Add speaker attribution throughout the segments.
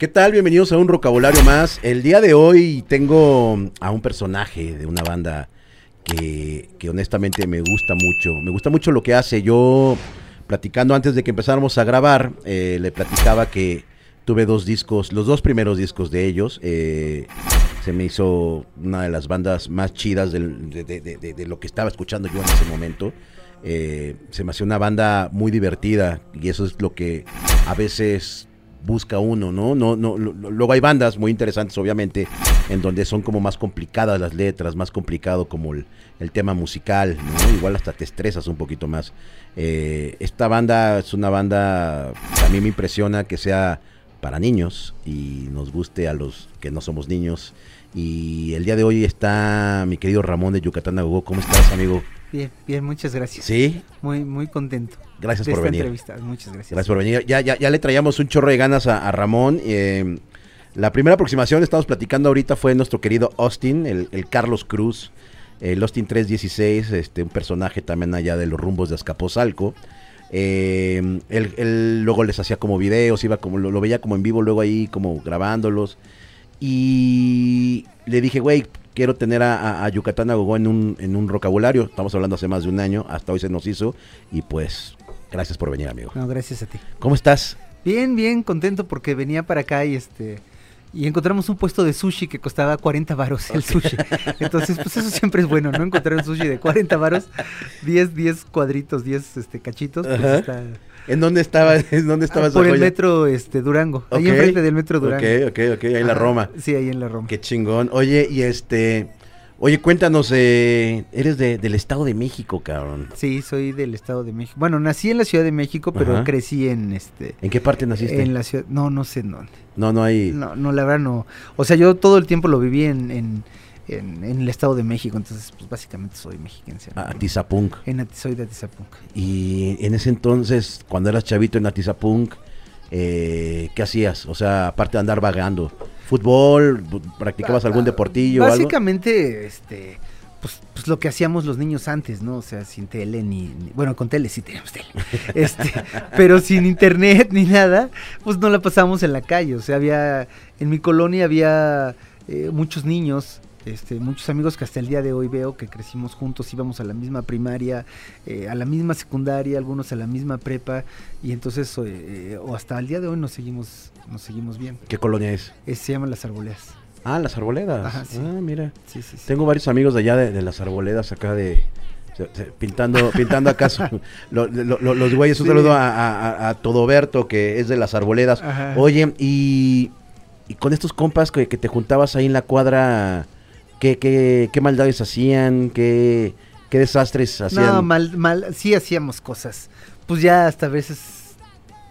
Speaker 1: ¿Qué tal? Bienvenidos a un vocabulario más. El día de hoy tengo a un personaje de una banda que, honestamente me gusta mucho. Me gusta mucho lo que hace. Yo, platicando antes de que empezáramos a grabar, eh, le platicaba que tuve dos discos, los dos primeros discos de ellos. Eh, se me hizo una de las bandas más chidas de lo que estaba escuchando yo en ese momento. Eh, se me hacía una banda muy divertida y eso es lo que a veces busca uno, ¿no? no, no luego hay bandas muy interesantes, obviamente, en donde son como más complicadas las letras, más complicado como el, el tema musical, ¿no? Igual hasta te estresas un poquito más. Eh, esta banda es una banda, a mí me impresiona que sea para niños y nos guste a los que no somos niños. Y el día de hoy está mi querido Ramón de Yucatán Agogó. ¿Cómo estás, amigo?
Speaker 2: Bien, bien, muchas gracias.
Speaker 1: Sí,
Speaker 2: Muy, muy contento.
Speaker 1: Gracias
Speaker 2: de
Speaker 1: por
Speaker 2: esta
Speaker 1: venir.
Speaker 2: entrevista. Muchas gracias.
Speaker 1: Gracias por venir. Ya, ya, ya le traíamos un chorro de ganas a, a Ramón. eh, la primera aproximación, estamos platicando ahorita, fue nuestro querido Austin, el, el Carlos Cruz, el Austin 316, este, un personaje también allá de los rumbos de Azcapotzalco. Eh, él, él luego les hacía como videos, iba como, lo, lo veía como en vivo, luego ahí como grabándolos. Y le dije, güey, quiero tener a, a- a Yucatán Agogó en un, en un vocabulario. Estamos hablando hace más de un año, hasta hoy se nos hizo. Y pues, gracias por venir, amigo.
Speaker 2: No, gracias a ti.
Speaker 1: ¿Cómo estás?
Speaker 2: Bien, bien, contento porque venía para acá y este y encontramos un puesto de sushi que costaba 40 varos el sushi. Entonces, pues eso siempre es bueno, ¿no? Encontrar un sushi de 40 varos, 10 10 cuadritos, 10 este cachitos, pues está
Speaker 1: ¿En dónde estaba, en dónde estaba
Speaker 2: Ah, por el metro este Durango, ahí enfrente del metro Durango.
Speaker 1: Ok, ok, ok, ahí en la Roma.
Speaker 2: Sí, ahí en la Roma.
Speaker 1: Qué chingón. Oye, y este... Oye, cuéntanos, eh, eres de- del Estado de México, cabrón.
Speaker 2: Sí, soy del Estado de México. Bueno, nací en la Ciudad de México, pero
Speaker 1: Ajá.
Speaker 2: crecí en este
Speaker 1: ¿En qué parte naciste?
Speaker 2: en la ciudad, no, no sé en dónde.
Speaker 1: No, no hay...
Speaker 2: No, no, la verdad no. O sea, yo todo el tiempo lo viví en, en, en- en el Estado de México, entonces pues básicamente soy mexiquense. ¿no?
Speaker 1: a Atizapunk.
Speaker 2: En soy de Atizapunk.
Speaker 1: Y en ese entonces, cuando eras chavito en Atizapunk, eh, ¿qué hacías? O sea, aparte de andar vagando. ¿Fútbol? ¿Practicabas algún deportillo o algo?
Speaker 2: Básicamente, este, pues, pues lo que hacíamos los niños antes, ¿no? O sea, sin tele ni, ni- bueno, con tele sí teníamos tele, este, pero sin internet ni nada, pues no la pasábamos en la calle. O sea, había, en mi colonia había eh, muchos niños. Este, muchos amigos que hasta el día de hoy veo que crecimos juntos, íbamos a la misma primaria, eh, a la misma secundaria, algunos a la misma prepa, y entonces, eh, o hasta el día de hoy nos seguimos, nos seguimos bien.
Speaker 1: ¿Qué colonia es?
Speaker 2: Eh, se llaman las arboledas.
Speaker 1: Ah, las arboledas.
Speaker 2: Ajá, sí.
Speaker 1: Ah, mira.
Speaker 2: Sí, sí.
Speaker 1: Tengo varios amigos de allá de, de las arboledas acá de... Pintando, pintando acaso lo- lo- lo- los güeyes, un saludo a, a, a- a Todoberto, que es de las arboledas.
Speaker 2: Ajá.
Speaker 1: Oye, y, y con estos compas que, que te juntabas ahí en la cuadra, ¿qué, qué, qué maldades hacían? ¿Qué, qué desastres hacían?
Speaker 2: No, mal, mal, sí hacíamos cosas, pues ya hasta a veces,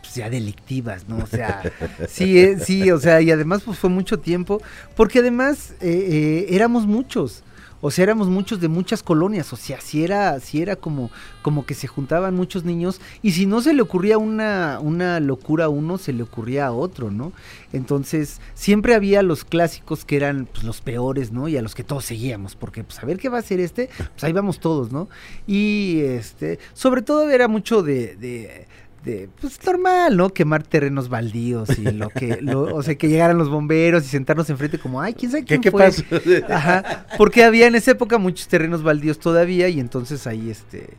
Speaker 2: pues ya delictivas, ¿no? O sea, sí, eh, sí, o sea, y además pues fue mucho tiempo, porque además eh, eh, éramos muchos, o sea, éramos muchos de muchas colonias, o sea, si era, si era como, como que se juntaban muchos niños, y si no se le ocurría una, una locura a uno, se le ocurría a otro, ¿no? Entonces, siempre había los clásicos que eran pues, los peores, ¿no? Y a los que todos seguíamos, porque pues a ver qué va a hacer este, pues ahí vamos todos, ¿no? Y este, sobre todo era mucho de, de, de, pues normal, ¿no? Quemar terrenos baldíos y lo que, lo- o sea, que llegaran los bomberos y sentarnos enfrente como, ay, quién sabe
Speaker 1: ¿Qué,
Speaker 2: quién
Speaker 1: qué
Speaker 2: fue?".
Speaker 1: pasa?
Speaker 2: Ajá, porque había en esa época muchos terrenos baldíos todavía y entonces ahí este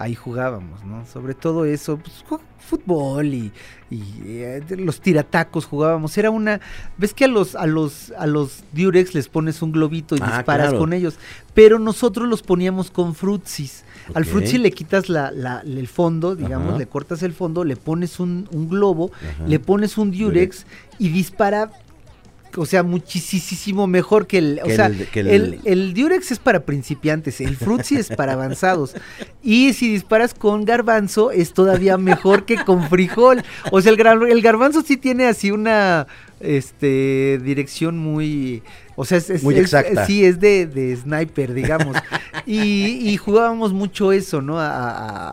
Speaker 2: ahí jugábamos, ¿no? Sobre todo eso, pues fútbol y, y, eh, los tiratacos jugábamos. Era una, ves que a los a los a los Durex les pones un globito y
Speaker 1: Ah,
Speaker 2: disparas
Speaker 1: claro.
Speaker 2: con ellos, pero nosotros los poníamos con frutsis. Al
Speaker 1: Ok.
Speaker 2: frutsi le quitas la, la- el fondo, digamos,
Speaker 1: Ajá.
Speaker 2: le cortas el fondo, le pones un, un globo,
Speaker 1: Ajá.
Speaker 2: le pones un Durex y dispara o sea, muchísimo mejor que el, o sea,
Speaker 1: el- que el-
Speaker 2: el, el Durex es para principiantes, el Frutzi es para avanzados. Y si disparas con garbanzo, es todavía mejor que con frijol. O sea, el, el garbanzo sí tiene así una este dirección muy. O sea, es, es-
Speaker 1: Muy
Speaker 2: es-
Speaker 1: exacta.
Speaker 2: sí, es de, de sniper, digamos. y, y jugábamos mucho eso, ¿no? A,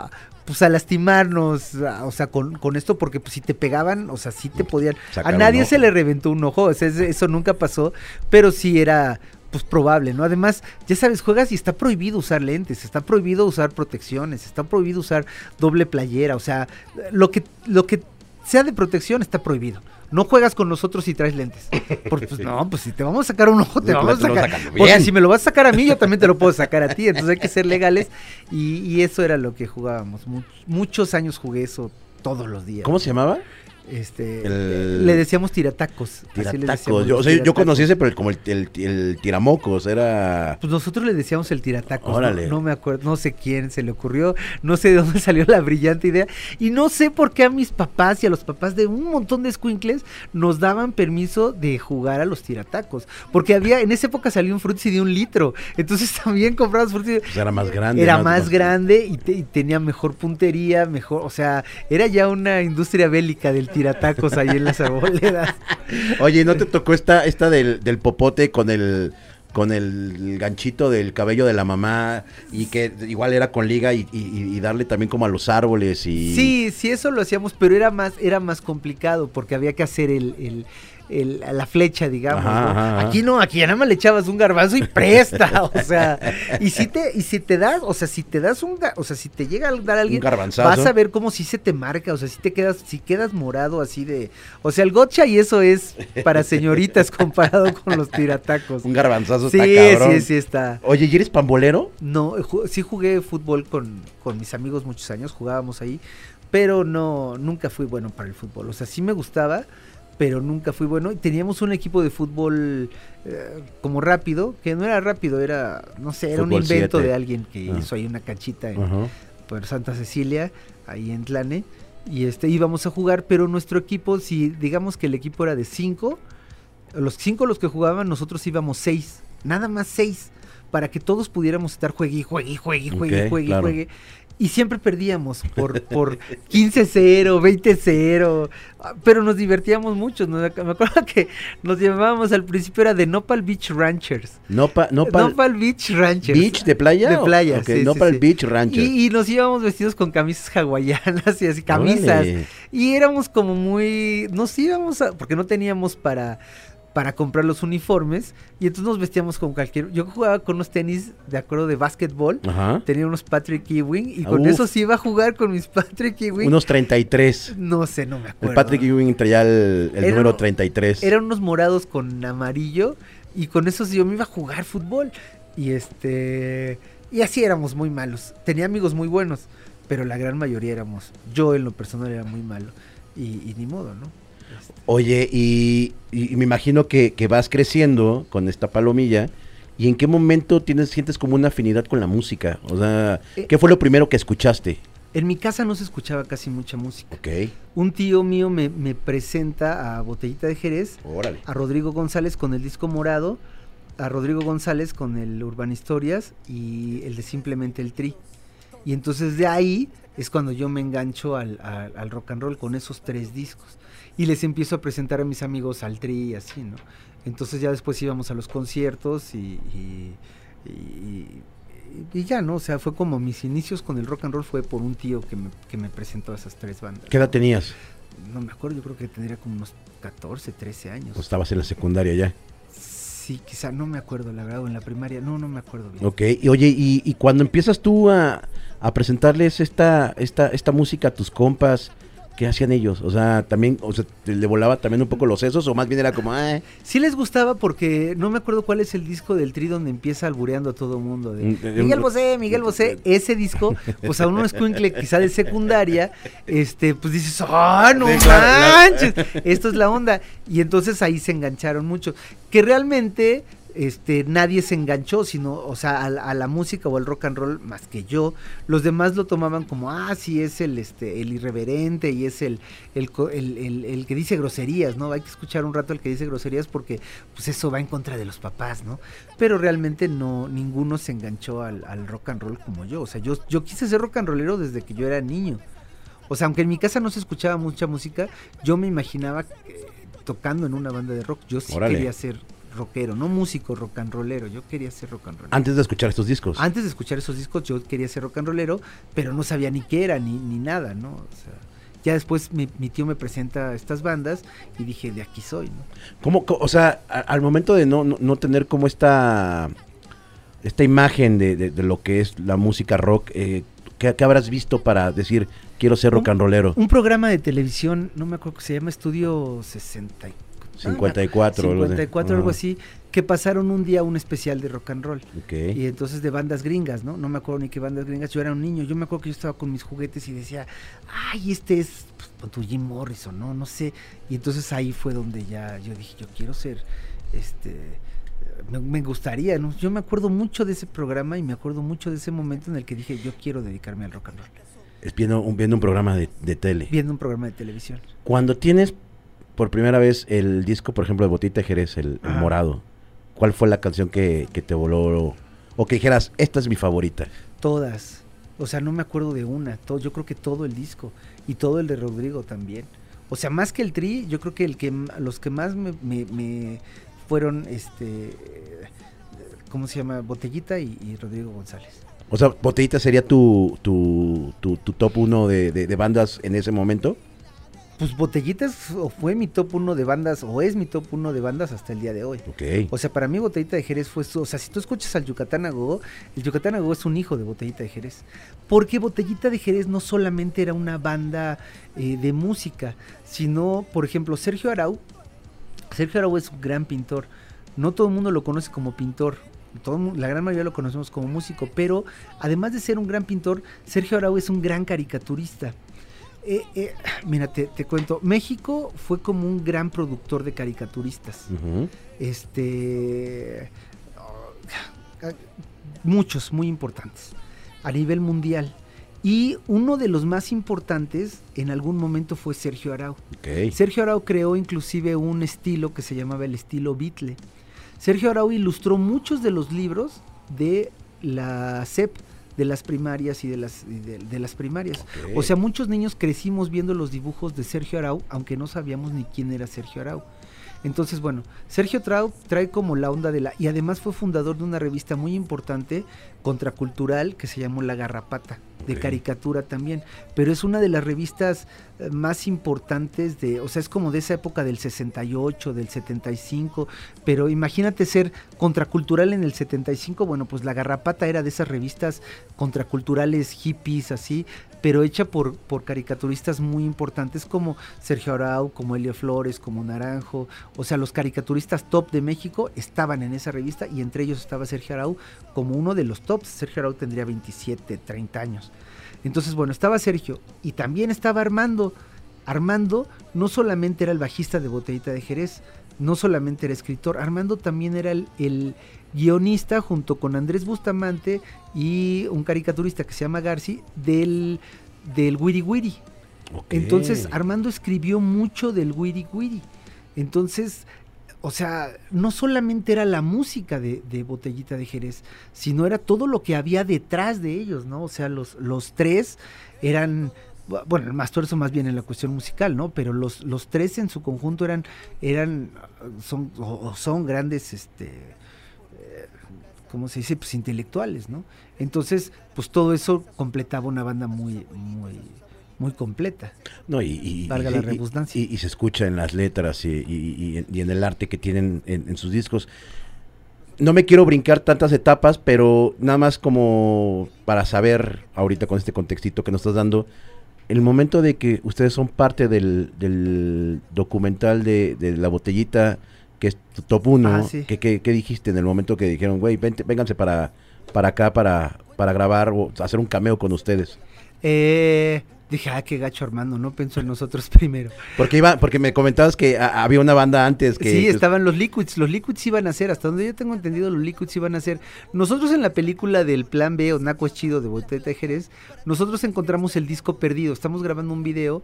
Speaker 2: a- pues a lastimarnos, a- o sea, con, con esto, porque pues si te pegaban, o sea, sí te podían.
Speaker 1: Sacar
Speaker 2: a nadie se le reventó un ojo, o sea, es- eso nunca pasó, pero sí era pues probable, ¿no? Además, ya sabes, juegas y está prohibido usar lentes, está prohibido usar protecciones, está prohibido usar doble playera, o sea, lo que lo que sea de protección, está prohibido. No juegas con nosotros si traes lentes. Porque, pues no, pues si te vamos a sacar un ojo, te
Speaker 1: Sí,
Speaker 2: vamos a sacar. Porque si me lo vas a sacar a mí, yo también te lo puedo sacar a ti. Entonces hay que ser legales. Y, y eso era lo que jugábamos. Mu- muchos años jugué eso todos los días.
Speaker 1: ¿Cómo se llamaba?
Speaker 2: Este,
Speaker 1: El-
Speaker 2: Le decíamos tiratacos. decíamos,
Speaker 1: Yo, o yo conocí ese, pero como el, el, el tiramocos, era...
Speaker 2: Pues nosotros le decíamos el tiratacos. ¿no?
Speaker 1: Órale.
Speaker 2: No, me acuerdo, no sé quién se le ocurrió, no sé de dónde salió la brillante idea. Y no sé por qué a mis papás y a los papás de un montón de squinkles nos daban permiso de jugar a los tiratacos. Porque había, en esa época salió un frutzi de un litro. Entonces también comprabas frutzi.
Speaker 1: pues, era más grande.
Speaker 2: Era más grande y, te- y tenía mejor puntería, mejor, o sea, era ya una industria bélica del tiratacos ahí en las arboledas.
Speaker 1: Oye, ¿no te tocó esta, esta del, del popote con el con el ganchito del cabello de la mamá y que igual era con liga y, y- y darle también como a los árboles y...
Speaker 2: Sí, sí, eso lo hacíamos, pero era más, era más complicado porque había que hacer el, el- el- la flecha, digamos.
Speaker 1: Ajá,
Speaker 2: ¿no?
Speaker 1: ajá.
Speaker 2: Aquí no, aquí nada más le echabas un garbanzo y presta, o sea, y si te, y si te das, o sea, si te das un, o sea, si te llega a dar alguien,
Speaker 1: Un garbanzazo.
Speaker 2: vas a ver cómo si se te marca, o sea, si te quedas, si quedas morado así de, o sea, el gotcha y eso es para señoritas comparado con los tiratacos.
Speaker 1: Un garbanzazo
Speaker 2: Sí,
Speaker 1: está cabrón.
Speaker 2: sí, sí está.
Speaker 1: Oye, ¿y eres pambolero?
Speaker 2: No, ju- sí jugué fútbol con, con mis amigos muchos años, jugábamos ahí, pero no, nunca fui bueno para el fútbol. O sea, sí me gustaba, pero nunca fui bueno. Y teníamos un equipo de fútbol eh, como rápido, que no era rápido, era, no sé, era
Speaker 1: Fútbol
Speaker 2: un invento de alguien que
Speaker 1: Ah.
Speaker 2: hizo ahí una canchita en,
Speaker 1: Ajá.
Speaker 2: por Santa Cecilia, ahí en Tlane. Y este íbamos a jugar, pero nuestro equipo, si digamos que el equipo era de cinco, los cinco los que jugaban, nosotros íbamos seis, nada más seis, para que todos pudiéramos estar juegue juegue juegue juegue
Speaker 1: Ok,
Speaker 2: y juegue y
Speaker 1: claro.
Speaker 2: juegue. Y siempre perdíamos por, por 15-0, 20-0, ah, pero nos divertíamos mucho. ¿no? Me acuerdo que nos llamábamos al principio era de Nopal Beach Ranchers.
Speaker 1: Nopa, Nopal
Speaker 2: Nopal Beach Ranchers.
Speaker 1: Beach de playa.
Speaker 2: De playa, sí,
Speaker 1: Nopal
Speaker 2: sí.
Speaker 1: Beach Rancher.
Speaker 2: Y, y nos íbamos vestidos con camisas hawaianas y así, camisas.
Speaker 1: Órale.
Speaker 2: Y éramos como muy. Nos íbamos a. Porque no teníamos para. Para comprar los uniformes. Y entonces nos vestíamos con cualquier. Yo jugaba con unos tenis de acuerdo de básquetbol.
Speaker 1: Ajá.
Speaker 2: Tenía unos Patrick Ewing. Y con
Speaker 1: Uf.
Speaker 2: eso sí iba a jugar con mis Patrick Ewing.
Speaker 1: Unos 33.
Speaker 2: No sé, no me acuerdo.
Speaker 1: El Patrick Ewing traía el, el
Speaker 2: Era
Speaker 1: número
Speaker 2: uno-
Speaker 1: 33.
Speaker 2: Eran unos morados con amarillo. Y con eso sí yo me iba a jugar fútbol. Y este. Y así éramos muy malos. Tenía amigos muy buenos. Pero la gran mayoría éramos. Yo en lo personal era muy malo. Y, y ni modo, ¿no?
Speaker 1: Oye, y, me imagino que, que vas creciendo con esta palomilla. ¿Y en qué momento tienes, sientes como una afinidad con la música? O sea,
Speaker 2: Eh,
Speaker 1: ¿qué fue lo primero que escuchaste?
Speaker 2: En mi casa no se escuchaba casi mucha música. Un tío mío me, me presenta a Botellita de Jerez,
Speaker 1: Órale.
Speaker 2: a Rodrigo González con el disco morado, a Rodrigo González con el Urban Historias y el de Simplemente el Tri. Y entonces de ahí es cuando yo me engancho al, al- al rock and roll con esos tres discos. Y les empiezo a presentar a mis amigos al Tri y así, ¿no? Entonces ya después íbamos a los conciertos y, y- y- y ya, ¿no? O sea, fue como mis inicios con el rock and roll fue por un tío que me, que me presentó a esas tres bandas.
Speaker 1: ¿Qué edad tenías?
Speaker 2: No me acuerdo, yo creo que tendría como unos 14, 13 años.
Speaker 1: Pues estabas en la secundaria ya.
Speaker 2: Sí, quizá, no me acuerdo, la verdad, o en la primaria, no, no me acuerdo bien.
Speaker 1: Ok. Y oye, y, y cuando empiezas tú a, a presentarles esta, esta, esta música a tus compas, ¿qué hacían ellos? O sea, también, o sea, ¿te- ¿le volaba también un poco los sesos o más bien era como, ah,
Speaker 2: Sí les gustaba porque no me acuerdo cuál es el disco del Tri donde empieza albureando a todo mundo. De,
Speaker 1: Mm, eh,
Speaker 2: Miguel Bosé, Miguel Bosé, ese disco, pues a uno escuincle quizá de secundaria, este, pues dices, ¡ah, no manches! Esto es la onda. Y entonces ahí se engancharon mucho. Que realmente este, nadie se enganchó, sino, o sea, a, la- a la música o al rock and roll más que yo. Los demás lo tomaban como, ah, sí, es el, este, el irreverente y es el, el, el, el- el que dice groserías, ¿no? Hay que escuchar un rato al que dice groserías porque, pues eso va en contra de los papás, ¿no? Pero realmente no, ninguno se enganchó al, al rock and roll como yo. O sea, yo, yo quise ser rock and rollero desde que yo era niño. O sea, aunque en mi casa no se escuchaba mucha música, yo me imaginaba eh, tocando en una banda de rock. Yo sí
Speaker 1: Órale.
Speaker 2: quería ser rockero, no músico rock and rollero. Yo quería ser rock and rollero.
Speaker 1: antes de escuchar estos discos?
Speaker 2: Antes de escuchar esos discos, yo quería ser rock and rollero, pero no sabía ni qué era, ni, ni nada, ¿no? O sea, ya después mi, mi tío me presenta estas bandas y dije, de aquí soy, ¿no?
Speaker 1: ¿Cómo, o sea, a- al momento de no, no, no tener como esta esta imagen de, de- de lo que es la música rock, eh, ¿qué ¿Qué, qué habrás visto para decir, quiero ser rock and rollero?
Speaker 2: Un programa de televisión, no me acuerdo que se llama Estudio 60.
Speaker 1: 54, algo así.
Speaker 2: 54, algo
Speaker 1: Ah.
Speaker 2: así, que pasaron un día un especial de rock and roll. Y entonces de bandas gringas, ¿no? No me acuerdo ni qué bandas gringas. Yo era un niño. Yo me acuerdo que yo estaba con mis juguetes y decía, ay, este es pues, tu Jim Morrison, ¿no? No sé. Y entonces ahí fue donde ya yo dije, yo quiero ser, este, me, me gustaría, ¿no? Yo me acuerdo mucho de ese programa y me acuerdo mucho de ese momento en el que dije, yo quiero dedicarme al rock and roll.
Speaker 1: Es viendo un, viendo un programa de, de tele.
Speaker 2: Viendo un programa de televisión.
Speaker 1: Cuando tienes por primera vez el disco, por ejemplo, de Botita Jerez, el, el morado, ¿cuál fue la canción que, que te voló? O que dijeras, esta es mi favorita.
Speaker 2: Todas. O sea, no me acuerdo de una. Todo, yo creo que todo el disco. Y todo el de Rodrigo también. O sea, más que el tri, yo creo que el que los que más me, me- me fueron, este, ¿cómo se llama? Botellita y, y Rodrigo González.
Speaker 1: O sea, Botellita sería tu, tu, tu, tu top uno de, de- de bandas en ese momento.
Speaker 2: Pues Botellitas fue mi top uno de bandas, o es mi top uno de bandas hasta el día de hoy.
Speaker 1: Ok.
Speaker 2: O sea, para mí Botellita de Jerez fue su... O sea, si tú escuchas al Yucatán Agogó, el Yucatán Agogó es un hijo de Botellita de Jerez. Porque Botellita de Jerez no solamente era una banda eh, de música, sino, por ejemplo, Sergio Arau. Sergio Arau es un gran pintor. No todo el mundo lo conoce como pintor. Todo, la gran mayoría lo conocemos como músico, pero además de ser un gran pintor, Sergio Arau es un gran caricaturista. Eh, eh, mira, te, te cuento, México fue como un gran productor de caricaturistas este ah, muchos muy importantes a nivel mundial y uno de los más importantes en algún momento fue Sergio Arau. Sergio Arau creó inclusive un estilo que se llamaba el estilo Beatle. Sergio Arau ilustró muchos de los libros de la SEP, de las primarias y de las, y de, de las primarias. O sea, muchos niños crecimos viendo los dibujos de Sergio Arau, aunque no sabíamos ni quién era Sergio Arau. Entonces, bueno, Sergio Trau trae como la onda de la... Y además fue fundador de una revista muy importante, contracultural, que se llamó La Garrapata, de caricatura también. Pero es una de las revistas más importantes de... O sea, es como de esa época del 68, del 75. Pero imagínate ser contracultural en el 75. Bueno, pues La Garrapata era de esas revistas contraculturales hippies, así, pero hecha por, por caricaturistas muy importantes como Sergio Arau, como Elio Flores, como Naranjo. O sea, los caricaturistas top de México estaban en esa revista y entre ellos estaba Sergio Arau como uno de los tops. Sergio Arau tendría 27, 30 años. Entonces, bueno, estaba Sergio y también estaba Armando. Armando no solamente era el bajista de Botellita de Jerez, no solamente era escritor, Armando también era el, el guionista junto con Andrés Bustamante y un caricaturista que se llama Garci del, del Wiri Wiri.
Speaker 1: Ok.
Speaker 2: Entonces Armando escribió mucho del Wiri Wiri. Entonces, o sea, no solamente era la música de, de Botellita de Jerez, sino era todo lo que había detrás de ellos, ¿no? O sea, los, los tres eran, bu- bueno, el más torso más bien en la cuestión musical, ¿no? Pero los, los tres en su conjunto eran, eran, son, o son grandes, este, eh, ¿cómo se dice? Pues intelectuales, ¿no? Entonces, pues todo eso completaba una banda muy, muy, muy completa.
Speaker 1: No, y, y-
Speaker 2: Valga
Speaker 1: y-
Speaker 2: la redundancia.
Speaker 1: Y, y se escucha en las letras y, en- el arte que tienen en, en sus discos. No me quiero brincar tantas etapas, pero nada más como para saber ahorita con este contextito que nos estás dando, el momento de que ustedes son parte del, del documental de, de La Botellita, que es tu top 1,
Speaker 2: Ah, sí.
Speaker 1: ¿qué, qué, qué dijiste en el momento que dijeron, güey, vénganse para, para acá para, para grabar o hacer un cameo con ustedes?
Speaker 2: Eh, dije, ah, qué gacho Armando, no pensó en nosotros primero.
Speaker 1: Porque iba, porque me comentabas que a- había una banda antes que
Speaker 2: sí,
Speaker 1: que-
Speaker 2: estaban los Liquids, los Liquids iban a ser, hasta donde yo tengo entendido, los Liquids iban a ser. Nosotros en la película del Plan B o Naco es chido de Boteta de Jerez, nosotros encontramos el disco perdido, estamos grabando un video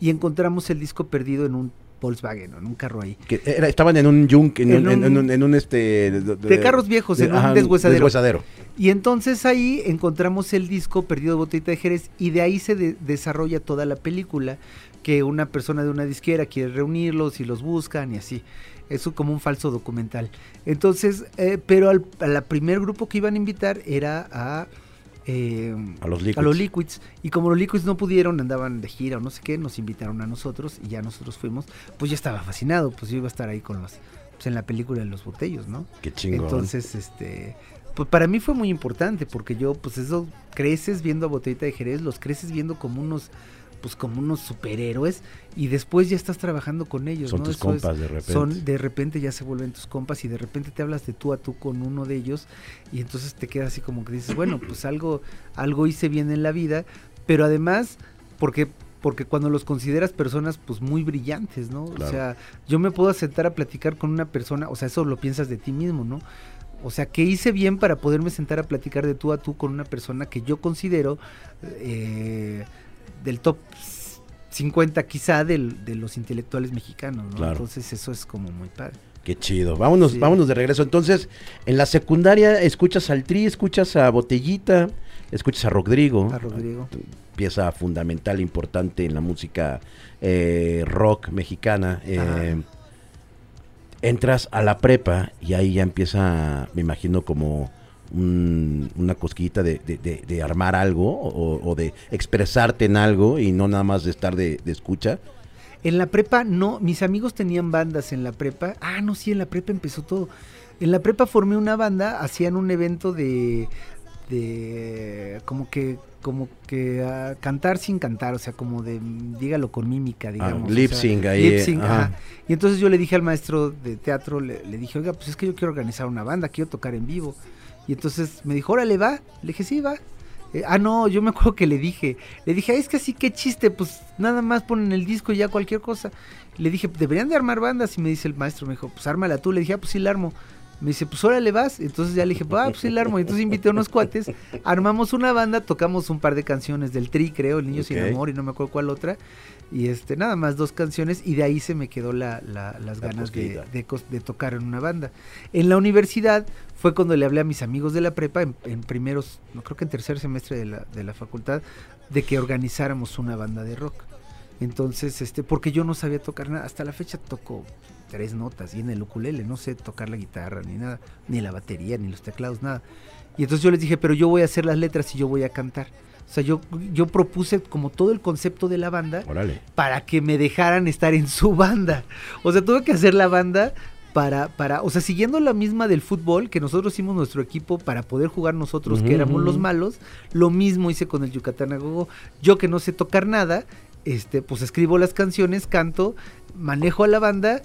Speaker 2: y encontramos el disco perdido en un Volkswagen, o en un carro ahí.
Speaker 1: que era- estaban en un yunk, en,
Speaker 2: En
Speaker 1: un, en
Speaker 2: un-
Speaker 1: un- en un, este de,
Speaker 2: De carros viejos, en un
Speaker 1: ajá,
Speaker 2: deshuesadero. Y entonces ahí encontramos el disco perdido de Botellita de Jerez y de ahí se de- desarrolla toda la película, que una persona de una disquera quiere reunirlos y los buscan y así. Eso como un falso documental. Entonces, eh, pero al, primer grupo que iban a invitar era a... eh,
Speaker 1: A los Liquids.
Speaker 2: a los Liquids. Y como los Liquids no pudieron, andaban de gira o no sé qué, nos invitaron a nosotros y ya nosotros fuimos. Pues yo estaba fascinado, pues yo iba a estar ahí con los... Pues en la película de los botellos, ¿no?
Speaker 1: Qué chingón.
Speaker 2: Entonces, este, pues para mí fue muy importante porque yo, pues eso, creces viendo a Botellita de Jerez, los creces viendo como unos pues como unos superhéroes y después ya estás trabajando con ellos.
Speaker 1: Son
Speaker 2: ¿no?
Speaker 1: tus
Speaker 2: Eso
Speaker 1: compas de repente.
Speaker 2: Son de repente ya se vuelven tus compas y de repente te hablas de tú a tú con uno de ellos y entonces te quedas así como que dices, bueno, pues algo, algo hice bien en la vida, pero además, porque porque cuando los consideras personas pues muy brillantes, ¿no?
Speaker 1: Claro.
Speaker 2: O sea, yo me puedo sentar a platicar con una persona, o sea, eso lo piensas de ti mismo, ¿no? O sea, que hice bien para poderme sentar a platicar de tú a tú con una persona que yo considero eh, del top 50 quizá del- de los intelectuales mexicanos, ¿no?
Speaker 1: Claro.
Speaker 2: Entonces eso es como muy padre.
Speaker 1: Qué chido. Vámonos,
Speaker 2: Sí.
Speaker 1: vámonos de regreso. Entonces, en la secundaria escuchas al Tri, escuchas a Botellita, escuchas a Rodrigo.
Speaker 2: A Rodrigo.
Speaker 1: Pieza fundamental, importante en la música eh, rock mexicana. Eh, entras a la prepa y ahí ya empieza, me imagino, como un- una cosquillita de, de- de- de armar algo o, o de expresarte en algo y no nada más de estar de, de escucha.
Speaker 2: En la prepa, no, mis amigos tenían bandas en la prepa. Ah, no, sí, en la prepa empezó todo. En la prepa formé una banda, hacían un evento de, de como que, como que ah, cantar sin cantar, o sea, como de, dígalo con mímica, digamos. o sea,
Speaker 1: lip sync ahí,
Speaker 2: lip sync,
Speaker 1: ajá.
Speaker 2: ajá. Y entonces yo le dije al maestro de teatro, le, le dije, oiga, pues es que yo quiero organizar una banda, quiero tocar en vivo. Y entonces me dijo, órale, va. Le dije, sí, va. Eh, ah, no, yo me acuerdo que le dije, le dije, "Ay, es que así, qué chiste, pues nada más ponen el disco y ya cualquier cosa. Le dije, deberían de armar bandas. Y me dice el maestro, me dijo, pues ármala tú. Le dije, ah, pues sí la armo. Me dice, pues órale vas. Entonces ya le dije, ah, pues sí la armo. Y entonces invité a unos cuates, armamos una banda, tocamos un par de canciones del Tri, creo, El Niño Sin. Amor y no me acuerdo cuál otra. Y este, nada más dos canciones y de ahí se me quedó la, la- las
Speaker 1: La
Speaker 2: ganas de, de de tocar en una banda. En la universidad fue cuando le hablé a mis amigos de la prepa, en, en primeros, no creo que en tercer semestre de la, de la facultad, de que organizáramos una banda de rock. Entonces, este, porque yo no sabía tocar nada, hasta la fecha toco tres notas y en el ukulele, no sé tocar la guitarra ni nada, ni la batería, ni los teclados, nada. Y entonces yo les dije, pero yo voy a hacer las letras y yo voy a cantar. O sea, yo, yo propuse como todo el concepto de la banda
Speaker 1: Órale.
Speaker 2: para que me dejaran estar en su banda. O sea, tuve que hacer la banda para, para, o sea, siguiendo la misma del fútbol, que nosotros hicimos nuestro equipo para poder jugar nosotros, que éramos los malos, lo mismo hice con el Yucatán Agogo. Yo que no sé tocar nada, este, pues escribo las canciones, canto, manejo a la banda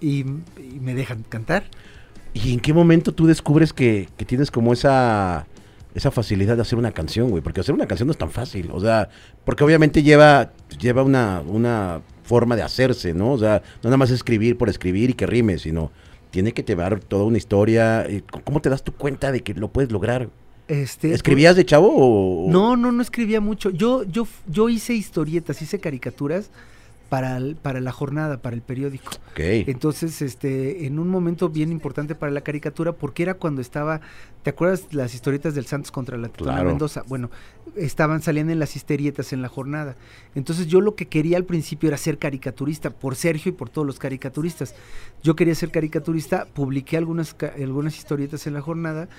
Speaker 2: y, y me dejan cantar.
Speaker 1: ¿Y en qué momento tú descubres que, que tienes como esa, esa facilidad de hacer una canción, güey? Porque hacer una canción no es tan fácil. O sea, porque obviamente lleva, lleva una, una forma de hacerse, ¿no? O sea, no nada más escribir por escribir y que rime, sino tiene que llevar toda una historia. Eh, ¿Cómo te das tu cuenta de que lo puedes lograr?
Speaker 2: Este,
Speaker 1: ¿Escribías de chavo o...?
Speaker 2: No, no, no escribía mucho. Yo, yo, yo hice historietas, hice caricaturas para, el- para la jornada, para el periódico.
Speaker 1: Ok.
Speaker 2: Entonces, este, en un momento bien importante para la caricatura, porque era cuando estaba, ¿te acuerdas las historietas del Santos contra la Tetona
Speaker 1: Claro.
Speaker 2: Mendoza? Bueno, estaban saliendo en las historietas en la jornada. Entonces yo lo que quería al principio era ser caricaturista, por Sergio y por todos los caricaturistas. Yo quería ser caricaturista, publiqué algunas, algunas historietas en la jornada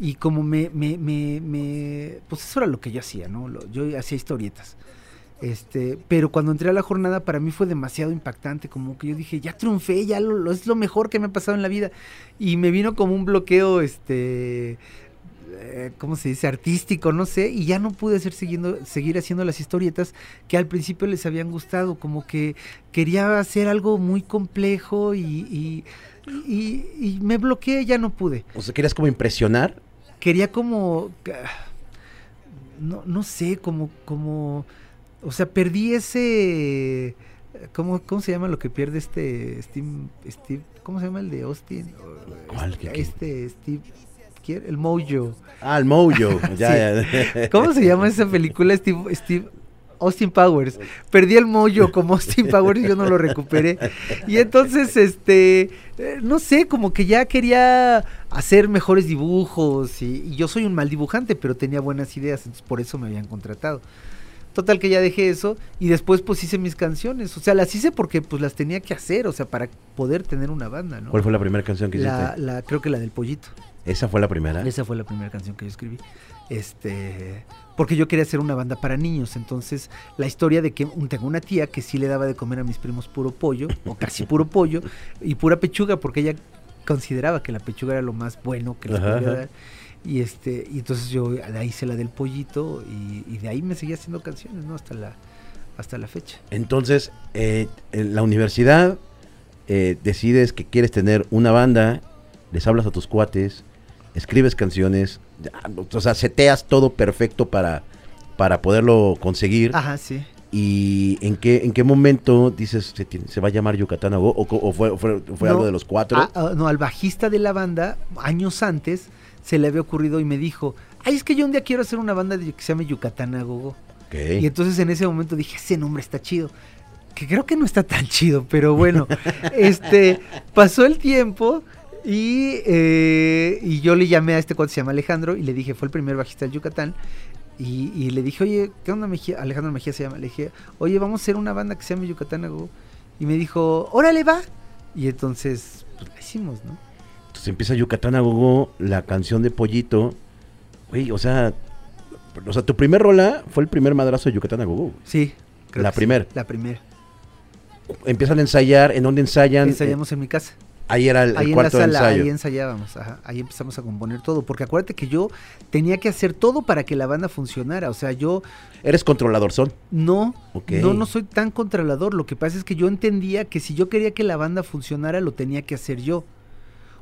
Speaker 2: y como me, me, me, me- pues eso era lo que yo hacía, ¿no? Yo hacía historietas. Este, pero cuando entré a la jornada para mí fue demasiado impactante, como que yo dije, ya triunfé, ya lo, lo- es lo mejor que me ha pasado en la vida. Y me vino como un bloqueo, este, eh, ¿cómo se dice? Artístico, no sé, y ya no pude hacer siguiendo, seguir haciendo las historietas que al principio les habían gustado, como que quería hacer algo muy complejo y, y, y- y me bloqueé, ya no pude.
Speaker 1: O sea, querías como impresionar.
Speaker 2: Quería como, no, no sé, como, como, o sea, perdí ese, ¿cómo, cómo se llama lo que pierde este Steve, Steve ¿cómo se llama el de Austin?
Speaker 1: ¿Cuál?
Speaker 2: Este Steve, ¿quién? el Mojo.
Speaker 1: Ah, el Mojo. ya, ya.
Speaker 2: ¿Cómo se llama esa película? Steve, Steve Austin Powers. Perdí el mollo como Austin Powers y yo no lo recuperé. Y entonces, este, eh, no sé, como que ya quería hacer mejores dibujos. Y, y yo soy un mal dibujante, pero tenía buenas ideas, entonces por eso me habían contratado. Total que ya dejé eso y después pues hice mis canciones. O sea, las hice porque pues las tenía que hacer, o sea, para poder tener una banda, ¿no?
Speaker 1: ¿Cuál fue la primera canción que hiciste?
Speaker 2: La, la, creo que la del pollito.
Speaker 1: Esa fue la primera.
Speaker 2: Esa fue la primera canción que yo escribí. Este, porque yo quería hacer una banda para niños, entonces la historia de que un- tengo una tía que sí le daba de comer a mis primos puro pollo, o casi puro pollo, y pura pechuga, porque ella consideraba que la pechuga era lo más bueno que les podía dar. Y este, y entonces yo ahí hice la del pollito y, y de ahí me seguía haciendo canciones, ¿no? Hasta la, hasta la fecha.
Speaker 1: Entonces, eh, en la universidad eh, decides que quieres tener una banda, les hablas a tus cuates, escribes canciones, o sea, seteas todo perfecto para, para poderlo conseguir.
Speaker 2: Ajá, sí.
Speaker 1: ¿Y en qué, en qué momento dices se, va a llamar Yucatán a? ¿O, fue, fue- fue
Speaker 2: No,
Speaker 1: algo de los cuatro?
Speaker 2: Ah, ah, no, al bajista de la banda, años antes, se le había ocurrido y me dijo, ay, es que yo un día quiero hacer una banda de- que se llame Yucatán a Gogo. Y entonces en ese momento dije, ese nombre está chido. Que creo que no está tan chido, pero bueno, este, pasó el tiempo y, eh, y yo le llamé a este cuate, se llama Alejandro, y le dije, fue el primer bajista del Yucatán. Y, y le dije, oye, ¿qué onda Mejía? Alejandro Mejía se llama. Le dije, oye, vamos a hacer una banda que se llama Yucatán a Go. Y me dijo, órale, va. Y entonces, pues la hicimos, ¿no?
Speaker 1: Entonces empieza Yucatán a Gogo, la canción de Pollito. Güey, o sea, o sea, tu primer rola fue el primer madrazo de Yucatán a Gogo.
Speaker 2: Sí. creo
Speaker 1: La
Speaker 2: que sí,
Speaker 1: primer.
Speaker 2: la primera.
Speaker 1: Empiezan a ensayar, ¿en dónde ensayan?
Speaker 2: Ensayamos en mi casa.
Speaker 1: Ahí era el, el
Speaker 2: ahí en la
Speaker 1: cuarto de
Speaker 2: sala,
Speaker 1: ensayo.
Speaker 2: ahí ensayábamos, ajá, ahí empezamos a componer todo, porque acuérdate que yo tenía que hacer todo para que la banda funcionara, o sea, yo
Speaker 1: Eres controlador, son.
Speaker 2: no, no, no soy tan controlador, lo que pasa es que yo entendía que si yo quería que la banda funcionara, lo tenía que hacer yo,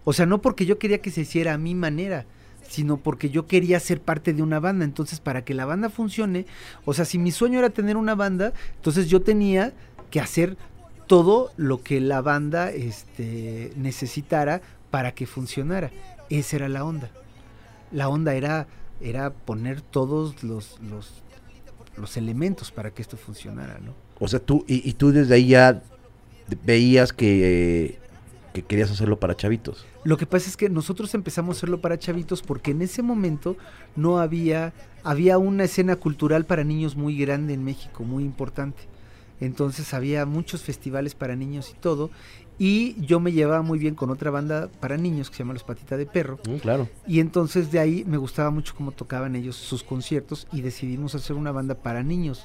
Speaker 2: o sea, no porque yo quería que se hiciera a mi manera, sino porque yo quería ser parte de una banda, entonces para que la banda funcione, o sea, si mi sueño era tener una banda, entonces yo tenía que hacer todo lo que la banda este, necesitara para que funcionara. Esa era la onda. La onda era, era poner todos los, los, elementos para que esto funcionara, ¿no?
Speaker 1: O sea, tú, y, y tú desde ahí ya veías que, eh, que querías hacerlo para chavitos.
Speaker 2: Lo que pasa es que nosotros empezamos a hacerlo para chavitos porque en ese momento no había, había una escena cultural para niños muy grande en México, muy importante. Entonces había muchos festivales para niños y todo. Y yo me llevaba muy bien con otra banda para niños que se llama Los Patita de Perro.
Speaker 1: Mm, claro.
Speaker 2: Y entonces de ahí me gustaba mucho cómo tocaban ellos sus conciertos y decidimos hacer una banda para niños,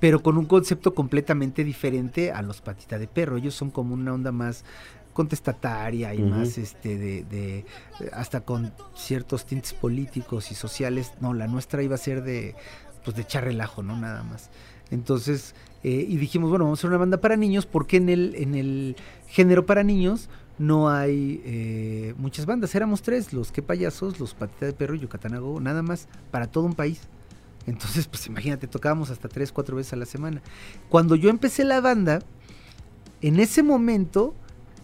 Speaker 2: pero con un concepto completamente diferente a los Patita de Perro. Ellos son como una onda más contestataria y más este de, de- hasta con ciertos tintes políticos y sociales. No, la nuestra iba a ser de pues de echar relajo, no nada más. Entonces, eh, y dijimos, bueno, vamos a hacer una banda para niños porque en el, en el género para niños no hay eh, muchas bandas. Éramos tres, los que payasos, los Patita de Perro y Yucatán a Go, nada más, para todo un país. Entonces, pues imagínate, tocábamos hasta tres, cuatro veces a la semana. Cuando yo empecé la banda, en ese momento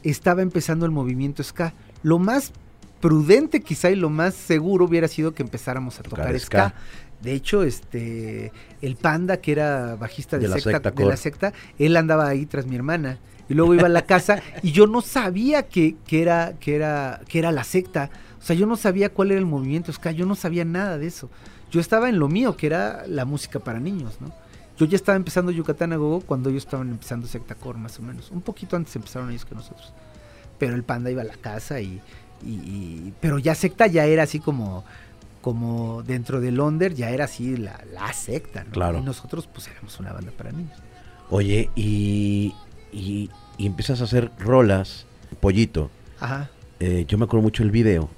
Speaker 2: estaba empezando el movimiento ska. Lo más prudente quizá y lo más seguro hubiera sido que empezáramos a
Speaker 1: Tocar
Speaker 2: tocar,
Speaker 1: ska.
Speaker 2: ska. De hecho, este el panda que era bajista de,
Speaker 1: De la
Speaker 2: secta, de la secta, él andaba ahí tras mi hermana y luego iba a la casa y yo no sabía que, que era que era que era la secta. O sea, yo no sabía cuál era el movimiento ska, yo no sabía nada de eso. Yo estaba en lo mío, que era la música para niños, ¿no? Yo ya estaba empezando Yucatán a Gogo cuando ellos estaban empezando Secta Core, más o menos. Un poquito antes empezaron ellos que nosotros. Pero el panda iba a la casa y, y- y- pero ya secta ya era así como como dentro del under ya era así la, la secta, ¿no?
Speaker 1: Claro.
Speaker 2: Y nosotros pues éramos una banda para niños.
Speaker 1: Oye, y, y, y empiezas a hacer rolas, pollito.
Speaker 2: Ajá.
Speaker 1: Eh, yo me acuerdo mucho el video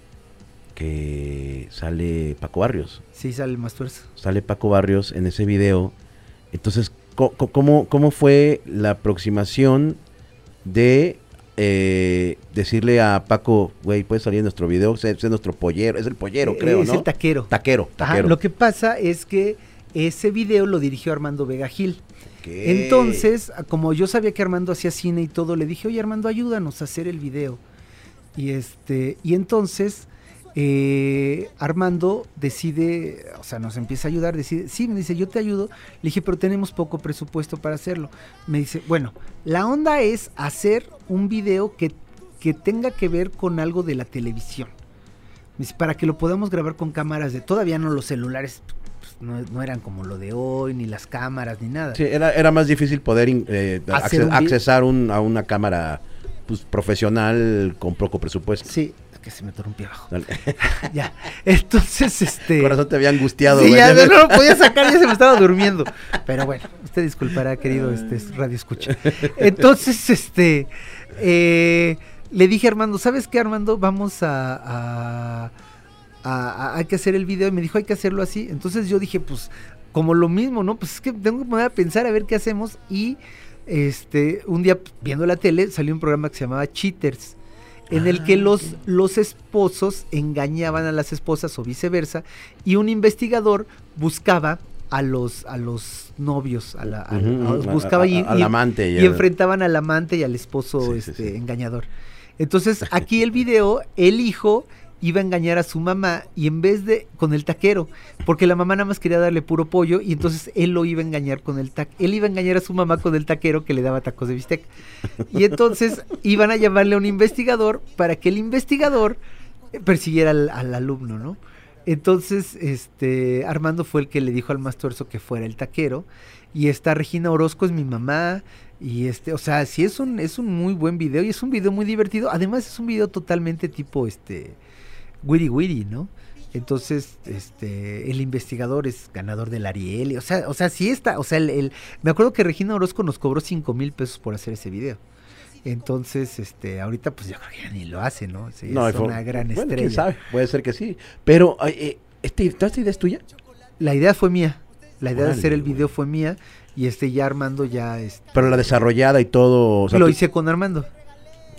Speaker 1: que sale Paco Barrios.
Speaker 2: Sí, sale más tuerzo.
Speaker 1: Sale Paco Barrios en ese video. Entonces, ¿cómo, cómo fue la aproximación de eh, decirle a Paco, güey, puedes salir en nuestro video, sé nuestro pollero, es el pollero,
Speaker 2: Eh,
Speaker 1: creo,
Speaker 2: es
Speaker 1: ¿no?
Speaker 2: el taquero.
Speaker 1: taquero,
Speaker 2: Ajá,
Speaker 1: taquero.
Speaker 2: lo que pasa es que ese video lo dirigió Armando Vega Gil.
Speaker 1: Ok.
Speaker 2: Entonces, como yo sabía que Armando hacía cine y todo, le dije, oye Armando, ayúdanos a hacer el video. Y este, y entonces eh, Armando decide, o sea, nos empieza a ayudar, decide, sí, me dice, yo te ayudo. Le dije, pero tenemos poco presupuesto para hacerlo. Me dice, bueno, la onda es hacer un video que, que tenga que ver con algo de la televisión. Me dice, para que lo podamos grabar con cámaras de, todavía no los celulares, pues, no, no eran como lo de hoy, ni las cámaras, ni nada.
Speaker 1: Sí, era, era más difícil poder eh,
Speaker 2: un
Speaker 1: accesar un- a una cámara pues, profesional con poco presupuesto.
Speaker 2: Sí, que se me atoró un pie abajo.
Speaker 1: Dale.
Speaker 2: ya. Entonces, este.
Speaker 1: El corazón te había angustiado,
Speaker 2: Sí,
Speaker 1: güey.
Speaker 2: ya no lo podía sacar, ya se me estaba durmiendo. Pero bueno, usted disculpará, querido este radio escucha. Entonces, este eh, le dije a Armando, ¿sabes qué, Armando? Vamos a, a, a- a- hay que hacer el video y me dijo, hay que hacerlo así. Entonces yo dije, pues, como lo mismo, ¿no? Pues es que tengo que poner a pensar a ver qué hacemos. Y este, un día viendo la tele salió un programa que se llamaba Cheaters. En el que
Speaker 1: Ah,
Speaker 2: los,
Speaker 1: ok.
Speaker 2: los esposos engañaban a las esposas o viceversa, y un investigador buscaba a los, a los novios, a la, a- a- buscaba
Speaker 1: a-
Speaker 2: y,
Speaker 1: al amante.
Speaker 2: y enfrentaban al amante y al esposo
Speaker 1: Sí, sí,
Speaker 2: este,
Speaker 1: sí.
Speaker 2: engañador. Entonces, aquí el video, el hijo iba a engañar a su mamá y en vez de con el taquero, porque la mamá nada más quería darle puro pollo y entonces él lo iba a engañar con el taquero, él iba a engañar a su mamá con el taquero que le daba tacos de bistec. Y entonces iban a llamarle a un investigador para que el investigador persiguiera al, al alumno, ¿no? Entonces, este, Armando fue el que le dijo al más tuerzo que fuera el taquero. Y esta Regina Orozco es mi mamá. Y este, o sea, sí es un, es un muy buen video y es un video muy divertido. Además, es un video totalmente tipo este witty witty, ¿no? Entonces, este, el investigador es ganador del Ariel. O sea, o sea, sí está. O sea, el, el- me acuerdo que Regina Orozco nos cobró 5 mil pesos por hacer ese video. Entonces, este, ahorita pues yo creo que ya ni lo hace, ¿no? Sí,
Speaker 1: No,
Speaker 2: es
Speaker 1: fue-
Speaker 2: una gran
Speaker 1: bueno,
Speaker 2: estrella.
Speaker 1: quién sabe, puede ser que sí. Pero, eh, este, ¿esta idea es tuya?
Speaker 2: La idea fue mía. La idea de hacer el
Speaker 1: güey.
Speaker 2: video fue mía. Y este ya Armando ya este,
Speaker 1: Pero la desarrollada y todo. O sea,
Speaker 2: lo hice con Armando.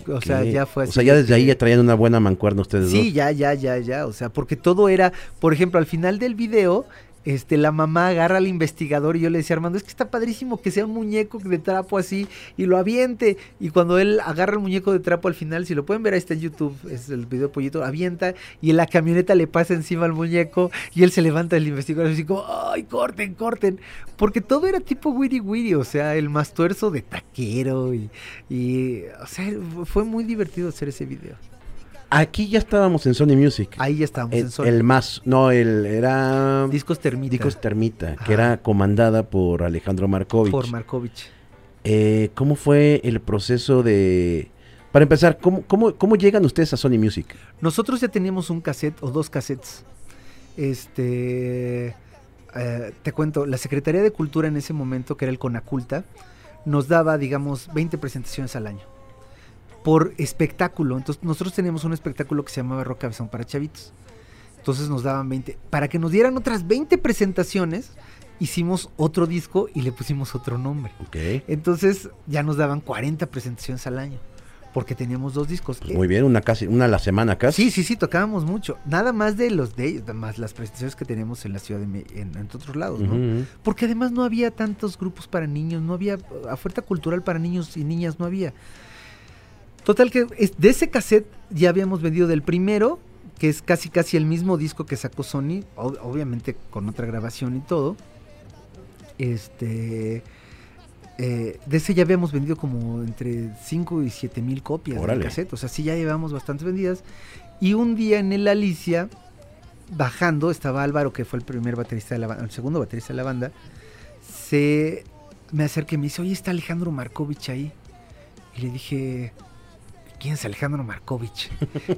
Speaker 2: O sea, ya fue así.
Speaker 1: O sea, ya desde ahí ya traían una buena mancuerna ustedes
Speaker 2: Sí,
Speaker 1: dos.
Speaker 2: ya, ya, ya, ya. O sea, porque todo era, por ejemplo, al final del video, este, la mamá agarra al investigador y yo le decía, Armando, es que está padrísimo que sea un muñeco de trapo así y lo aviente. Y cuando él agarra el muñeco de trapo al final, si lo pueden ver, ahí está en YouTube, es el video pollito, avienta y la camioneta le pasa encima al muñeco y él se levanta el investigador así como, ay, corten, corten. Porque todo era tipo witty witty, o sea, el más tuerzo de taquero y, y, o sea, fue muy divertido hacer ese video.
Speaker 1: Aquí ya estábamos en Sony Music.
Speaker 2: Ahí ya estábamos
Speaker 1: el,
Speaker 2: en Sony.
Speaker 1: el más, no, el era
Speaker 2: Discos Termita.
Speaker 1: Discos Termita,
Speaker 2: Ajá.
Speaker 1: que era comandada por Alejandro Markovich.
Speaker 2: por Markovich.
Speaker 1: Eh, ¿Cómo fue el proceso de... Para empezar, ¿cómo, cómo, cómo llegan ustedes a Sony Music?
Speaker 2: Nosotros ya teníamos un cassette o dos cassettes. Este. eh, te cuento, la Secretaría de Cultura en ese momento, que era el Conaculta, nos daba, digamos, 20 presentaciones al año. Por espectáculo. Entonces, nosotros teníamos un espectáculo que se llamaba Rock Cabezón para Chavitos. Entonces nos daban 20. Para que nos dieran otras 20 presentaciones, hicimos otro disco y le pusimos otro nombre.
Speaker 1: Ok.
Speaker 2: Entonces ya nos daban 40 presentaciones al año. Porque teníamos dos discos.
Speaker 1: Pues muy bien, una casi, una a la semana casi.
Speaker 2: Sí, sí, sí, tocábamos mucho. Nada más de los de ellos, más las presentaciones que teníamos en la ciudad de Me- en, en otros lados, ¿no? Porque además no había tantos grupos para niños, no había oferta cultural para niños y niñas, no había. Total que de ese cassette ya habíamos vendido del primero, que es casi casi el mismo disco que sacó Sony, ob- obviamente con otra grabación y todo. Este eh, de ese ya habíamos vendido como entre 5 y 7 mil copias
Speaker 1: Órale.
Speaker 2: del cassette, o sea, sí ya llevamos bastantes vendidas. Y un día en el Alicia, bajando, estaba Álvaro, que fue el primer baterista de la banda, el segundo baterista de la banda, se me acerca y me dice, oye, está Alejandro Markovich ahí. Y le dije, ¿quién es Alejandro Markovich?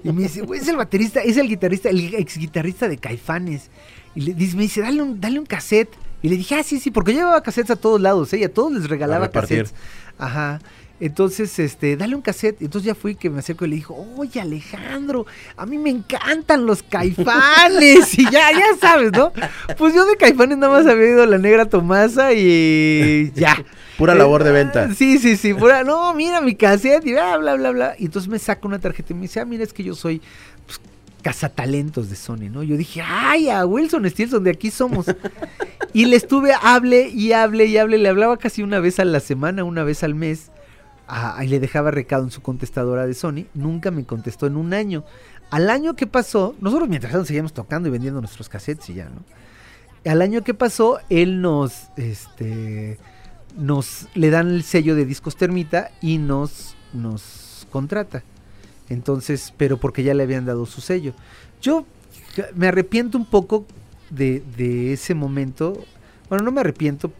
Speaker 2: Y me dice, güey, es el baterista, es el guitarrista, el ex guitarrista de Caifanes. Y le dice, me dice, dale un, dale un cassette. Y le dije, ah, sí, sí, porque yo llevaba cassettes a todos lados, ¿eh? y a todos les regalaba cassettes. Ajá. Entonces, este, dale un cassette. Entonces ya fui que me acerco y le dijo, oye Alejandro, a mí me encantan los caifanes. y ya, ya sabes, ¿no? Pues yo de caifanes nada más había ido a la negra Tomasa y ya.
Speaker 1: Pura
Speaker 2: Eh,
Speaker 1: labor de venta.
Speaker 2: Sí, sí, sí. Pura, no, mira mi cassette y bla, bla, bla, bla. Y entonces me saca una tarjeta y me dice, ah, mira, es que yo soy pues, cazatalentos de Sony, ¿no? Yo dije, ay, a Wilson Stilson, de aquí somos. y le estuve, hable y hable y hable. Le hablaba casi una vez a la semana, una vez al mes. Y le dejaba recado en su contestadora de Sony. Nunca me contestó en un año. Al año que pasó, nosotros mientras tanto seguíamos tocando y vendiendo nuestros cassettes y ya, ¿no? Al año que pasó, él nos, este, nos le dan el sello de discos Termita y nos, nos contrata. Entonces, pero porque ya le habían dado su sello. Yo me arrepiento un poco de, de ese momento. Bueno, no me arrepiento,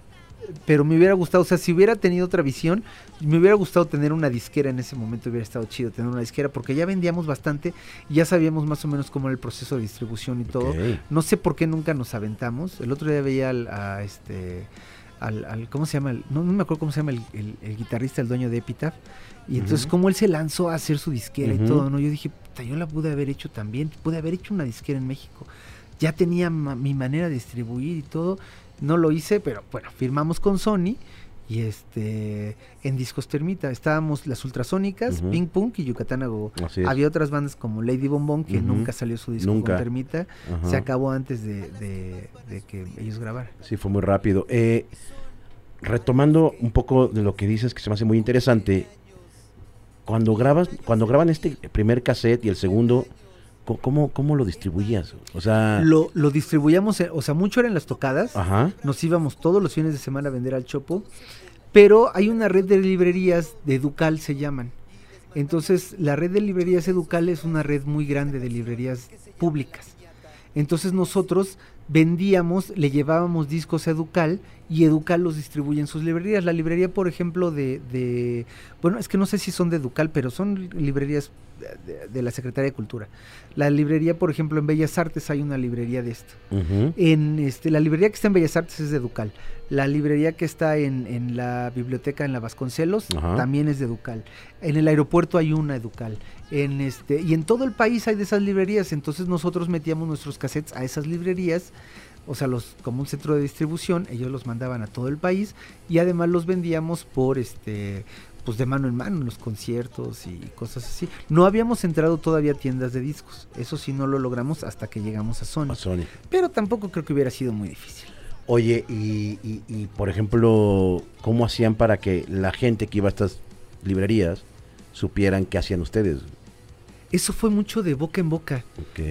Speaker 2: pero me hubiera gustado, o sea, si hubiera tenido otra visión, me hubiera gustado tener una disquera en ese momento, hubiera estado chido tener una disquera, porque ya vendíamos bastante y ya sabíamos más o menos cómo era el proceso de distribución y todo. No sé por qué nunca nos aventamos. El otro día veía al- a este al, al- ¿cómo se llama? El- no, no me acuerdo cómo se llama el, el- el guitarrista, el dueño de Epitaph. Y entonces,
Speaker 1: Ujú.
Speaker 2: como él se lanzó a hacer su disquera y todo, ¿no? Yo dije, puta, yo la pude haber hecho también, pude haber hecho una disquera en México. Ya tenía ma- mi manera de distribuir y todo, no lo hice, pero bueno, firmamos con Sony y este en Discos Termita estábamos las Ultrasónicas,
Speaker 1: Ujú.
Speaker 2: Ping Pong y Yucatán a Gogo.
Speaker 1: Así es.
Speaker 2: Había otras bandas como Lady Bombón que nunca salió su disco
Speaker 1: Nunca.
Speaker 2: con Termita, se acabó antes de, de- de que ellos grabaran.
Speaker 1: Sí, fue muy rápido. Eh, retomando un poco de lo que dices, que se me hace muy interesante, cuando grabas, cuando graban este primer cassette y el segundo, ¿cómo, cómo lo distribuías? O sea,
Speaker 2: Lo, lo distribuíamos, eh, o sea, mucho eran las tocadas.
Speaker 1: ajá,
Speaker 2: Nos íbamos todos los fines de semana a vender al Chopo. Pero hay una red de librerías de Educal se llaman. Entonces, la red de librerías Educal es una red muy grande de librerías públicas. Entonces nosotros vendíamos, le llevábamos discos a Educal y Educal los distribuye en sus librerías. La librería, por ejemplo, de, de- bueno, es que no sé si son de Educal, pero son librerías de, de la Secretaría de Cultura. La librería, por ejemplo, en Bellas Artes hay una librería de esto.
Speaker 1: ujú,
Speaker 2: En este, la librería que está en Bellas Artes es de Educal. La librería que está en, en la biblioteca en la Vasconcelos también es de Educal. En el aeropuerto hay una Educal. En este, y en todo el país hay de esas librerías. Entonces nosotros metíamos nuestros cassettes a esas librerías. O sea, los, como un centro de distribución, ellos los mandaban a todo el país y además los vendíamos por este pues de mano en mano en los conciertos y cosas así. No habíamos entrado todavía a tiendas de discos. Eso sí no lo logramos hasta que llegamos a Sony.
Speaker 1: a Sony.
Speaker 2: Pero tampoco creo que hubiera sido muy difícil.
Speaker 1: Oye, y, y- y, por ejemplo, ¿cómo hacían para que la gente que iba a estas librerías supieran qué hacían ustedes?
Speaker 2: Eso fue mucho de boca en boca.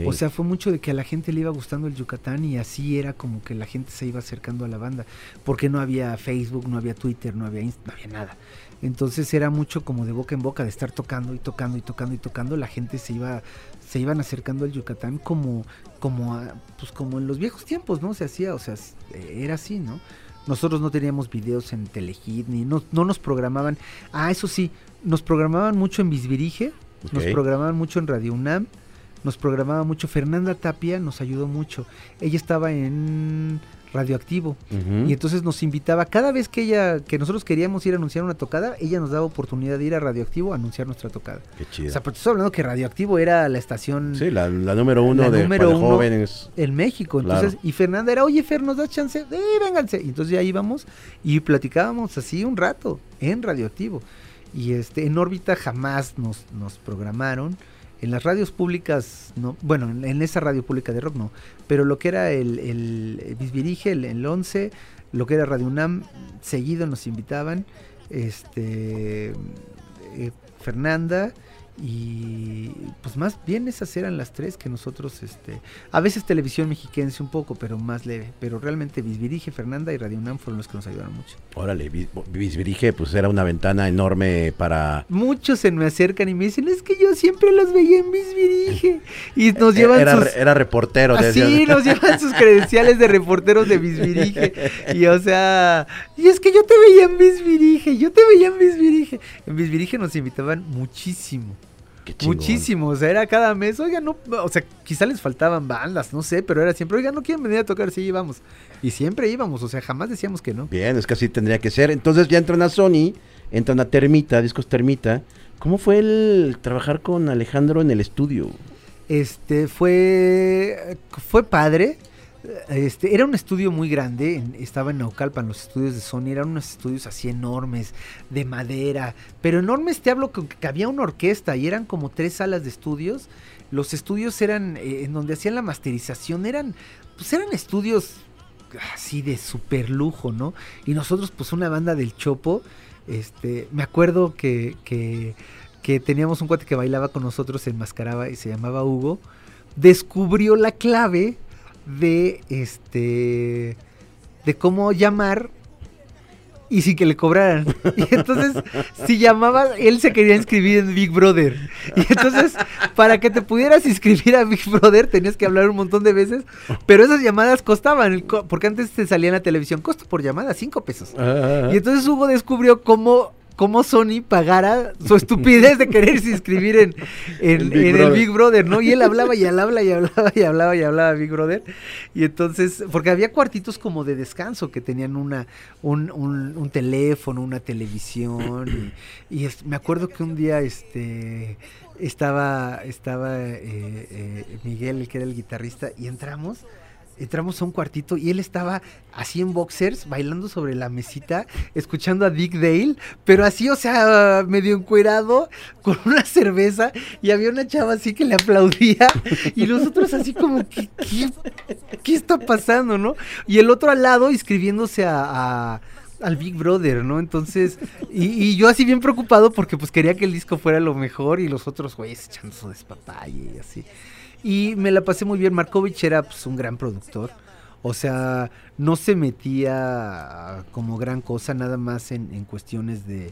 Speaker 2: O sea, fue mucho de que a la gente le iba gustando el Yucatán y así era como que la gente se iba acercando a la banda. Porque no había Facebook, no había Twitter, no había Inst- no había nada. Entonces era mucho como de boca en boca, de estar tocando y tocando y tocando y tocando. La gente se iba, se iban acercando al Yucatán como, como, a- pues como en los viejos tiempos, ¿no? Se hacía, o sea, era así, ¿no? Nosotros no teníamos videos en Telehit, ni no, no nos programaban. Ah, eso sí, nos programaban mucho en Bisbirige, nos programaban mucho en Radio UNAM, nos programaba mucho. Fernanda Tapia nos ayudó mucho. Ella estaba en Radioactivo y entonces nos invitaba cada vez que ella, que nosotros queríamos ir a anunciar una tocada, ella nos daba oportunidad de ir a Radioactivo a anunciar nuestra tocada.
Speaker 1: Qué chido.
Speaker 2: O sea, pero estoy hablando que Radioactivo era la estación
Speaker 1: sí, la, la número uno
Speaker 2: la
Speaker 1: de
Speaker 2: número uno
Speaker 1: jóvenes.
Speaker 2: en México. Entonces,
Speaker 1: Claro.
Speaker 2: y Fernanda era, oye Fer, ¿nos das chance? Eh, vénganse. Y entonces ya íbamos y platicábamos así un rato en Radioactivo. Y este, en órbita jamás nos, nos programaron. En las radios públicas, no, bueno, en, esa radio pública de rock no, pero lo que era el, el Bisbirige, el, el 11, lo que era Radio UNAM, seguido nos invitaban, este, eh, Fernanda, y pues más bien esas eran las tres que nosotros, este, a veces televisión mexiquense un poco, pero más leve, pero realmente Bisbirige, Fernanda y Radio UNAM fueron los que nos ayudaron mucho.
Speaker 1: Órale, Bisbirige, pues era una ventana enorme para...
Speaker 2: Muchos se me acercan y me dicen, es que yo siempre los veía en Bisbirige. Y nos llevan
Speaker 1: era,
Speaker 2: sus...
Speaker 1: era reportero.
Speaker 2: Así
Speaker 1: decían.
Speaker 2: nos llevan sus credenciales de reporteros de Bisbirige. Y o sea, y es que yo te veía en Bisbirige, yo te veía en Bisbirige. En Bisbirige nos invitaban muchísimo. Muchísimo, o sea, era cada mes, oiga, no, o sea, quizá les faltaban bandas, no sé, pero era siempre, oiga, no quieren venir a tocar, sí íbamos. Y siempre íbamos, o sea, jamás decíamos que no.
Speaker 1: Bien, es que así tendría que ser. Entonces ya entran a Sony, entran a Termita, Discos Termita. ¿Cómo fue el trabajar con Alejandro en el estudio?
Speaker 2: Este fue fue padre. Este era un estudio muy grande, en- estaba en Naucalpan, los estudios de Sony eran unos estudios así enormes, de madera, pero enormes te hablo con que había una orquesta y eran como tres salas de estudios. Los estudios eran eh, en donde hacían la masterización, eran pues eran estudios así de super lujo, ¿no? Y nosotros pues una banda del Chopo, este, me acuerdo que, que que teníamos un cuate que bailaba con nosotros, se enmascaraba y se llamaba Hugo, descubrió la clave de este de cómo llamar y sin que le cobraran. Y entonces, si llamaba, él se quería inscribir en Big Brother. Y entonces, para que te pudieras inscribir a Big Brother, tenías que hablar un montón de veces. Pero esas llamadas costaban, porque antes te salía en la televisión, costo por llamada, cinco pesos.
Speaker 1: Ah,
Speaker 2: Y entonces Hugo descubrió cómo cómo Sony pagara su estupidez de quererse inscribir en, en,
Speaker 1: El Big
Speaker 2: en el
Speaker 1: Brother.
Speaker 2: Big Brother, ¿no? Y él hablaba y hablaba y hablaba y hablaba y hablaba Big Brother. Y entonces, porque había cuartitos como de descanso que tenían una, un, un- un teléfono, una televisión. Y, y es- me acuerdo que un día este estaba, estaba eh, eh, Miguel, el que era el guitarrista, y entramos. Entramos a un cuartito y él estaba así en boxers, bailando sobre la mesita, escuchando a Dick Dale, pero así, o sea, medio encuerado, con una cerveza, y había una chava así que le aplaudía, y nosotros así como, ¿qué, qué, qué está pasando, no? Y el otro al lado inscribiéndose a, a- al Big Brother, ¿no? Entonces, y, y yo así bien preocupado porque pues quería que el disco fuera lo mejor y los otros güeyes echando su despapalle y así. Y me la pasé muy bien. Markovich era pues un gran productor. O sea, no se metía como gran cosa, nada más en, en cuestiones de,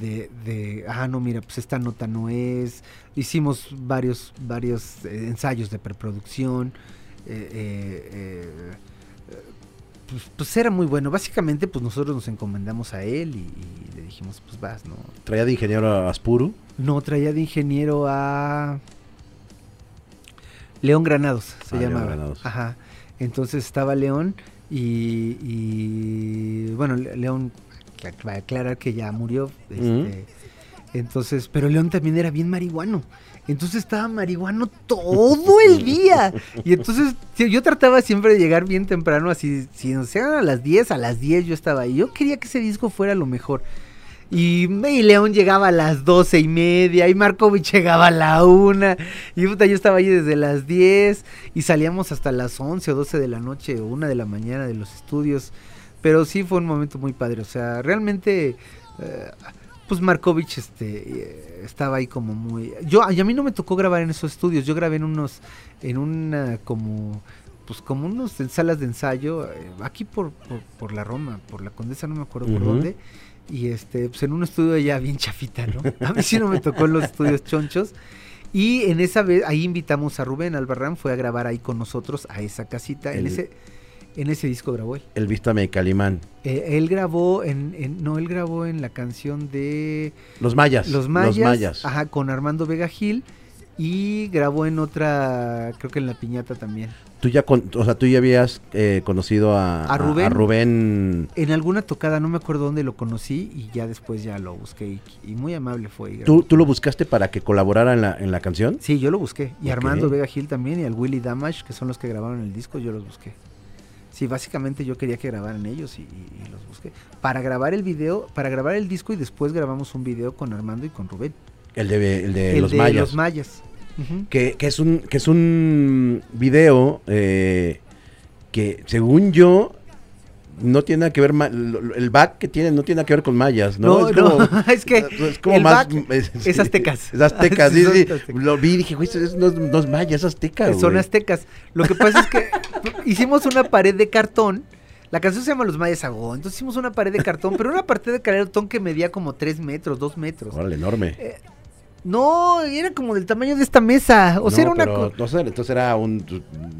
Speaker 2: de, de, ah, no, mira, pues esta nota no es. Hicimos varios, varios eh, ensayos de preproducción. eh, eh, eh, pues, pues era muy bueno. Básicamente, pues nosotros nos encomendamos a él y, y le dijimos, pues vas, ¿no?
Speaker 1: Traía de ingeniero a Aspuru.
Speaker 2: No, traía de ingeniero a León Granados, se
Speaker 1: Ah, León
Speaker 2: llamaba.
Speaker 1: Granados.
Speaker 2: Ajá. Entonces estaba León y, y, bueno, Le- León va a aclarar que ya murió. este, Entonces, pero León también era bien marihuano. Entonces estaba marihuano todo el día. Y entonces yo trataba siempre de llegar bien temprano, así, si llegan a las 10, a las 10 yo estaba ahí. Yo quería que ese disco fuera lo mejor. Y, y León llegaba a las doce y media, y Markovich llegaba a la una, y puta, yo estaba ahí desde las 10, y salíamos hasta las 11 o 12 de la noche, o una de la mañana de los estudios. Pero sí fue un momento muy padre, o sea, realmente, eh, pues Markovich este, eh, estaba ahí como muy... Yo, y a mí no me tocó grabar en esos estudios, yo grabé en unos, en una como... Pues como unos en salas de ensayo, eh, aquí por, por, por la Roma, por la Condesa, no me acuerdo por dónde. Y este, pues en un estudio ya bien chafita, ¿no? A mí sí no me tocó en los estudios chonchos. Y en esa vez, ahí invitamos a Rubén Albarrán, fue a grabar ahí con nosotros a esa casita. En ese, en ese disco grabó él.
Speaker 1: El Vístame Calimán.
Speaker 2: Eh, él grabó en, en- no, él grabó en la canción de
Speaker 1: Los mayas.
Speaker 2: Los Mayas,
Speaker 1: Los mayas.
Speaker 2: ajá, con Armando Vega Gil. Y grabó en otra, creo que en La Piñata también.
Speaker 1: Tú ya, con- o sea, tú ya habías eh, conocido a,
Speaker 2: ¿A Rubén?
Speaker 1: Rubén.
Speaker 2: En alguna tocada, no me acuerdo dónde lo conocí y ya después ya lo busqué y, y muy amable fue. y.
Speaker 1: ¿Tú, ¿Tú lo buscaste para que colaborara en la, en la canción?
Speaker 2: Sí, yo lo busqué. Y. Armando Vega Gil también y al Willy Damage, que son los que grabaron el disco, yo los busqué. Sí, básicamente yo quería que grabaran ellos y, y- y los busqué. Para grabar el video, para grabar el disco y después grabamos un video con Armando y con Rubén.
Speaker 1: El de, el de
Speaker 2: el
Speaker 1: los
Speaker 2: de
Speaker 1: mayas.
Speaker 2: los mayas.
Speaker 1: Que, que es un que es un video eh, que según yo no tiene nada que ver el back que tiene no tiene nada que ver con mayas no,
Speaker 2: No,
Speaker 1: es
Speaker 2: no,
Speaker 1: como,
Speaker 2: es que
Speaker 1: es como
Speaker 2: el
Speaker 1: más
Speaker 2: back
Speaker 1: es,
Speaker 2: es aztecas.
Speaker 1: es aztecas
Speaker 2: Sí,
Speaker 1: sí,
Speaker 2: aztecas.
Speaker 1: lo vi y dije güey no, es- no es maya es azteca
Speaker 2: Son aztecas. Lo que pasa es que hicimos una pared de cartón. La canción se llama Los Mayas Agó. Entonces hicimos una pared de cartón, pero una pared de cartón que medía como 3 metros, 2 metros.
Speaker 1: Órale, enorme
Speaker 2: No, era como del tamaño de esta mesa. O sea,
Speaker 1: No,
Speaker 2: era una,
Speaker 1: pero no sé, entonces era un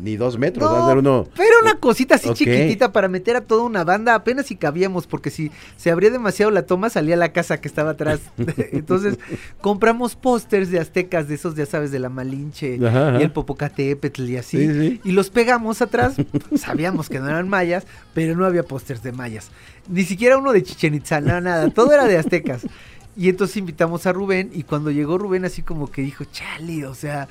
Speaker 1: ni dos metros
Speaker 2: No,
Speaker 1: va a ser uno
Speaker 2: Pero era una cosita así chiquitita para meter a toda una banda, apenas si cabíamos, porque si se abría demasiado la toma, salía la casa que estaba atrás. Entonces, compramos pósters de aztecas, de esos, ya sabes, de la Malinche
Speaker 1: Ajá, ajá.
Speaker 2: y el Popocatépetl y así.
Speaker 1: Sí, sí.
Speaker 2: Y los pegamos atrás, sabíamos que no eran mayas, pero no había pósters de mayas. Ni siquiera uno de Chichen Itza, nada, nada, todo era de aztecas. Y entonces invitamos a Rubén y cuando llegó Rubén así como que dijo, chale, o sea,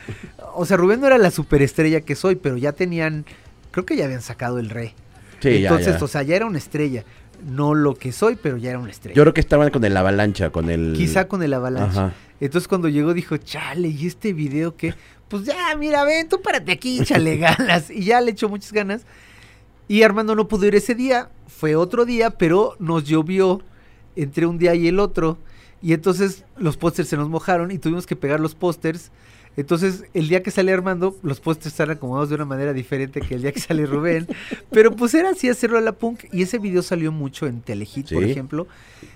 Speaker 2: o sea, Rubén no era la superestrella que soy, pero ya tenían, creo que ya habían sacado el rey.
Speaker 1: Sí, ya,
Speaker 2: entonces,
Speaker 1: ya.
Speaker 2: o sea, ya era una estrella. No lo que soy, pero ya era una estrella.
Speaker 1: yo creo que estaban con el avalancha con el
Speaker 2: Quizá con el avalanche.
Speaker 1: Ajá.
Speaker 2: Entonces cuando llegó dijo, chale, ¿y este video qué? Pues ya, mira, ven, tú párate aquí, échale ganas. Y ya le echó muchas ganas. Y Armando no pudo ir ese día, fue otro día, pero nos llovió entre un día y el otro. Y entonces los pósters se nos mojaron y tuvimos que pegar los pósters. Entonces, el día que sale Armando, los pósters están acomodados de una manera diferente que el día que sale Rubén. Pero pues era así hacerlo a la punk. Y ese video salió mucho en Telehit, por ejemplo.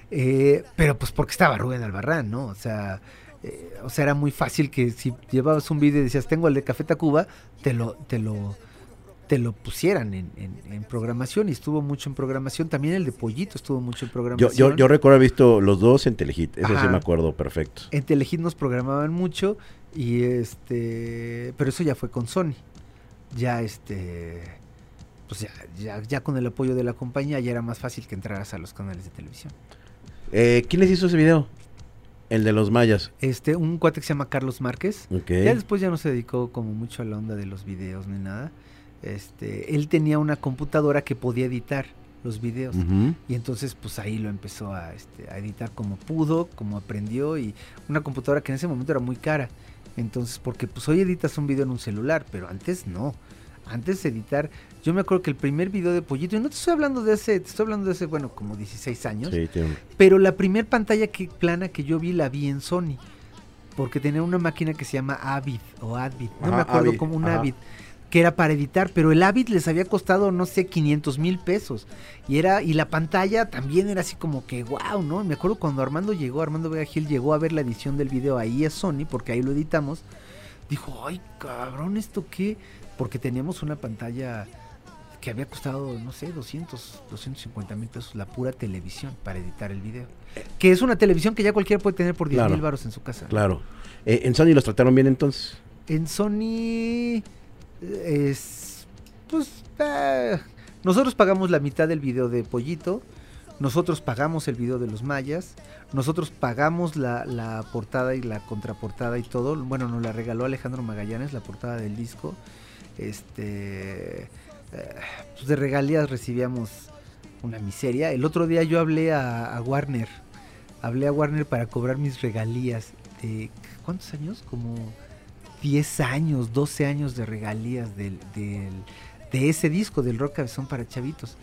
Speaker 2: Eh, pero pues porque estaba Rubén Albarrán, ¿no? O sea, eh, o sea, era muy fácil que si llevabas un video y decías, tengo el de Café Tacuba, te lo, te lo, te lo pusieran en, en- en programación y estuvo mucho en programación. También el de Pollito estuvo mucho en
Speaker 1: Yo,
Speaker 2: programación.
Speaker 1: yo, yo recuerdo haber visto los dos en Telehit, eso sí
Speaker 2: Ajá.
Speaker 1: me acuerdo perfecto.
Speaker 2: En Telehit nos programaban mucho y este, pero eso ya fue con Sony. Ya este, pues ya, ya, ya con el apoyo de la compañía ya era más fácil que entraras a los canales de televisión.
Speaker 1: Eh, ¿Quién les hizo ese video? El de los mayas.
Speaker 2: Este, un cuate que se llama Carlos Márquez. Ya después ya no se dedicó como mucho a la onda de los videos ni nada. Este, él tenía una computadora que podía editar los videos. Y entonces pues ahí lo empezó a, este, a editar como pudo, como aprendió y una computadora que en ese momento era muy cara. Entonces, porque pues hoy editas un video en un celular, pero antes no. Antes editar, yo me acuerdo que el primer video de Pollito, y no te estoy hablando de hace, te estoy hablando de hace, bueno, como 16 años,
Speaker 1: Sí,
Speaker 2: pero la primer pantalla que, plana que yo vi la vi en Sony. Porque tenía una máquina que se llama Avid o Advid. No
Speaker 1: Ajá,
Speaker 2: me acuerdo
Speaker 1: Avid,
Speaker 2: como un
Speaker 1: ajá.
Speaker 2: Avid. Que era para editar, pero el Avid les había costado, no sé, 500 mil pesos. Y era y la pantalla también era así como que, wow, ¿no? Me acuerdo cuando Armando llegó, Armando Vega Gil llegó a ver la edición del video ahí a Sony, porque ahí lo editamos. Dijo, ay, cabrón, ¿esto qué? Porque teníamos una pantalla que había costado, no sé, 200, 250 mil pesos la pura televisión para editar el video. Que es una televisión que ya cualquiera puede tener por 10
Speaker 1: Claro.
Speaker 2: mil baros en su casa.
Speaker 1: Claro. Eh, ¿En Sony los trataron bien entonces?
Speaker 2: En Sony es, pues, ah, nosotros pagamos la mitad del video de Pollito, nosotros pagamos el video de los mayas, nosotros pagamos la, la portada y la contraportada y todo. Bueno, nos la regaló Alejandro Magallanes, la portada del disco. Este, eh, pues de regalías recibíamos una miseria. El otro día yo hablé a, a Warner, hablé a Warner para cobrar mis regalías de ¿cuántos años? Como 10 años, 12 años de regalías del, del- de ese disco del Rock Cabezón para Chavitos.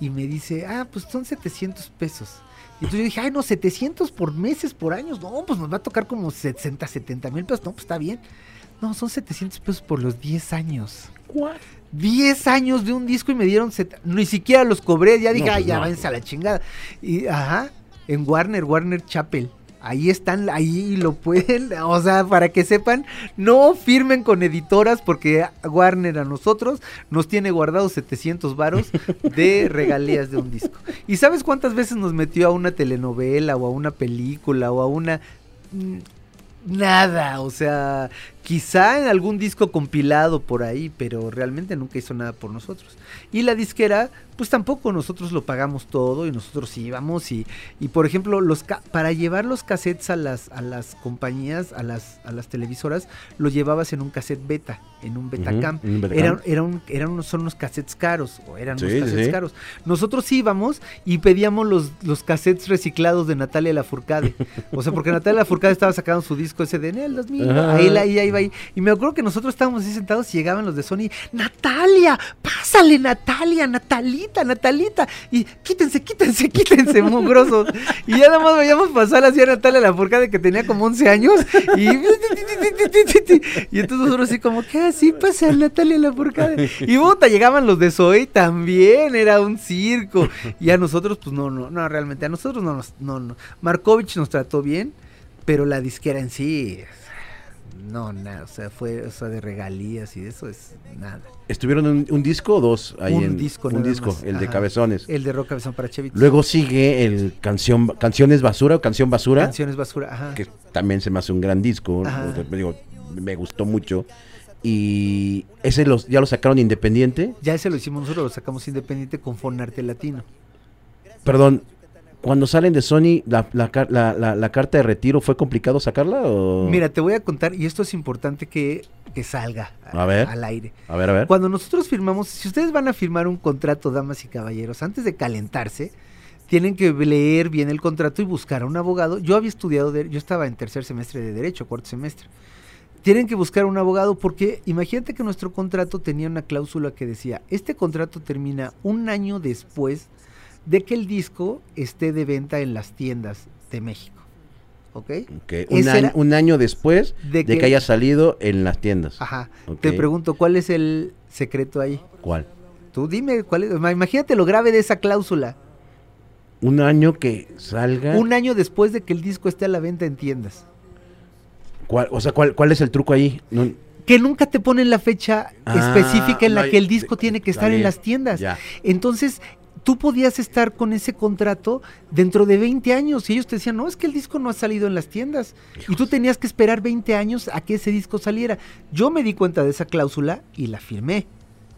Speaker 2: Y me dice, ah, pues son 700 pesos. Y entonces yo dije, ay, no, 700 por meses, por años. No, pues nos va a tocar como 60, 70 mil pesos. No, pues está bien. No, son 700 pesos por los 10 años. 10 años de un disco y me dieron, set- ni siquiera los cobré, ya dije,
Speaker 1: No,
Speaker 2: ay,
Speaker 1: pues
Speaker 2: ya
Speaker 1: no.
Speaker 2: váyanse a la chingada. Y, ajá, en Warner, Warner Chapel. Ahí están, ahí lo pueden, o sea, para que sepan, no firmen con editoras porque Warner a nosotros nos tiene guardados 700 varos de regalías de un disco. ¿Y sabes cuántas veces nos metió a una telenovela o a una película o a una... mm, Nada, o sea, quizá en algún disco compilado por ahí, pero realmente nunca hizo nada por nosotros. Y la disquera, pues tampoco nosotros lo pagamos todo y nosotros íbamos y, y por ejemplo, los ca- para llevar los cassettes a las, a las compañías, a las, a las televisoras, lo llevabas en un cassette beta, en un Betacam.
Speaker 1: Un Betacam.
Speaker 2: Era, era un, eran unos, son unos cassettes caros, o eran
Speaker 1: Sí,
Speaker 2: unos cassettes
Speaker 1: sí.
Speaker 2: caros. Nosotros íbamos y pedíamos los, los cassettes reciclados de Natalia Lafourcade. O sea, porque Natalia Lafourcade estaba sacando su disco ese de en el 2000.
Speaker 1: Ajá.
Speaker 2: Ahí, ahí, ahí ahí. Y me acuerdo que nosotros estábamos así sentados y llegaban los de Sony. Natalia, pásale Natalia, Natalita, Natalita. Y quítense, quítense, quítense, mugrosos. Y ya nada más veíamos pasar así a Natalia Lafourcade que tenía como 11 años. Y, y entonces nosotros así como, ¿qué así pasa Natalia Lafourcade? Y puta, llegaban los de Zoe también, era un circo. Y a nosotros, pues no, no, no, realmente, a nosotros no nos, no, no. Markovich nos trató bien, pero la disquera en sí, no, nada, o sea, fue, o sea, de regalías y eso es nada.
Speaker 1: ¿Estuvieron un, un disco o dos ahí
Speaker 2: Un
Speaker 1: en
Speaker 2: disco
Speaker 1: un disco,
Speaker 2: más,
Speaker 1: el de. Cabezones?
Speaker 2: El de Rock Cabezón para.
Speaker 1: Luego sigue el canción Canciones Basura o Canción Basura,
Speaker 2: Canciones basura, ajá.
Speaker 1: que también se me hace un gran disco,
Speaker 2: Ajá.
Speaker 1: digo, me gustó mucho. Y ese los, ya lo sacaron independiente.
Speaker 2: Ya ese lo hicimos nosotros, lo sacamos independiente con Fonarte Latino.
Speaker 1: Perdón, cuando salen de Sony, la, la car- la- la- la carta de retiro, ¿fue complicado sacarla? O...
Speaker 2: Mira, te voy a contar, y esto es importante que, que salga
Speaker 1: A ver.
Speaker 2: al aire.
Speaker 1: A ver, a ver.
Speaker 2: Cuando nosotros firmamos, si ustedes van a firmar un contrato, damas y caballeros, antes de calentarse, tienen que leer bien el contrato y buscar a un abogado. Yo había estudiado, yo estaba en tercer semestre de Derecho, cuarto semestre. Tienen que buscar a un abogado porque imagínate que nuestro contrato tenía una cláusula que decía, este contrato termina un año después de que el disco esté de venta en las tiendas de México. ¿Ok?
Speaker 1: Ok, Un, año, un año después de,
Speaker 2: De
Speaker 1: que... haya salido en las tiendas.
Speaker 2: Ajá. Te pregunto, ¿cuál es el secreto ahí?
Speaker 1: ¿Cuál?
Speaker 2: Tú dime, ¿cuál es? Ma- Imagínate lo grave de esa cláusula.
Speaker 1: Un año que salga.
Speaker 2: Un año después de que el disco esté a la venta en tiendas.
Speaker 1: ¿Cuál- o sea, ¿cuál, ¿cuál es el truco ahí? No-
Speaker 2: que nunca te ponen la fecha
Speaker 1: Ah,
Speaker 2: específica en la que el disco
Speaker 1: de-
Speaker 2: tiene que estar en las tiendas.
Speaker 1: ya.
Speaker 2: Entonces, tú podías estar con ese contrato dentro de 20 años y ellos te decían, no, es que el disco no ha salido en las tiendas. Y tú tenías que esperar 20 años a que ese disco saliera. Yo me di cuenta de esa cláusula y la firmé.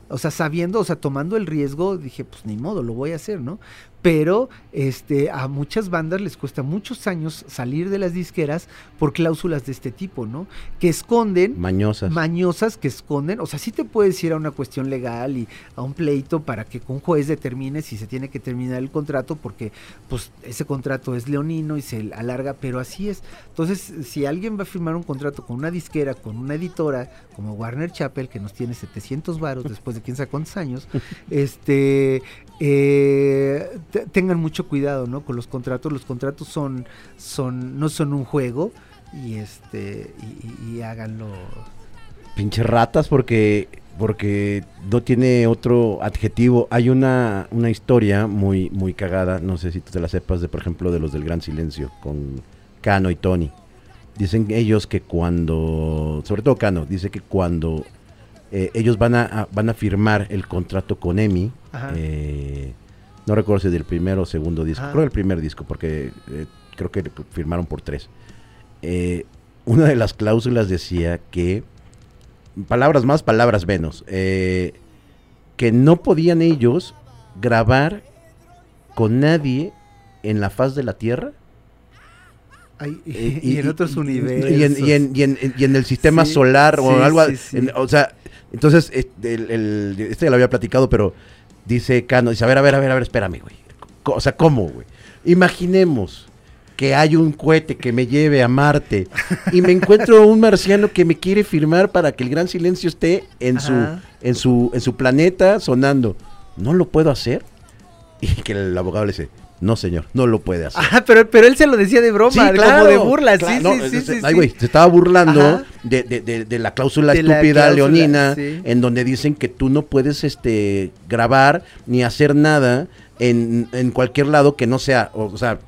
Speaker 2: O sea, sabiendo, o sea, tomando el riesgo, dije, pues ni modo, lo voy a hacer, ¿no? Pero este, a muchas bandas les cuesta muchos años salir de las disqueras por cláusulas de este tipo, ¿no? Que esconden
Speaker 1: Mañosas.
Speaker 2: mañosas que esconden, o sea, sí te puedes ir a una cuestión legal y a un pleito para que un juez determine si se tiene que terminar el contrato, porque pues ese contrato es leonino y se alarga, pero así es. Entonces, si alguien va a firmar un contrato con una disquera, con una editora, como Warner Chappell, que nos tiene 700 varos después de quién sabe cuántos años, este, eh, te- tengan mucho cuidado, ¿no? Con los contratos, los contratos son, son, no son un juego y este, y háganlo
Speaker 1: Pinche ratas porque porque no tiene otro adjetivo. Hay una, una historia muy muy cagada, no sé si tú te la sepas, de por ejemplo de los del Gran Silencio con Cano y Tony. Dicen ellos que cuando, sobre todo Cano, dice que cuando eh, ellos van a, a- van a firmar el contrato con EMI, eh, no recuerdo si del primero o segundo disco,
Speaker 2: Ajá.
Speaker 1: creo que el primer disco, porque eh, creo que firmaron por tres. Una de las cláusulas decía que, palabras más, palabras menos, que no podían ellos grabar con nadie en la faz de la Tierra.
Speaker 2: Ay, y,
Speaker 1: eh,
Speaker 2: y en otros universos.
Speaker 1: Y en, y en- y en- y en el sistema
Speaker 2: Sí,
Speaker 1: solar o
Speaker 2: sí,
Speaker 1: algo.
Speaker 2: sí,
Speaker 1: o sea, entonces, este, el, el- este ya lo había platicado, pero dice Cano, dice, a ver, a ver, a ver, a ver, espérame, güey. O sea, ¿cómo, güey? Imaginemos que hay un cohete que me lleve a Marte y me encuentro un marciano que me quiere firmar para que el gran silencio esté en su, en su, en su planeta sonando. ¿No lo puedo hacer? Y que el abogado le dice, no señor, no lo puede hacer.
Speaker 2: Ajá, pero, pero él se lo decía de broma,
Speaker 1: Sí,
Speaker 2: como de burla,
Speaker 1: claro,
Speaker 2: sí,
Speaker 1: no,
Speaker 2: sí, sí,
Speaker 1: ay, güey, se estaba burlando de, de- de- de la cláusula
Speaker 2: la
Speaker 1: estúpida
Speaker 2: cláusula,
Speaker 1: leonina, en donde dicen que tú no puedes este grabar ni hacer nada en, en cualquier lado que no sea, o, o sea,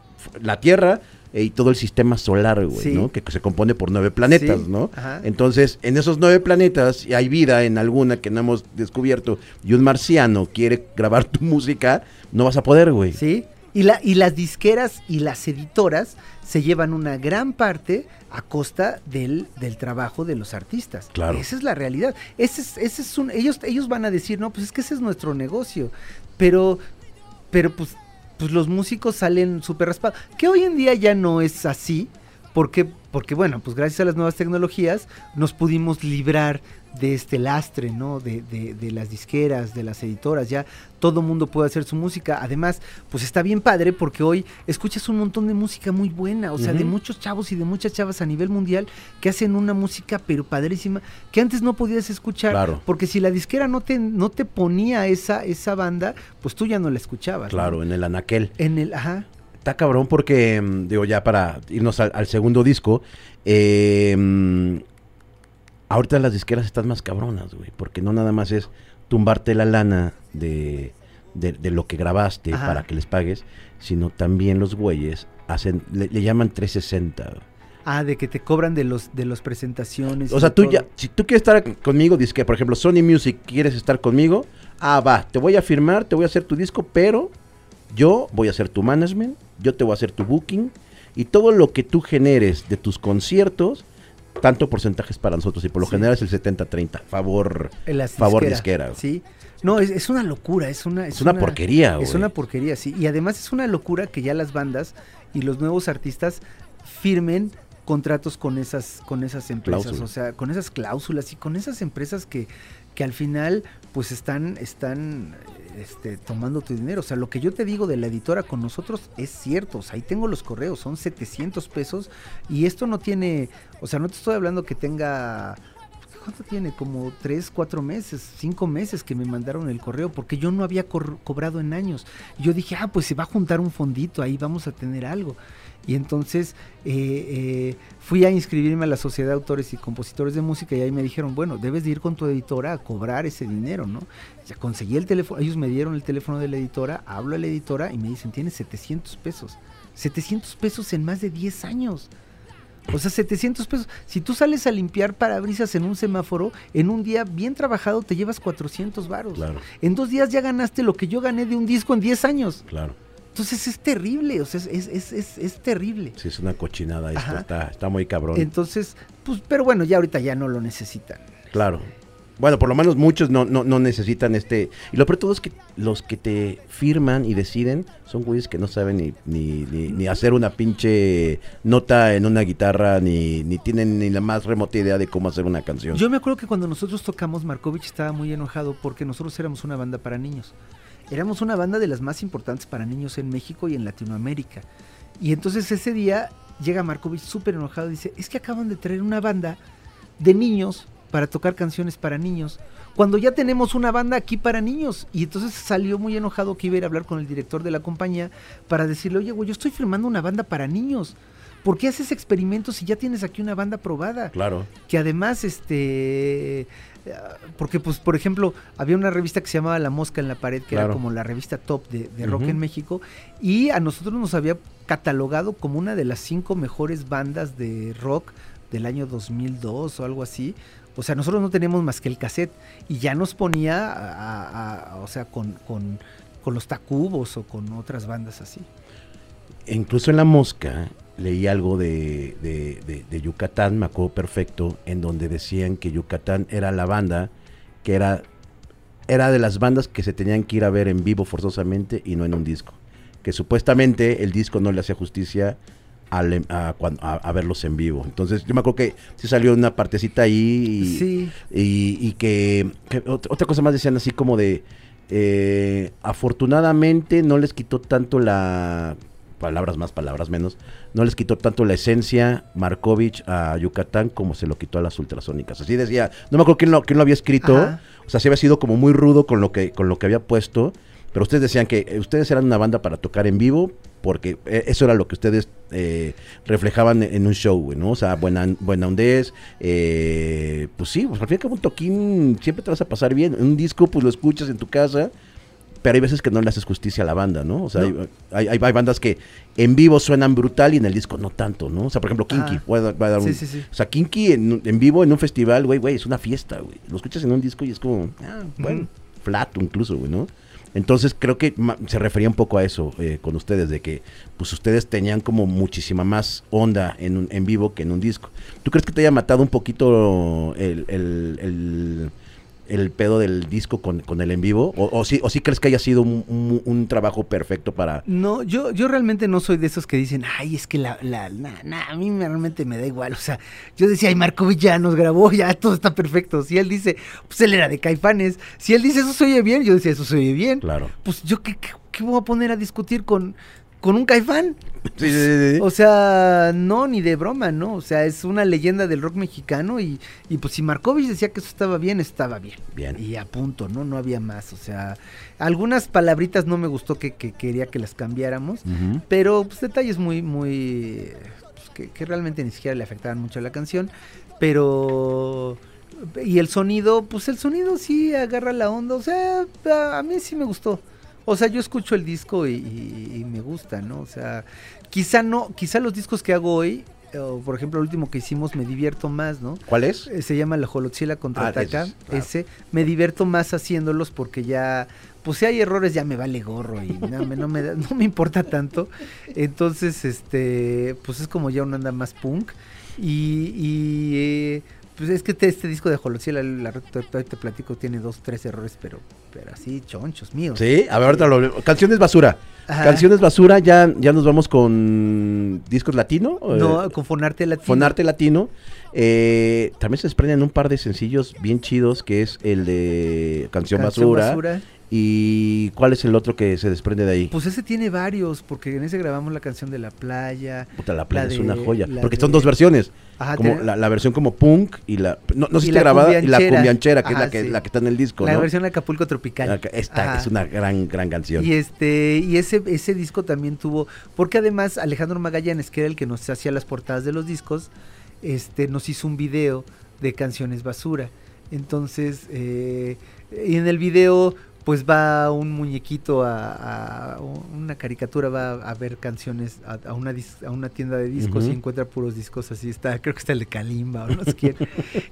Speaker 1: la Tierra eh, y todo el sistema solar, güey,
Speaker 2: Sí.
Speaker 1: ¿no? Que, que se compone por nueve planetas,
Speaker 2: Sí,
Speaker 1: ¿no?
Speaker 2: ajá.
Speaker 1: Entonces, en esos nueve planetas y hay vida en alguna que no hemos descubierto y un marciano quiere grabar tu música, no vas a poder, güey.
Speaker 2: Sí, y, la, y las disqueras y las editoras se llevan una gran parte a costa del, del trabajo de los artistas.
Speaker 1: Claro.
Speaker 2: Esa es la realidad. Ese es, ese es un, ellos, ellos van a decir, no, pues es que ese es nuestro negocio. Pero, pero pues, pues los músicos salen súper raspados. Que hoy en día ya no es así. Porque, porque, bueno, pues gracias a las nuevas tecnologías nos pudimos librar de este lastre, ¿no? De, de, de las disqueras, de las editoras, ya todo mundo puede hacer su música. Además, pues está bien padre porque hoy escuchas un montón de música muy buena, o sea, de muchos chavos y de muchas chavas a nivel mundial que hacen una música pero padrísima que antes no podías escuchar
Speaker 1: Claro.
Speaker 2: porque si la disquera no te no te ponía esa esa banda, pues tú ya no la escuchabas. ¿no?
Speaker 1: Claro, en el anaquel.
Speaker 2: En el, ajá.
Speaker 1: Está cabrón porque, mm, digo, ya para irnos al, al segundo disco, eh, mm, ahorita las disqueras están más cabronas, güey, porque no nada más es tumbarte la lana de, de, de lo que grabaste
Speaker 2: Ajá.
Speaker 1: para que les pagues, sino también los güeyes hacen, le, le llaman 360. güey.
Speaker 2: Ah, de que te cobran de los de las presentaciones.
Speaker 1: O sea, tú
Speaker 2: todo.
Speaker 1: ya, si tú quieres estar conmigo, disque, por ejemplo, Sony Music, quieres estar conmigo, ah, va, te voy a firmar, te voy a hacer tu disco, pero yo voy a hacer tu management, yo te voy a hacer tu booking, y todo lo que tú generes de tus conciertos, tanto porcentajes para nosotros, y por lo
Speaker 2: Sí.
Speaker 1: general es el 70-30, favor,
Speaker 2: las
Speaker 1: favor
Speaker 2: disquera. Sí. No, es, es una locura, es una...
Speaker 1: Es una porquería,
Speaker 2: Es una porquería, sí. Y además es una locura que ya las bandas y los nuevos artistas firmen contratos con esas, con esas empresas, o sea, con esas cláusulas y con esas empresas que, que al final pues están, están este, tomando tu dinero. O sea, lo que yo te digo de la editora con nosotros es cierto. O sea, ahí tengo los correos, son 700 pesos y esto no tiene, o sea, no te estoy hablando que tenga... ¿Cuánto tiene? Como tres, cuatro meses, cinco meses que me mandaron el correo, porque yo no había cobrado en años. Yo dije, ah, pues se va a juntar un fondito, ahí vamos a tener algo. Y entonces eh, eh, fui a inscribirme a la Sociedad de Autores y Compositores de Música y ahí me dijeron, bueno, debes de ir con tu editora a cobrar ese dinero, ¿no? Ya conseguí el teléfono, ellos me dieron el teléfono de la editora, hablo a la editora y me dicen, tienes 700 pesos. 700 pesos en más de 10 años. O sea, 700 pesos. Si tú sales a limpiar parabrisas en un semáforo, en un día bien trabajado te llevas 400 varos.
Speaker 1: Claro.
Speaker 2: En dos días ya ganaste lo que yo gané de un disco en 10 años.
Speaker 1: Claro.
Speaker 2: Entonces es terrible, o sea, es, es, es, es, es terrible.
Speaker 1: Sí, es una cochinada esto, está, está muy cabrón.
Speaker 2: Entonces, pues, pero bueno, ya ahorita ya no lo necesitan.
Speaker 1: Claro. Bueno, por lo menos muchos no, no, no necesitan este. Y lo peor de todo es que los que te firman y deciden son güeyes que no saben ni, ni, ni, ni hacer una pinche nota en una guitarra, ni, ni tienen ni la más remota idea de cómo hacer una canción.
Speaker 2: Yo me acuerdo que cuando nosotros tocamos, Markovich estaba muy enojado porque nosotros éramos una banda para niños. Éramos una banda de las más importantes para niños en México y en Latinoamérica. Y entonces ese día llega Markovich súper enojado y dice, es que acaban de traer una banda de niños para tocar canciones para niños, cuando ya tenemos una banda aquí para niños. Y entonces salió muy enojado que iba a ir a hablar con el director de la compañía para decirle, oye, güey, yo estoy firmando una banda para niños. ¿Por qué haces experimentos si ya tienes aquí una banda probada?
Speaker 1: Claro.
Speaker 2: que además este porque pues por ejemplo había una revista que se llamaba La Mosca en la pared que
Speaker 1: Claro.
Speaker 2: era como la revista top de, de rock en México y a nosotros nos había catalogado como una de las cinco mejores bandas de rock del año 2002 o algo así o sea nosotros no teníamos más que el cassette y ya nos ponía a- o sea con, con con los Tacubos o con otras bandas así
Speaker 1: Incluso en La Mosca leí algo de, de, de- de Yucatán, me acuerdo perfecto, en donde decían que Yucatán era la banda que era, era de las bandas que se tenían que ir a ver en vivo forzosamente y no en un disco. Que supuestamente el disco no le hacía justicia a, cuan- a- a verlos en vivo. Entonces yo me acuerdo que sí salió una partecita ahí y,
Speaker 2: sí
Speaker 1: y, y que, que ot- otra cosa más decían así como de eh, afortunadamente no les quitó tanto la palabras más palabras menos no les quitó tanto la esencia Markovich a Yucatán como se lo quitó a las ultrasónicas así decía no me acuerdo quién lo, quién lo había escrito
Speaker 2: Ajá.
Speaker 1: o sea sí había sido como muy rudo con lo que con lo que había puesto pero ustedes decían que eh, ustedes eran una banda para tocar en vivo porque eh, eso era lo que ustedes eh, reflejaban en un show, güey, ¿no? O sea, buena, buena hondez, eh, pues sí, pues al fin y al cabo un toquín siempre te vas a pasar bien. Un disco, pues lo escuchas en tu casa, pero hay veces que no le haces justicia a la banda, ¿no? O sea,
Speaker 2: No.
Speaker 1: hay, hay- hay bandas que en vivo suenan brutal y en el disco no tanto, ¿no? O sea, por ejemplo, Kinky.
Speaker 2: Ah.
Speaker 1: voy a dar- voy a dar
Speaker 2: Sí,
Speaker 1: un-
Speaker 2: sí, sí.
Speaker 1: O sea, Kinky en, en vivo, en un festival, güey, güey, es una fiesta, güey. Lo escuchas en un disco y es como, ah, bueno,
Speaker 2: Ujú.
Speaker 1: flat incluso, güey, ¿no? Entonces creo que se refería un poco a eso eh, con ustedes, de que pues ustedes tenían como muchísima más onda en, en vivo que en un disco. ¿Tú crees que te haya matado un poquito el, el, el- el pedo del disco con, con el en vivo? ¿O, o sí, ¿O sí crees que haya sido un, un- un trabajo perfecto para...
Speaker 2: No, yo, yo realmente no soy de esos que dicen, ay, es que la, la, na, na, a mí me- realmente me da igual. O sea, yo decía, ay, Markovich ya nos grabó, ya todo está perfecto. Si él dice, pues él era de Caifanes. Si él dice, eso se oye bien, yo decía, eso se oye bien.
Speaker 1: Claro.
Speaker 2: Pues yo, ¿qué, qué, qué voy a poner a discutir con, con un Caifán?
Speaker 1: Sí, sí, sí, sí.
Speaker 2: O sea, no, ni de broma, ¿no? O sea, es una leyenda del rock mexicano y, y pues si Markovich decía que eso estaba bien, estaba bien.
Speaker 1: Bien.
Speaker 2: Y a punto, ¿no? No había más. O sea, algunas palabritas no me gustó que, que quería que las cambiáramos, pero pues detalles muy, muy... pues, que, que realmente ni siquiera le afectaban mucho a la canción, pero... Y el sonido, pues el sonido sí agarra la onda, o sea, a, a mí sí me gustó. O sea, yo escucho el disco y, y- y me gusta, ¿no? O sea, quizá no, quizá los discos que hago hoy, o por ejemplo el último que hicimos, me divierto más, ¿no?
Speaker 1: ¿Cuál es?
Speaker 2: Eh, Se llama La Jolotzila contraataca.
Speaker 1: Ah, ese es, claro.
Speaker 2: ese me divierto más haciéndolos porque ya, pues si hay errores ya me vale gorro y no, me, no me, da- no me importa tanto. Entonces, este, pues es como ya una anda más punk. Y, y, eh, pues es que te- este disco de Jolotzila, la, te, te- te platico, tiene dos, tres errores, pero, pero así chonchos míos.
Speaker 1: Sí, a ver, ahorita lo... Canciones basura.
Speaker 2: Ajá.
Speaker 1: Canciones basura, ya, ya nos vamos con discos latino.
Speaker 2: No,
Speaker 1: eh,
Speaker 2: con Fonarte Latino.
Speaker 1: Fonarte Latino. Eh, también se desprenden un par de sencillos bien chidos, que es el de Canción,
Speaker 2: Canción
Speaker 1: basura,
Speaker 2: Basura.
Speaker 1: ¿Y cuál es el otro que se desprende de ahí?
Speaker 2: Pues ese tiene varios, porque en ese grabamos la canción de la playa.
Speaker 1: Puta, la playa
Speaker 2: la
Speaker 1: es una joya. Porque
Speaker 2: de-
Speaker 1: son dos versiones.
Speaker 2: Ajá,
Speaker 1: como la, la versión como punk y la... No, no sé si está grabada. Y la
Speaker 2: cumbianchera.
Speaker 1: que es la que,
Speaker 2: sí.
Speaker 1: la que está en el disco,
Speaker 2: la
Speaker 1: ¿no?
Speaker 2: versión de Acapulco Tropical.
Speaker 1: Esta
Speaker 2: Ajá.
Speaker 1: es una gran, gran canción.
Speaker 2: Y este, y ese, ese disco también tuvo, porque además Alejandro Magallanes, que era el que nos hacía las portadas de los discos, este, nos hizo un video de canciones basura. Entonces, eh, y en el video, pues va un muñequito a, a una caricatura, va a ver canciones a, una, a una tienda de discos y encuentra puros discos así, está, creo que está el de Kalimba o no sé quién,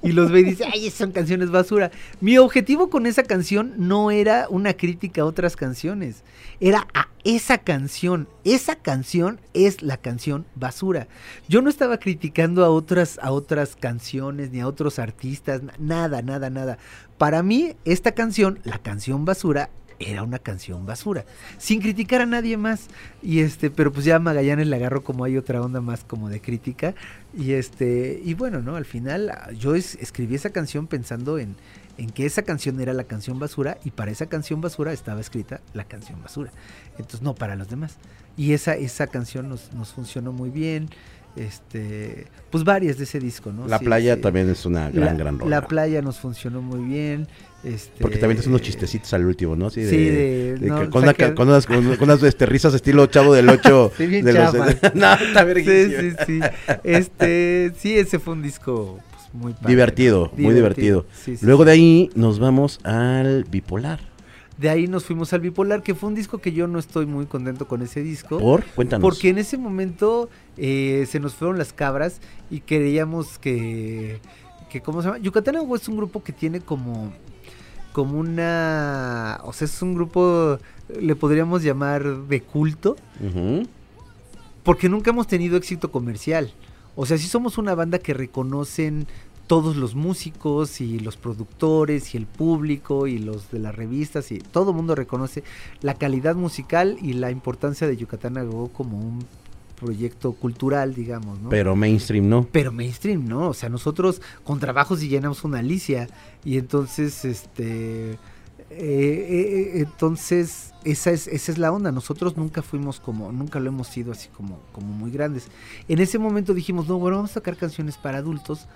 Speaker 2: y los ve y dice, ay, son canciones basura. Mi objetivo con esa canción no era una crítica a otras canciones, era a esa canción, esa canción es la canción basura. Yo no estaba criticando a otras, a otras canciones ni a otros artistas, nada, nada, nada. Para mí, esta canción, la canción basura, era una canción basura, sin criticar a nadie más. Y este, pero pues ya Magallanes le agarró como hay otra onda más como de crítica. Y este, y bueno, ¿no? Al final yo escribí esa canción pensando en, en que esa canción era la canción basura y para esa canción basura estaba escrita la canción basura. Entonces, no para los demás. Y esa, esa canción nos, nos funcionó muy bien este pues varias de ese disco, ¿no?
Speaker 1: La playa también es una gran, gran rola.
Speaker 2: La playa nos funcionó muy bien. Este,
Speaker 1: Porque también es unos chistecitos al último, ¿no? Sí, de, con, unas, con, este, risas estilo chavo del 8.
Speaker 2: sí, bien
Speaker 1: de
Speaker 2: los, no, está Sí, sí, sí. Este, sí, ese fue un disco pues, muy
Speaker 1: divertido, muy divertido. Luego de ahí nos vamos al bipolar.
Speaker 2: De ahí nos fuimos al Bipolar, que fue un disco que yo no estoy muy contento con ese disco.
Speaker 1: ¿Por? Cuéntanos.
Speaker 2: Porque en ese momento eh, se nos fueron las cabras y creíamos que, que ¿cómo se llama? Yucatán Agua es un grupo que tiene como, como una, o sea, es un grupo, le podríamos llamar de culto, porque nunca hemos tenido éxito comercial. O sea, sí somos una banda que reconocen todos los músicos y los productores y el público y los de las revistas y todo el mundo reconoce la calidad musical y la importancia de Yucatán Agó como un proyecto cultural, digamos, ¿no?
Speaker 1: Pero mainstream no.
Speaker 2: Pero mainstream no, o sea, nosotros con trabajos y llenamos una Alicia y entonces este eh, eh, entonces esa es esa es la onda, nosotros nunca fuimos como nunca lo hemos sido así como como muy grandes. En ese momento dijimos, "No, bueno, vamos a sacar canciones para adultos."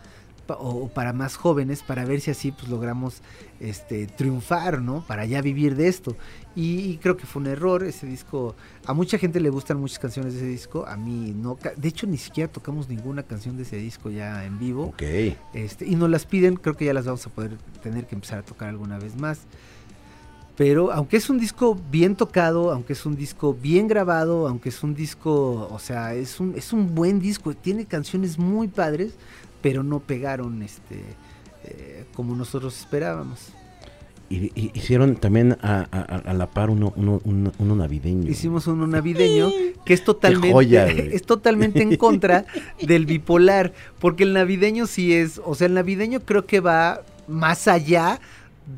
Speaker 2: O para más jóvenes para ver si así pues logramos este triunfar no para ya vivir de esto. Y, creo que fue un error ese disco. A mucha gente le gustan muchas canciones de ese disco. A mí no de hecho ni siquiera tocamos ninguna canción de ese disco ya en vivo.
Speaker 1: Ok.
Speaker 2: este y nos las piden creo que ya las vamos a poder tener que empezar a tocar alguna vez más. Pero aunque es un disco bien tocado, aunque es un disco bien grabado, aunque es un disco, o sea, es un, es un buen disco, tiene canciones muy padres, pero no pegaron este eh, como nosotros esperábamos.
Speaker 1: Y, hicieron también a, la par uno, uno, navideño.
Speaker 2: Hicimos uno navideño que es totalmente, es totalmente en contra del bipolar, porque el navideño sí es, o sea, el navideño creo que va más allá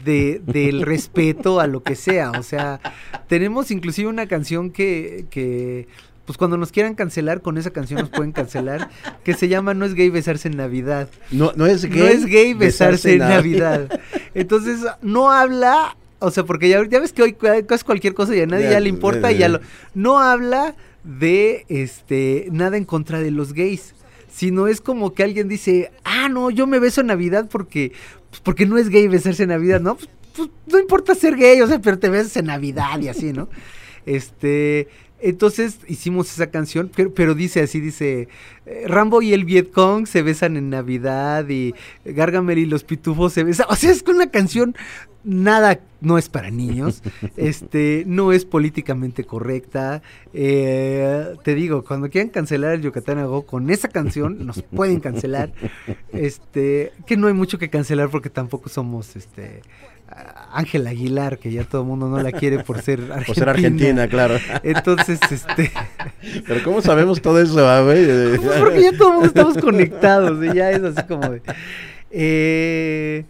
Speaker 2: de, del respeto a lo que sea. O sea, tenemos inclusive una canción que, que pues cuando nos quieran cancelar con esa canción nos pueden cancelar, que se llama No es gay besarse en Navidad.
Speaker 1: No, no es gay.
Speaker 2: No es gay besarse, en Navidad. Entonces, no habla, o sea, porque ya, ves que hoy es cualquier cosa y a nadie ya, le importa y ya lo... No habla de este nada en contra de los gays sino es como que alguien dice, ah, no, yo me beso en Navidad porque, pues, porque no es gay besarse en Navidad, ¿no? Pues, pues, no importa ser gay, o sea, pero te besas en Navidad y así, ¿no? Este, entonces hicimos esa canción, pero, dice así, dice, eh, Rambo y el Vietcong se besan en Navidad y Gargamel y los pitufos se besan. O sea, es que una canción nada, no es para niños, este, no es políticamente correcta. Eh, te digo, cuando quieran cancelar el Yucatán Go con esa canción, nos pueden cancelar. Este, que no hay mucho que cancelar porque tampoco somos, este, Ángel Aguilar, que ya todo el mundo no la quiere por ser argentina. Por ser argentina,
Speaker 1: claro.
Speaker 2: Entonces, este...
Speaker 1: Pero ¿cómo sabemos todo eso, güey?
Speaker 2: Pues porque ya todo el mundo estamos conectados, y ya es así como de... Eh,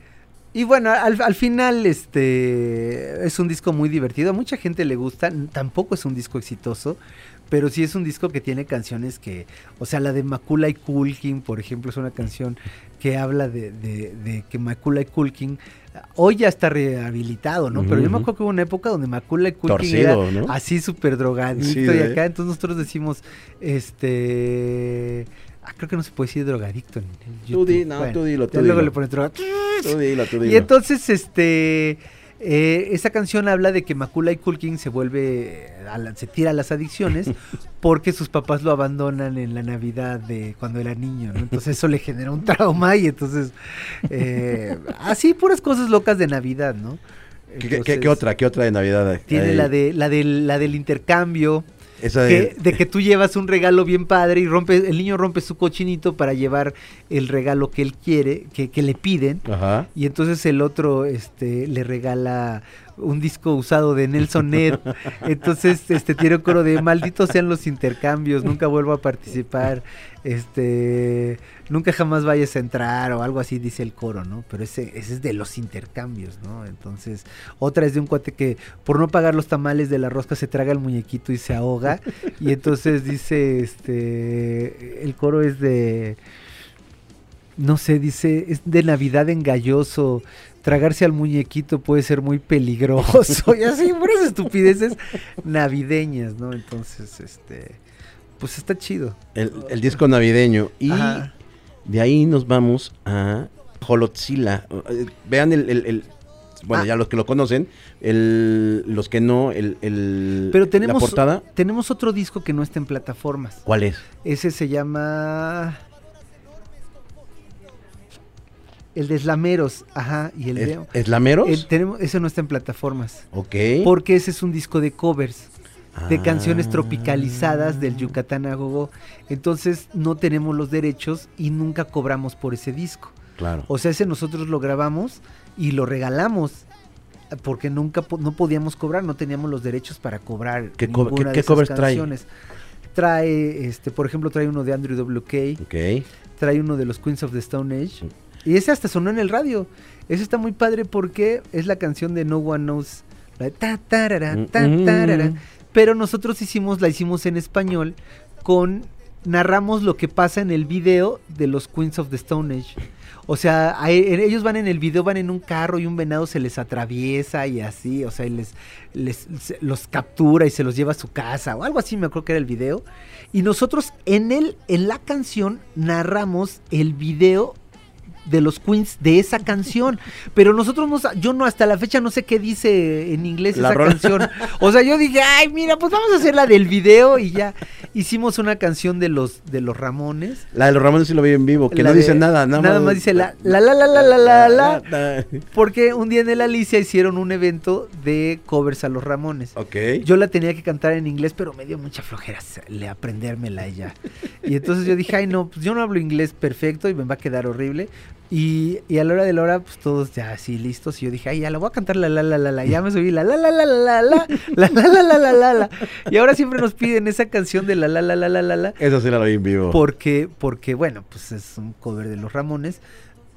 Speaker 2: y bueno, al, al, final este es un disco muy divertido, a mucha gente le gusta, tampoco es un disco exitoso, pero sí es un disco que tiene canciones que, o sea, la de Macula y Kulkin, por ejemplo, es una canción que habla de, de, de que Macula y Kulkin hoy ya está rehabilitado, ¿no? Pero yo me acuerdo que hubo una época donde Macula y Culkin era así súper drogadicto y acá entonces nosotros decimos, este... Ah, creo que no se puede decir drogadicto en,
Speaker 1: YouTube. Tú di, no, tú dilo, tú
Speaker 2: luego le pones droga.
Speaker 1: Tú dilo, tú dilo.
Speaker 2: Y entonces, este... Eh, esa canción habla de que Macula y Culkin se vuelve, se tira a las adicciones porque sus papás lo abandonan en la Navidad de cuando era niño, Entonces eso le genera un trauma y entonces, eh, así puras cosas locas de Navidad, ¿no?
Speaker 1: ¿Qué, qué-
Speaker 2: Entonces,
Speaker 1: qué otra? ¿Qué otra de Navidad?
Speaker 2: Tiene
Speaker 1: hay?
Speaker 2: la de la del la del intercambio, Que-
Speaker 1: de
Speaker 2: que tú llevas un regalo bien padre y rompe el niño rompe su cochinito para llevar el regalo que él quiere, que, que le piden.
Speaker 1: Ajá.
Speaker 2: Y entonces el otro este, le regala un disco usado de Nelson Ned. Entonces este, tiene un coro de malditos sean los intercambios, nunca vuelvo a participar, este, nunca jamás vayas a entrar o algo así dice el coro, ¿no? Pero ese, ese es de los intercambios, ¿no? Entonces, otra es de un cuate que por no pagar los tamales de la rosca se traga el muñequito y se ahoga. Y entonces dice, este, el coro es de no sé, dice, es de Navidad engalloso. Tragarse al muñequito puede ser muy peligroso. y así, puras estupideces navideñas, ¿no? Entonces, este, pues está chido.
Speaker 1: El, el disco navideño. Y
Speaker 2: Ajá.
Speaker 1: de ahí nos vamos a Holotzilla. Eh, Vean el... el- el- bueno,
Speaker 2: Ah.
Speaker 1: ya los que lo conocen, el, los que no, el, el-
Speaker 2: Pero tenemos,
Speaker 1: la portada.
Speaker 2: tenemos otro disco que no está en plataformas.
Speaker 1: ¿Cuál es?
Speaker 2: Ese se llama... El de Slameros, ajá, y el
Speaker 1: ¿Es,
Speaker 2: de...
Speaker 1: ¿Eslameros?
Speaker 2: el- tenemos, ese no está en plataformas.
Speaker 1: ok.
Speaker 2: Porque ese es un disco de covers. de
Speaker 1: Ah.
Speaker 2: canciones tropicalizadas del Yucatán a Gogo. Entonces no tenemos los derechos y nunca cobramos por ese disco.
Speaker 1: Claro.
Speaker 2: O sea, ese nosotros lo grabamos y lo regalamos porque nunca no podíamos cobrar, no teníamos los derechos para cobrar
Speaker 1: ¿Qué co-
Speaker 2: ninguna
Speaker 1: qué- covers trae?
Speaker 2: canciones. Trae, este, por ejemplo, trae uno de Andrew WK,
Speaker 1: Ok.
Speaker 2: trae uno de los Queens of the Stone Age. Y ese hasta sonó en el radio. Ese está muy padre porque es la canción de No One Knows. La de ta, tarara, ta,
Speaker 1: Mm,
Speaker 2: tarara.
Speaker 1: mm.
Speaker 2: Pero nosotros hicimos, la hicimos en español con narramos lo que pasa en el video de los Queens of the Stone Age. O sea, a- ellos van en el video, van en un carro y un venado se les atraviesa y así, o sea, y les, les los captura y se los lleva a su casa o algo así, me acuerdo que era el video. Y nosotros en el, en la canción narramos el video de los Queens de esa canción, pero nosotros no, yo no hasta la fecha no sé qué dice en inglés
Speaker 1: La
Speaker 2: esa
Speaker 1: rola.
Speaker 2: canción. O sea, yo dije, ay, mira, pues vamos a hacer la del video y ya hicimos una canción de los de los Ramones.
Speaker 1: La de los Ramones sí lo vi en vivo, que
Speaker 2: La
Speaker 1: no
Speaker 2: de-
Speaker 1: dice nada, nada,
Speaker 2: nada más dice la la la la la la la la,
Speaker 1: la.
Speaker 2: porque un día en el Alicia hicieron un evento de covers a los Ramones.
Speaker 1: Ok.
Speaker 2: Yo la tenía que cantar en inglés, pero me dio mucha flojera le aprendérmela ella. Y entonces yo dije, ay no, pues yo no hablo inglés perfecto y me va a quedar horrible. Y, y a la hora de la hora, pues todos ya así listos. Y yo dije, ay, ya la voy a cantar la la la la la. Ya me subí la la la la la la la la la la la la la. Y ahora siempre nos piden esa canción de la la la la la la la.
Speaker 1: Esa sí la vi en vivo.
Speaker 2: Porque, porque, bueno, pues es un cover de los Ramones.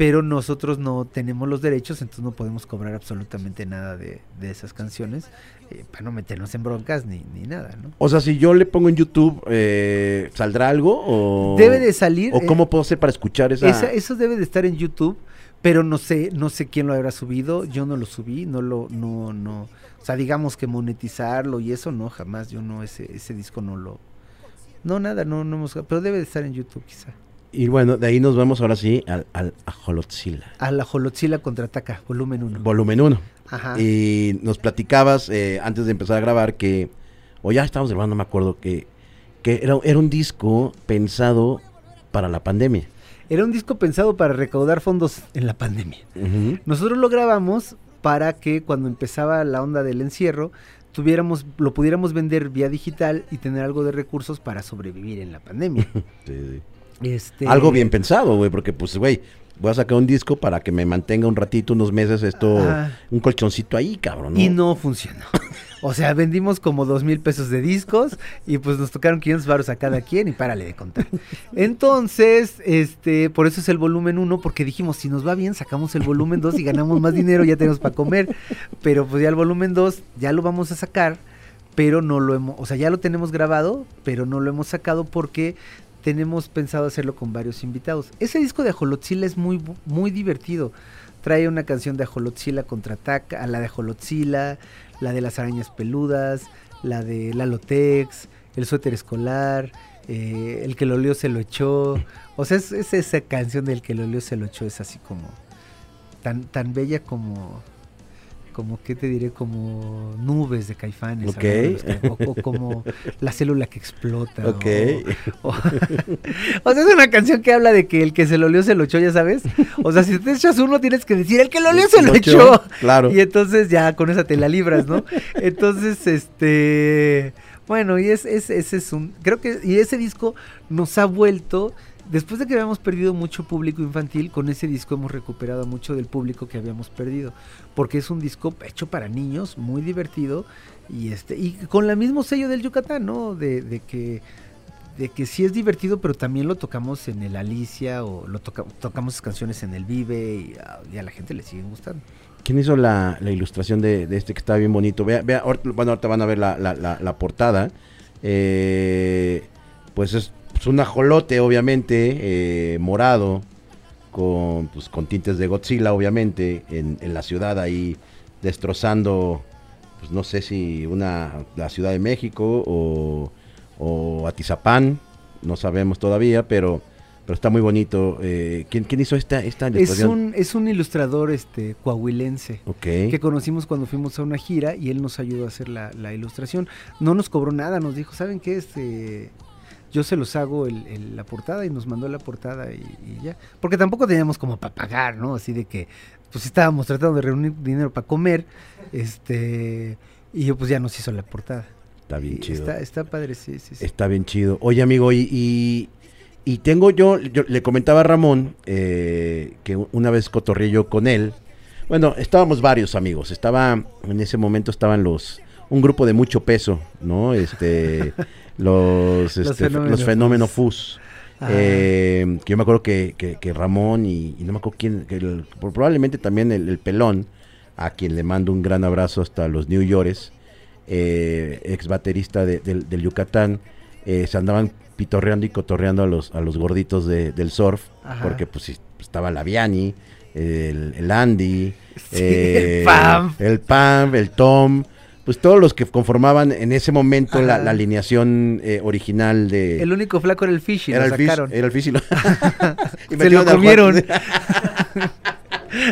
Speaker 2: Pero nosotros no tenemos los derechos, entonces no podemos cobrar absolutamente nada de, de esas canciones. eh, para no meternos en broncas ni, ni nada, ¿no?
Speaker 1: O sea, si yo le pongo en YouTube, eh, ¿saldrá algo? O...
Speaker 2: Debe de salir.
Speaker 1: ¿O
Speaker 2: eh,
Speaker 1: cómo puedo hacer para escuchar esa?
Speaker 2: esa- eso debe de estar en YouTube, pero no sé, no sé quién lo habrá subido. Yo no lo subí, no lo, no, no. O sea, digamos que monetizarlo y eso, no, jamás. Yo no, ese, ese disco no lo. No, nada, no, no hemos. Pero debe de estar en YouTube, quizá.
Speaker 1: Y bueno, de ahí nos vamos ahora sí al, al Ajolotzilla.
Speaker 2: A la Jolotzilla contraataca, volumen 1.
Speaker 1: Volumen 1.
Speaker 2: Ajá.
Speaker 1: Y nos platicabas eh, antes de empezar a grabar que, o ya estábamos grabando, no me acuerdo, que, que era, era un disco pensado para la pandemia.
Speaker 2: Era un disco pensado para recaudar fondos en la pandemia.
Speaker 1: Ujú.
Speaker 2: Nosotros lo grabamos para que cuando empezaba la onda del encierro, tuviéramos, lo pudiéramos vender vía digital y tener algo de recursos para sobrevivir en la pandemia.
Speaker 1: Sí, sí.
Speaker 2: Este,
Speaker 1: Algo bien pensado, güey, porque pues, güey, voy a sacar un disco para que me mantenga un ratito, unos meses, esto, un colchoncito ahí, cabrón. ¿no?
Speaker 2: Y no funcionó. O sea, vendimos como dos mil pesos de discos y pues nos tocaron 500 baros a cada quien y párale de contar. Entonces, este, por eso es el volumen 1, porque dijimos, si nos va bien, sacamos el volumen 2 y ganamos más dinero, ya tenemos para comer. Pero pues ya el volumen 2 ya lo vamos a sacar, pero no lo hemos, o sea, ya lo tenemos grabado, pero no lo hemos sacado porque tenemos pensado hacerlo con varios invitados. Ese disco de Ajolotzila es muy, muy divertido. Trae una canción de Ajolotzila contraataca, a la de Ajolotzila, la de las arañas peludas, la de Lalotex, el suéter escolar, eh, el que lo olió se lo echó. O sea, es, es esa canción del que lo olió se lo echó, es así como tan, tan bella como, como que te diré, como nubes de caifanes.
Speaker 1: Ok.
Speaker 2: algunos de los que- o, o como la célula que explota.
Speaker 1: Ok.
Speaker 2: O, o- o sea, es una canción que habla de que el que se lo olió se lo echó, ya sabes. O sea, si te echas uno, tienes que decir, el que lo olió se lo echó.
Speaker 1: Claro.
Speaker 2: Y entonces ya con esa te la libras, ¿no? Entonces, este. Bueno, y es, es- ese es un. Creo que. Y ese disco nos ha vuelto. Después de que habíamos perdido mucho público infantil, con ese disco hemos recuperado mucho del público que habíamos perdido. Porque es un disco hecho para niños, muy divertido. Y este. Y con el mismo sello del Yucatán, ¿no? De, que. De que sí es divertido, pero también lo tocamos en el Alicia o lo toca- tocamos canciones en el Vive y a, la gente le siguen gustando.
Speaker 1: ¿Quién hizo la, ilustración de, este que está bien bonito? Vea, vea, bueno, ahorita van a ver la- la portada. Eh, pues es, es un ajolote, obviamente, eh, morado, con, pues, con tintes de Godzilla, obviamente, en, en la ciudad ahí destrozando, pues no sé si una la Ciudad de México o, o Atizapán, no sabemos todavía, pero, pero está muy bonito. Eh, ¿quién, quién hizo esta, esta
Speaker 2: Es
Speaker 1: ilustración?
Speaker 2: un, es un ilustrador este coahuilense que conocimos cuando fuimos a una gira y él nos ayudó a hacer la, la ilustración. No nos cobró nada, nos dijo, ¿saben qué? Este, yo se los hago el, el- la portada y nos mandó la portada y, y ya. Porque tampoco teníamos como para pagar, ¿no? Así de que, pues estábamos tratando de reunir dinero para comer, este, y yo pues ya nos hizo la portada.
Speaker 1: Está bien
Speaker 2: Y
Speaker 1: chido.
Speaker 2: Está, está padre, sí, sí, sí.
Speaker 1: Está bien chido. Oye, amigo, y, y, y tengo yo, yo le comentaba a Ramón eh, que una vez cotorreé yo con él. Bueno, estábamos varios amigos. Estaba, en ese momento estaban los, un grupo de mucho peso, ¿no? Este, los,
Speaker 2: Los
Speaker 1: este, los fenómenos FUS.
Speaker 2: Ah.
Speaker 1: Eh, que yo me acuerdo que, que- que Ramón y, y no me acuerdo quién, que el- probablemente también el, el pelón, a quien le mando un gran abrazo hasta los New Yorkers, eh, ex baterista de- del, del Yucatán, eh, se andaban pitorreando y cotorreando a los, a los gorditos de- del surf,
Speaker 2: Ajá.
Speaker 1: porque pues estaba la Viani, el, el Andy,
Speaker 2: Sí,
Speaker 1: eh,
Speaker 2: el Pam.
Speaker 1: el Pam, el Tom, pues todos los que conformaban en ese momento la, la alineación eh, original de...
Speaker 2: El único flaco era el fish y
Speaker 1: Era
Speaker 2: lo
Speaker 1: el, fish,
Speaker 2: sacaron.
Speaker 1: era el fish y lo, y
Speaker 2: Se lo comieron.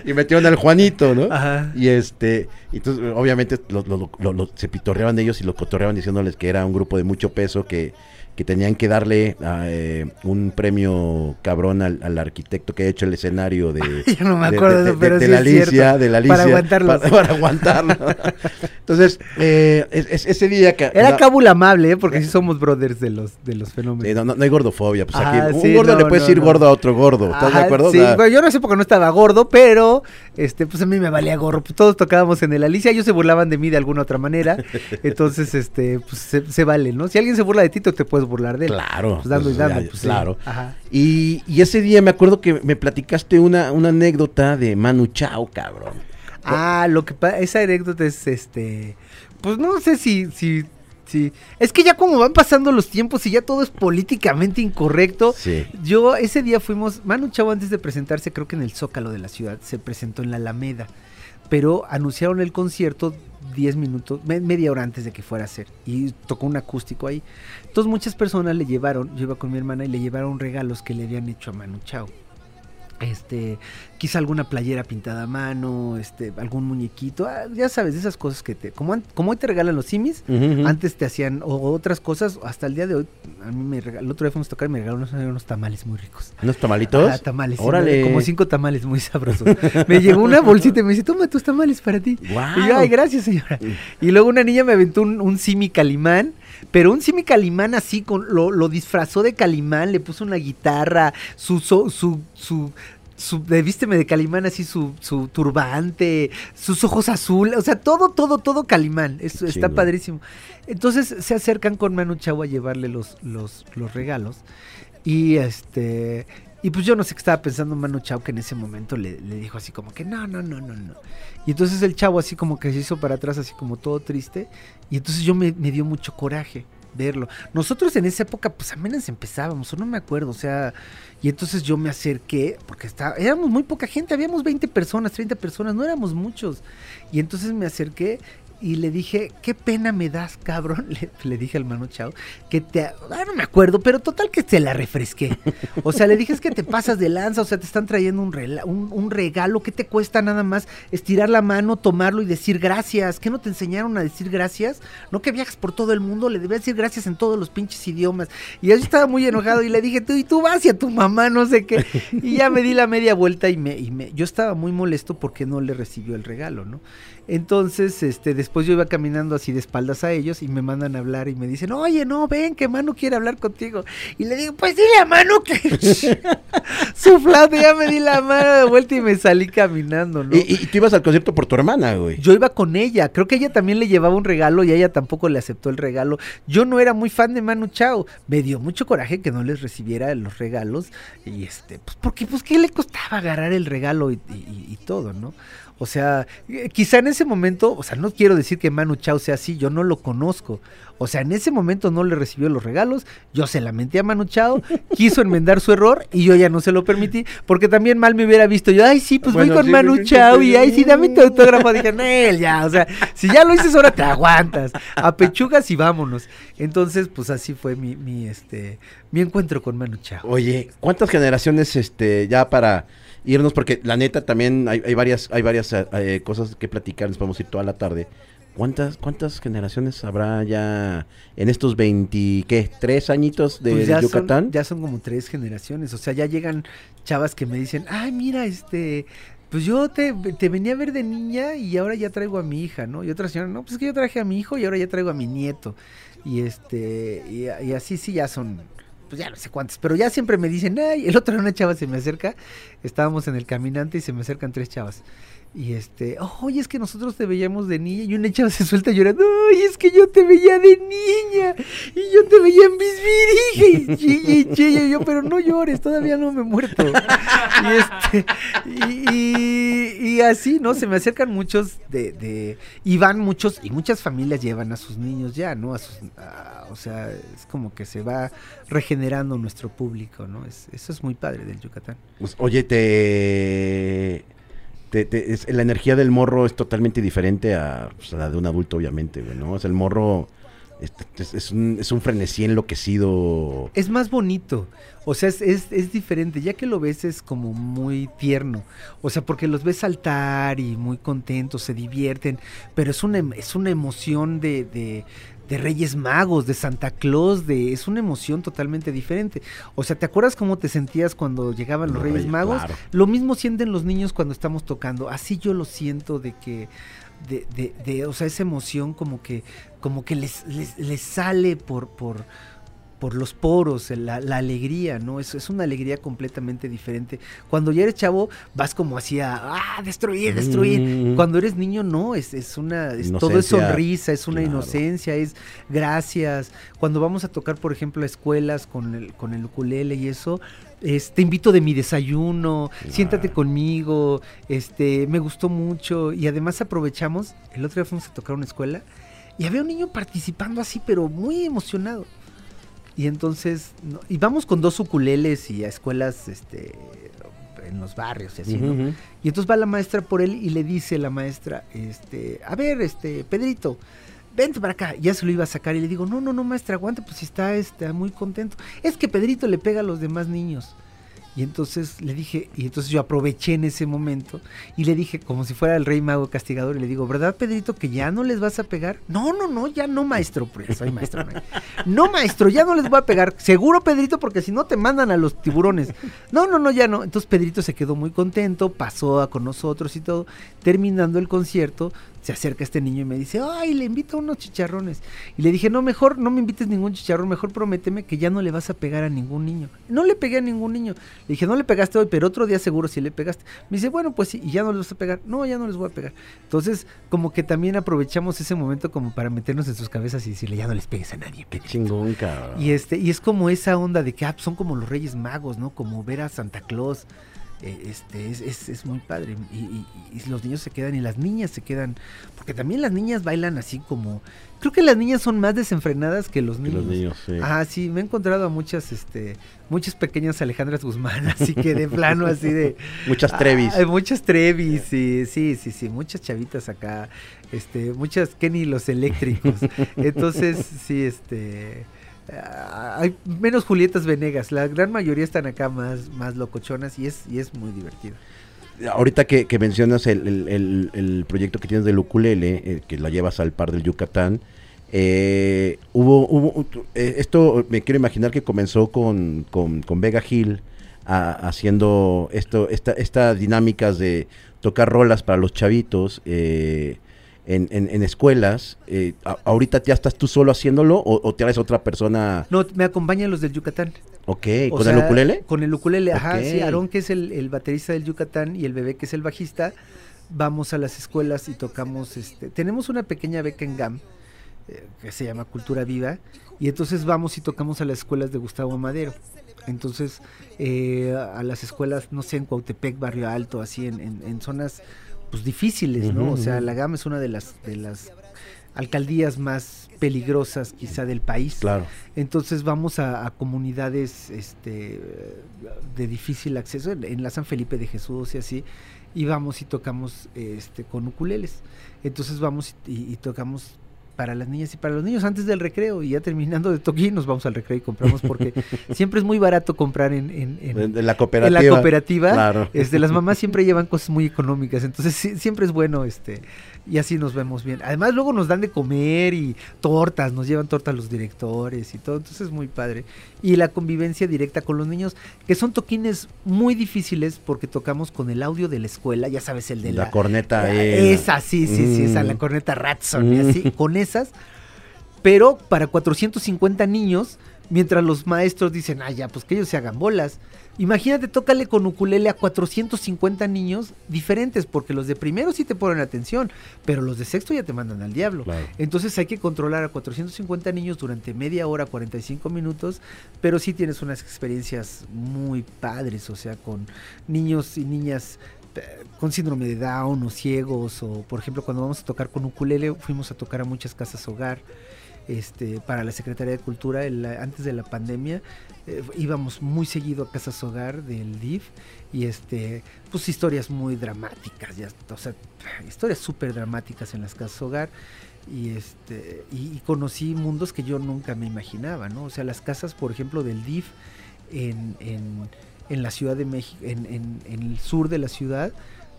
Speaker 1: Y metieron al Juanito, ¿no?
Speaker 2: Ajá.
Speaker 1: Y este, entonces obviamente lo- lo- lo- lo- se pitorreaban de ellos y lo cotorreaban diciéndoles que era un grupo de mucho peso que, que tenían que darle eh, un premio cabrón al, al arquitecto que ha hecho el escenario de,
Speaker 2: Yo no me
Speaker 1: de-
Speaker 2: acuerdo
Speaker 1: de,
Speaker 2: de eso,
Speaker 1: de-
Speaker 2: pero
Speaker 1: de
Speaker 2: sí
Speaker 1: la. Alicia, de la Alicia,
Speaker 2: Para aguantarlos.
Speaker 1: Para, para aguantarlo. Entonces, eh, es- es- ese día que...
Speaker 2: Era
Speaker 1: no-
Speaker 2: cábula amable, ¿eh? porque sí somos brothers de los, de los fenómenos.
Speaker 1: eh, no, no- no hay gordofobia, pues aquí
Speaker 2: Ah,
Speaker 1: un gordo le puedes
Speaker 2: no,
Speaker 1: decir gordo a otro gordo, ¿estás de
Speaker 2: Ajá,
Speaker 1: acuerdo? O
Speaker 2: Sí,
Speaker 1: sea,
Speaker 2: bueno, yo no sé por qué no estaba gordo, pero este, pues a mí me valía gorro. Pues todos tocábamos en el Alicia, ellos se burlaban de mí de alguna otra manera. Entonces, este, pues se, se vale, ¿no? Si alguien se burla de ti, te puedes burlar de él.
Speaker 1: Claro,
Speaker 2: Pues dando y
Speaker 1: pues,
Speaker 2: dando,
Speaker 1: ya,
Speaker 2: pues sí.
Speaker 1: claro.
Speaker 2: Ajá.
Speaker 1: Y, y ese día me acuerdo que me platicaste una, una anécdota de Manu Chao, cabrón.
Speaker 2: Ah, lo que pasa, esa anécdota es este, pues no sé si, si, si, es que ya como van pasando los tiempos y ya todo es políticamente incorrecto,
Speaker 1: Sí.
Speaker 2: Yo ese día fuimos, Manu Chao antes de presentarse creo que en el Zócalo de la ciudad, se presentó en la Alameda, pero anunciaron el concierto 10 minutos, me- media hora antes de que fuera a ser y tocó un acústico ahí. Entonces muchas personas le llevaron, yo iba con mi hermana y le llevaron regalos que le habían hecho a Manu Chao. Este, quizá alguna playera pintada a mano, este, algún muñequito, ah, ya sabes, de esas cosas que te, como, como hoy te regalan los simis, antes te hacían o otras cosas, hasta el día de hoy, a mí me regaló, el otro día fuimos a tocar y me regalaron unos, unos tamales muy ricos.
Speaker 1: ¿Unos tamalitos?
Speaker 2: Ah, tamales, sí, como cinco tamales muy sabrosos. me llegó una bolsita y me dice, toma tus tamales para ti.
Speaker 1: Guau.
Speaker 2: Y yo, ay, gracias señora. Y luego una niña me aventó un, un simi calimán, pero un simi calimán así, con, lo, lo disfrazó de calimán, le puso una guitarra, su, su, su, su, de vísteme de calimán así, su, su turbante, sus ojos azules, o sea, todo, todo, todo calimán. Eso está padrísimo. Entonces se acercan con Manu Chao a llevarle los, los, los regalos. Y este. Y pues yo no sé qué estaba pensando Manu Chao que en ese momento le, le dijo así como que no, no, no, no, no. Y entonces el chavo así como que se hizo para atrás, así como todo triste. Y entonces yo me, me dio mucho coraje verlo. Nosotros en esa época pues apenas empezábamos, o no me acuerdo, o sea, y entonces yo me acerqué, porque está, éramos muy poca gente, habíamos 20 personas, 30 personas, no éramos muchos. Y entonces me acerqué y le dije, qué pena me das, cabrón. Le, dije al Manu Chao, que te... Ah, no me acuerdo, pero total que te la refresqué. O sea, le dije, es que te pasas de lanza, o sea, te están trayendo un, un, regalo, ¿qué te cuesta nada más estirar la mano, tomarlo y decir gracias? ¿Qué no te enseñaron a decir gracias? No que viajas por todo el mundo, le debes decir gracias en todos los pinches idiomas. Y yo estaba muy enojado y le dije, tú, y tú vas y a tu mamá, no sé qué. Y ya me di la media vuelta y me, y me, yo estaba muy molesto porque no le recibió el regalo, ¿no? Entonces, este, después yo iba caminando así de espaldas a ellos y me mandan a hablar y me dicen, oye, no, ven, que Manu quiere hablar contigo. Y le digo, pues dile a Manu que su ya me di la mano de vuelta y me salí caminando, ¿no?
Speaker 1: Y, y tú ibas al concierto por tu hermana, güey.
Speaker 2: Yo iba con ella, creo que ella también le llevaba un regalo y a ella tampoco le aceptó el regalo. Yo no era muy fan de Manu Chao, me dio mucho coraje que no les recibiera los regalos y este, pues porque pues qué le costaba agarrar el regalo y, y- y todo, ¿no? O sea, eh, quizá en ese momento, o sea, no quiero decir que Manu Chao sea así, yo no lo conozco. O sea, en ese momento no le recibió los regalos, yo se lamenté a Manu Chao, quiso enmendar su error y yo ya no se lo permití, porque también mal me hubiera visto. Yo, ay, sí, pues
Speaker 1: Bueno,
Speaker 2: voy con
Speaker 1: sí,
Speaker 2: Manu
Speaker 1: sí,
Speaker 2: Chao
Speaker 1: sí,
Speaker 2: y ay, sí, dame tu autógrafo. Dije, Nel, ya, o sea, si ya lo dices ahora te aguantas. A pechugas y vámonos. Entonces, pues así fue mi, mi, este, mi encuentro con Manu Chao.
Speaker 1: Oye, ¿cuántas generaciones este ya para irnos? Porque la neta también hay, hay varias, hay varias eh, eh, cosas que platicar, nos podemos ir toda la tarde. ¿Cuántas, cuántas generaciones habrá ya en estos 20, qué, tres añitos de
Speaker 2: Pues ya
Speaker 1: Yucatán?
Speaker 2: Son, ya son como tres generaciones. O sea, ya llegan chavas que me dicen, ay, mira, este, pues yo te, te venía a ver de niña y ahora ya traigo a mi hija, ¿no? Y otra señora, no, pues es que yo traje a mi hijo y ahora ya traigo a mi nieto. Y este, y, y así sí ya son, pues ya no sé cuántas, pero ya siempre me dicen, ay, el otro una chava se me acerca, estábamos en el caminante y se me acercan tres chavas. Y este, oye, es que nosotros te veíamos de niña. Y una chava se suelta llorando, ay, es que yo te veía de niña. Y yo te veía en mis virijas. Y y chilla. Y yo, pero no llores, todavía no me he muerto. Y este, y, y- y así, ¿no? Se me acercan muchos de, y van muchos, y muchas familias llevan a sus niños ya, ¿no? A sus, o sea, es como que se va regenerando nuestro público, ¿no? Es, eso es muy padre del Yucatán.
Speaker 1: Pues, Oye, te, te- te- es- la energía del morro es totalmente diferente a, pues, la de un adulto, obviamente, ¿no? O sea, el morro es, un, es un frenesí enloquecido.
Speaker 2: Es más bonito, o sea, es, diferente, ya que lo ves es como muy tierno, o sea, porque los ves saltar y muy contentos, se divierten, pero es una, em- es una emoción de, de Reyes Magos, de Santa Claus, de, es una emoción totalmente diferente. O sea, ¿te acuerdas cómo te sentías cuando llegaban los, Reyes,
Speaker 1: Reyes,
Speaker 2: Magos?
Speaker 1: claro.
Speaker 2: Lo mismo sienten los niños cuando estamos tocando, así yo lo siento de que... De, de, de, o sea, esa emoción como que, como que les, les, les sale por, por, por los poros, la, la alegría, ¿no? Es, es una alegría completamente diferente. Cuando ya eres chavo, vas como hacia, ah, destruir, destruir.
Speaker 1: Mm.
Speaker 2: Cuando eres niño, no, es, es una, es- todo es sonrisa, es una
Speaker 1: claro.
Speaker 2: inocencia, es gracias. Cuando vamos a tocar, por ejemplo, a escuelas con el, con el ukulele y eso, es, te invito de mi desayuno, siéntate conmigo, este, me gustó mucho y además aprovechamos, el otro día fuimos a tocar a una escuela y había un niño participando así, pero muy emocionado. Y entonces, no- y vamos con dos ukuleles y a escuelas, este, en los barrios y así, ¿no? Y entonces va la maestra por él y le dice la maestra, este, a ver, este, Pedrito, vente para acá. Ya se lo iba a sacar y le digo, no, no, no, maestra, aguante, pues si está, está muy contento. Es que Pedrito le pega a los demás niños. Y entonces le dije, y entonces yo aproveché en ese momento y le dije, como si fuera el rey mago castigador, y le digo, ¿verdad, Pedrito, que ya no les vas a pegar? No, no, no, ya no, maestro, porque soy maestro. ¿no? No, maestro, ya no les voy a pegar. Seguro, Pedrito, porque si no te mandan a los tiburones. No, no, no, ya no. Entonces Pedrito se quedó muy contento, pasó a con nosotros y todo. Terminando el concierto, se acerca este niño y me dice, ay, le invito unos chicharrones. Y le dije, no, mejor no me invites ningún chicharrón, mejor prométeme que ya no le vas a pegar a ningún niño. No le pegué a ningún niño. Le dije, no le pegaste hoy, pero otro día seguro sí le pegaste. Me dice, bueno, pues sí, y ya no les vas a pegar. No, ya no les voy a pegar. Entonces, como que también aprovechamos ese momento como para meternos en sus cabezas y decirle, ya no les pegues a nadie,
Speaker 1: Qué
Speaker 2: Pedrito".
Speaker 1: chingón, cabrón.
Speaker 2: Y este, y es como esa onda de que ah, son como los Reyes Magos, ¿no? Como ver a Santa Claus. Eh, este, es, es, es, muy padre. Y, y, y, los niños se quedan y las niñas se quedan. Porque también las niñas bailan así como. Creo que las niñas son más desenfrenadas que los niños.
Speaker 1: Los niños, sí.
Speaker 2: Ah, sí, me he encontrado a muchas, este, muchas pequeñas Alejandras Guzmán, así que de plano, así de.
Speaker 1: muchas Trevis.
Speaker 2: Ah, muchas Trevis, sí, sí, sí, sí, muchas chavitas acá, este, muchas Kenny los eléctricos. Entonces, sí, este hay menos Julietas Venegas, la gran mayoría están acá más, más locochonas y es, y es muy divertido.
Speaker 1: Ahorita que, mencionas el, el, el, proyecto que tienes del ukulele, eh, que la llevas al par del Yucatán, eh, hubo, eh, esto me quiero imaginar que comenzó con, con, con Vega a, haciendo esto, esta, estas dinámicas de tocar rolas para los chavitos. Eh, en, en, en, escuelas, eh, a, ahorita ya estás tú solo haciéndolo o, o te haces otra persona.
Speaker 2: No, me acompañan los del Yucatán.
Speaker 1: Ok, o ¿con sea, el ukulele?
Speaker 2: Con el ukulele, okay. ajá, sí, Aarón que es el, el, baterista del Yucatán y el bebé que es el bajista, vamos a las escuelas y tocamos, este, tenemos una pequeña beca en GAM eh, que se llama Cultura Viva y entonces vamos y tocamos a las escuelas de Gustavo Madero. Entonces, eh, a las escuelas, no sé, en Cuautepec, Barrio Alto, así, en, en, en zonas pues difíciles, ¿no? Uh -huh. O sea, la GAM es una de las de las alcaldías más peligrosas quizá del país.
Speaker 1: Claro.
Speaker 2: Entonces vamos a, a comunidades este de difícil acceso, en, en, la San Felipe de Jesús y así, y vamos y tocamos este con ukuleles. Entonces vamos y, y tocamos para las niñas y para los niños antes del recreo y ya terminando de toquín nos vamos al recreo y compramos porque siempre es muy barato comprar en, en, en,
Speaker 1: en la cooperativa.
Speaker 2: La cooperativa.
Speaker 1: Claro.
Speaker 2: Este, las mamás siempre llevan cosas muy económicas, entonces sí, siempre es bueno este y así nos vemos bien. Además luego nos dan de comer y tortas, nos llevan tortas los directores y todo, entonces es muy padre. Y la convivencia directa con los niños, que son toquines muy difíciles porque tocamos con el audio de la escuela, ya sabes, el de
Speaker 1: la,
Speaker 2: la
Speaker 1: corneta.
Speaker 2: La, esa, sí, sí, mm. sí, esa, la corneta Ratson, mm. y así, con pero para 450 niños, mientras los maestros dicen, ah, ya, pues que ellos se hagan bolas. Imagínate, tócale con ukulele a 450 niños diferentes, porque los de primero sí te ponen atención, pero los de sexto ya te mandan al diablo.
Speaker 1: Claro.
Speaker 2: Entonces hay que controlar a 450 niños durante media hora, 45 minutos, pero sí tienes unas experiencias muy padres, o sea, con niños y niñas con síndrome de Down o ciegos, o por ejemplo cuando vamos a tocar con ukulele, fuimos a tocar a muchas casas hogar. Este, para la Secretaría de Cultura antes de la pandemia eh, íbamos muy seguido a Casas Hogar del DIF y este pues historias muy dramáticas ya, o sea historias súper dramáticas en las Casas Hogar y este y, conocí mundos que yo nunca me imaginaba no o sea las casas por ejemplo del DIF en, en la Ciudad de México en, en el sur de la ciudad.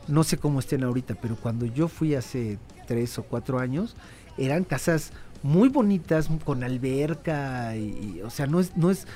Speaker 2: No sé cómo estén ahorita pero cuando yo fui hace tres o cuatro años eran casas muy bonitas, con alberca, y, y, o sea, no es, no es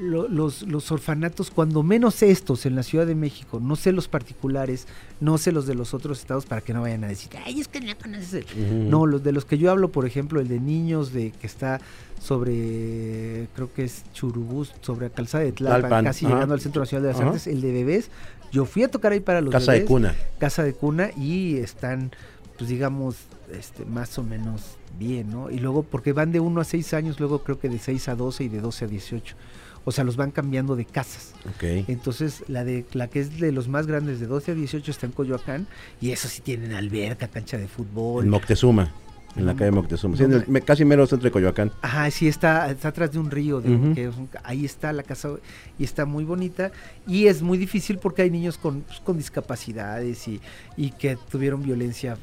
Speaker 2: lo, los, los orfanatos, cuando menos estos en la Ciudad de México, no sé los particulares, no sé los de los otros estados para que no vayan a decir, ay, es que no conoces. Uh -huh. No, los de los que yo hablo, por ejemplo, el de niños, de que está sobre, creo que es Churubús, sobre Calzada de Tlalpan, Tlalpan. casi uh -huh. llegando al Centro Nacional de las uh -huh. Artes, el de bebés, yo fui a tocar ahí para los
Speaker 1: Casa
Speaker 2: bebés,
Speaker 1: de cuna.
Speaker 2: Casa de cuna, y están, pues digamos, este, más o menos bien, ¿no? Y luego, porque van de 1 a 6 años, luego creo que de 6 a 12 y de 12 a 18. O sea, los van cambiando de casas.
Speaker 1: Okay.
Speaker 2: Entonces, la de la que es de los más grandes, de 12 a 18, está en Coyoacán. Y eso sí tienen alberca, cancha de fútbol.
Speaker 1: En Moctezuma. En la calle Moctezuma. Sí, en el, casi mero centro de Coyoacán.
Speaker 2: Ajá, sí, está, está atrás de un río. De, uh -huh. que un, ahí está la casa y está muy bonita. Y es muy difícil porque hay niños con, pues, con discapacidades y, y que tuvieron violencia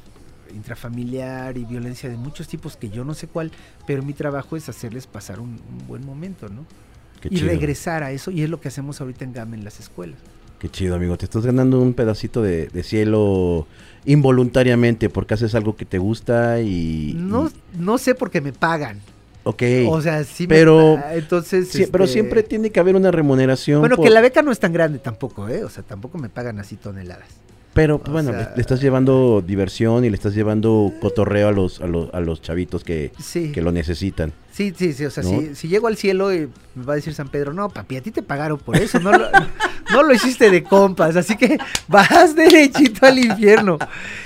Speaker 2: intrafamiliar y violencia de muchos tipos que yo no sé cuál, pero mi trabajo es hacerles pasar un, un buen momento, ¿no?
Speaker 1: Qué
Speaker 2: y
Speaker 1: chido.
Speaker 2: regresar a eso, y es lo que hacemos ahorita en GAM en las escuelas.
Speaker 1: Qué chido, amigo. Te estás ganando un pedacito de, de cielo involuntariamente porque haces algo que te gusta y...
Speaker 2: No,
Speaker 1: y...
Speaker 2: no sé porque me pagan.
Speaker 1: Ok.
Speaker 2: O sea, sí
Speaker 1: pero,
Speaker 2: me, entonces,
Speaker 1: sí, este... pero siempre tiene que haber una remuneración.
Speaker 2: Bueno, por... que la beca no es tan grande tampoco, ¿eh? O sea, tampoco me pagan así toneladas.
Speaker 1: Pero pues, bueno, sea, le, estás llevando diversión y le estás llevando cotorreo a los, a los, a los chavitos que,
Speaker 2: sí.
Speaker 1: que lo necesitan.
Speaker 2: Sí, sí, sí, o sea, ¿no? si, si, llego al cielo y me va a decir San Pedro, no, papi, a ti te pagaron por eso, no lo, no lo hiciste de compas, así que vas derechito al infierno.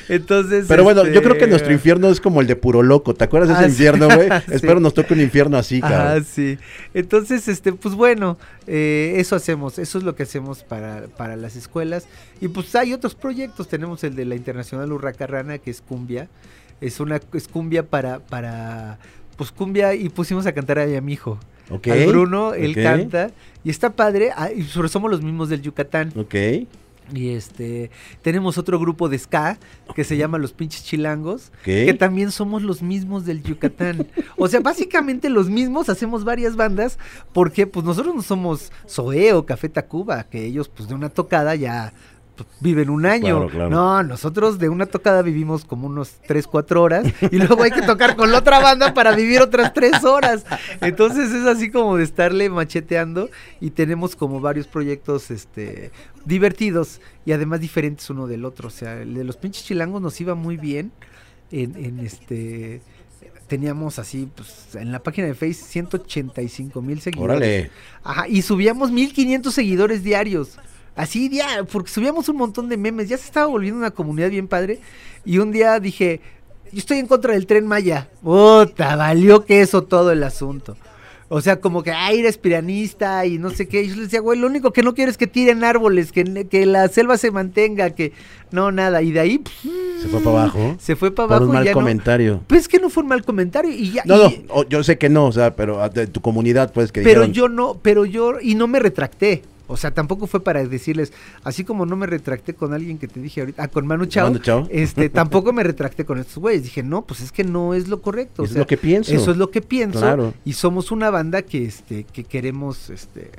Speaker 2: Entonces.
Speaker 1: Pero bueno, yo creo que
Speaker 2: este,
Speaker 1: nuestro infierno es como el de puro loco. ¿Te acuerdas de ese
Speaker 2: Ah,
Speaker 1: infierno, güey?
Speaker 2: Sí.
Speaker 1: Espero nos toque un infierno así,
Speaker 2: Ah,
Speaker 1: cabrón.
Speaker 2: sí. Entonces, este, pues bueno, eh, eso hacemos, eso es lo que hacemos para, para las escuelas. Y pues hay otros proyectos, tenemos el de la Internacional Urraca Rana, que es cumbia. Es una es cumbia para, para, pues cumbia, y pusimos a cantar a mi hijo.
Speaker 1: Ok.
Speaker 2: Al Bruno, él canta, y está padre, ah, y somos los mismos del Yucatán.
Speaker 1: Ok.
Speaker 2: Y este, tenemos otro grupo de ska que se llama Los Pinches Chilangos,
Speaker 1: Ok.
Speaker 2: que también somos los mismos del Yucatán. O sea, básicamente los mismos, hacemos varias bandas, porque pues nosotros no somos Zoé o Café Tacuba, que ellos pues de una tocada ya viven un año.
Speaker 1: Claro, claro.
Speaker 2: No, nosotros de una tocada vivimos como unos 3, 4 horas y luego hay que tocar con la otra banda para vivir otras 3 horas. Entonces es así como de estarle macheteando y tenemos como varios proyectos este divertidos y además diferentes uno del otro. O sea, el de los pinches chilangos nos iba muy bien en, en este teníamos así, pues, en la página de Facebook 185 mil seguidores.
Speaker 1: Órale.
Speaker 2: Ajá, y subíamos 1500 seguidores diarios. Así, día, porque subíamos un montón de memes. Ya se estaba volviendo una comunidad bien padre. Y un día dije, yo estoy en contra del tren Maya. Puta, valió que eso todo el asunto. O sea, como que, ay, eres piranista y no sé qué. Y yo les decía, güey, lo único que no quiero es que tiren árboles, que, que la selva se mantenga, que no, nada. Y de ahí pff,
Speaker 1: Se fue para abajo.
Speaker 2: se fue para
Speaker 1: Por
Speaker 2: abajo
Speaker 1: un
Speaker 2: y
Speaker 1: mal
Speaker 2: ya no.
Speaker 1: comentario.
Speaker 2: Pues es que no fue un mal comentario y ya.
Speaker 1: No, no,
Speaker 2: y-
Speaker 1: yo sé que no, o sea, pero ah, de tu comunidad, pues, que
Speaker 2: pero
Speaker 1: dijeron,
Speaker 2: yo no, pero yo, y no me retracté. O sea, tampoco fue para decirles, así como no me retracté con alguien que te dije ahorita, ah, con Manu Chao,
Speaker 1: Manu Chao.
Speaker 2: este, tampoco me retracté con estos güeyes. Dije, no, pues es que no es lo correcto. o
Speaker 1: es lo que pienso.
Speaker 2: Eso es lo que pienso.
Speaker 1: Claro.
Speaker 2: Y somos una banda que, este, que queremos, este.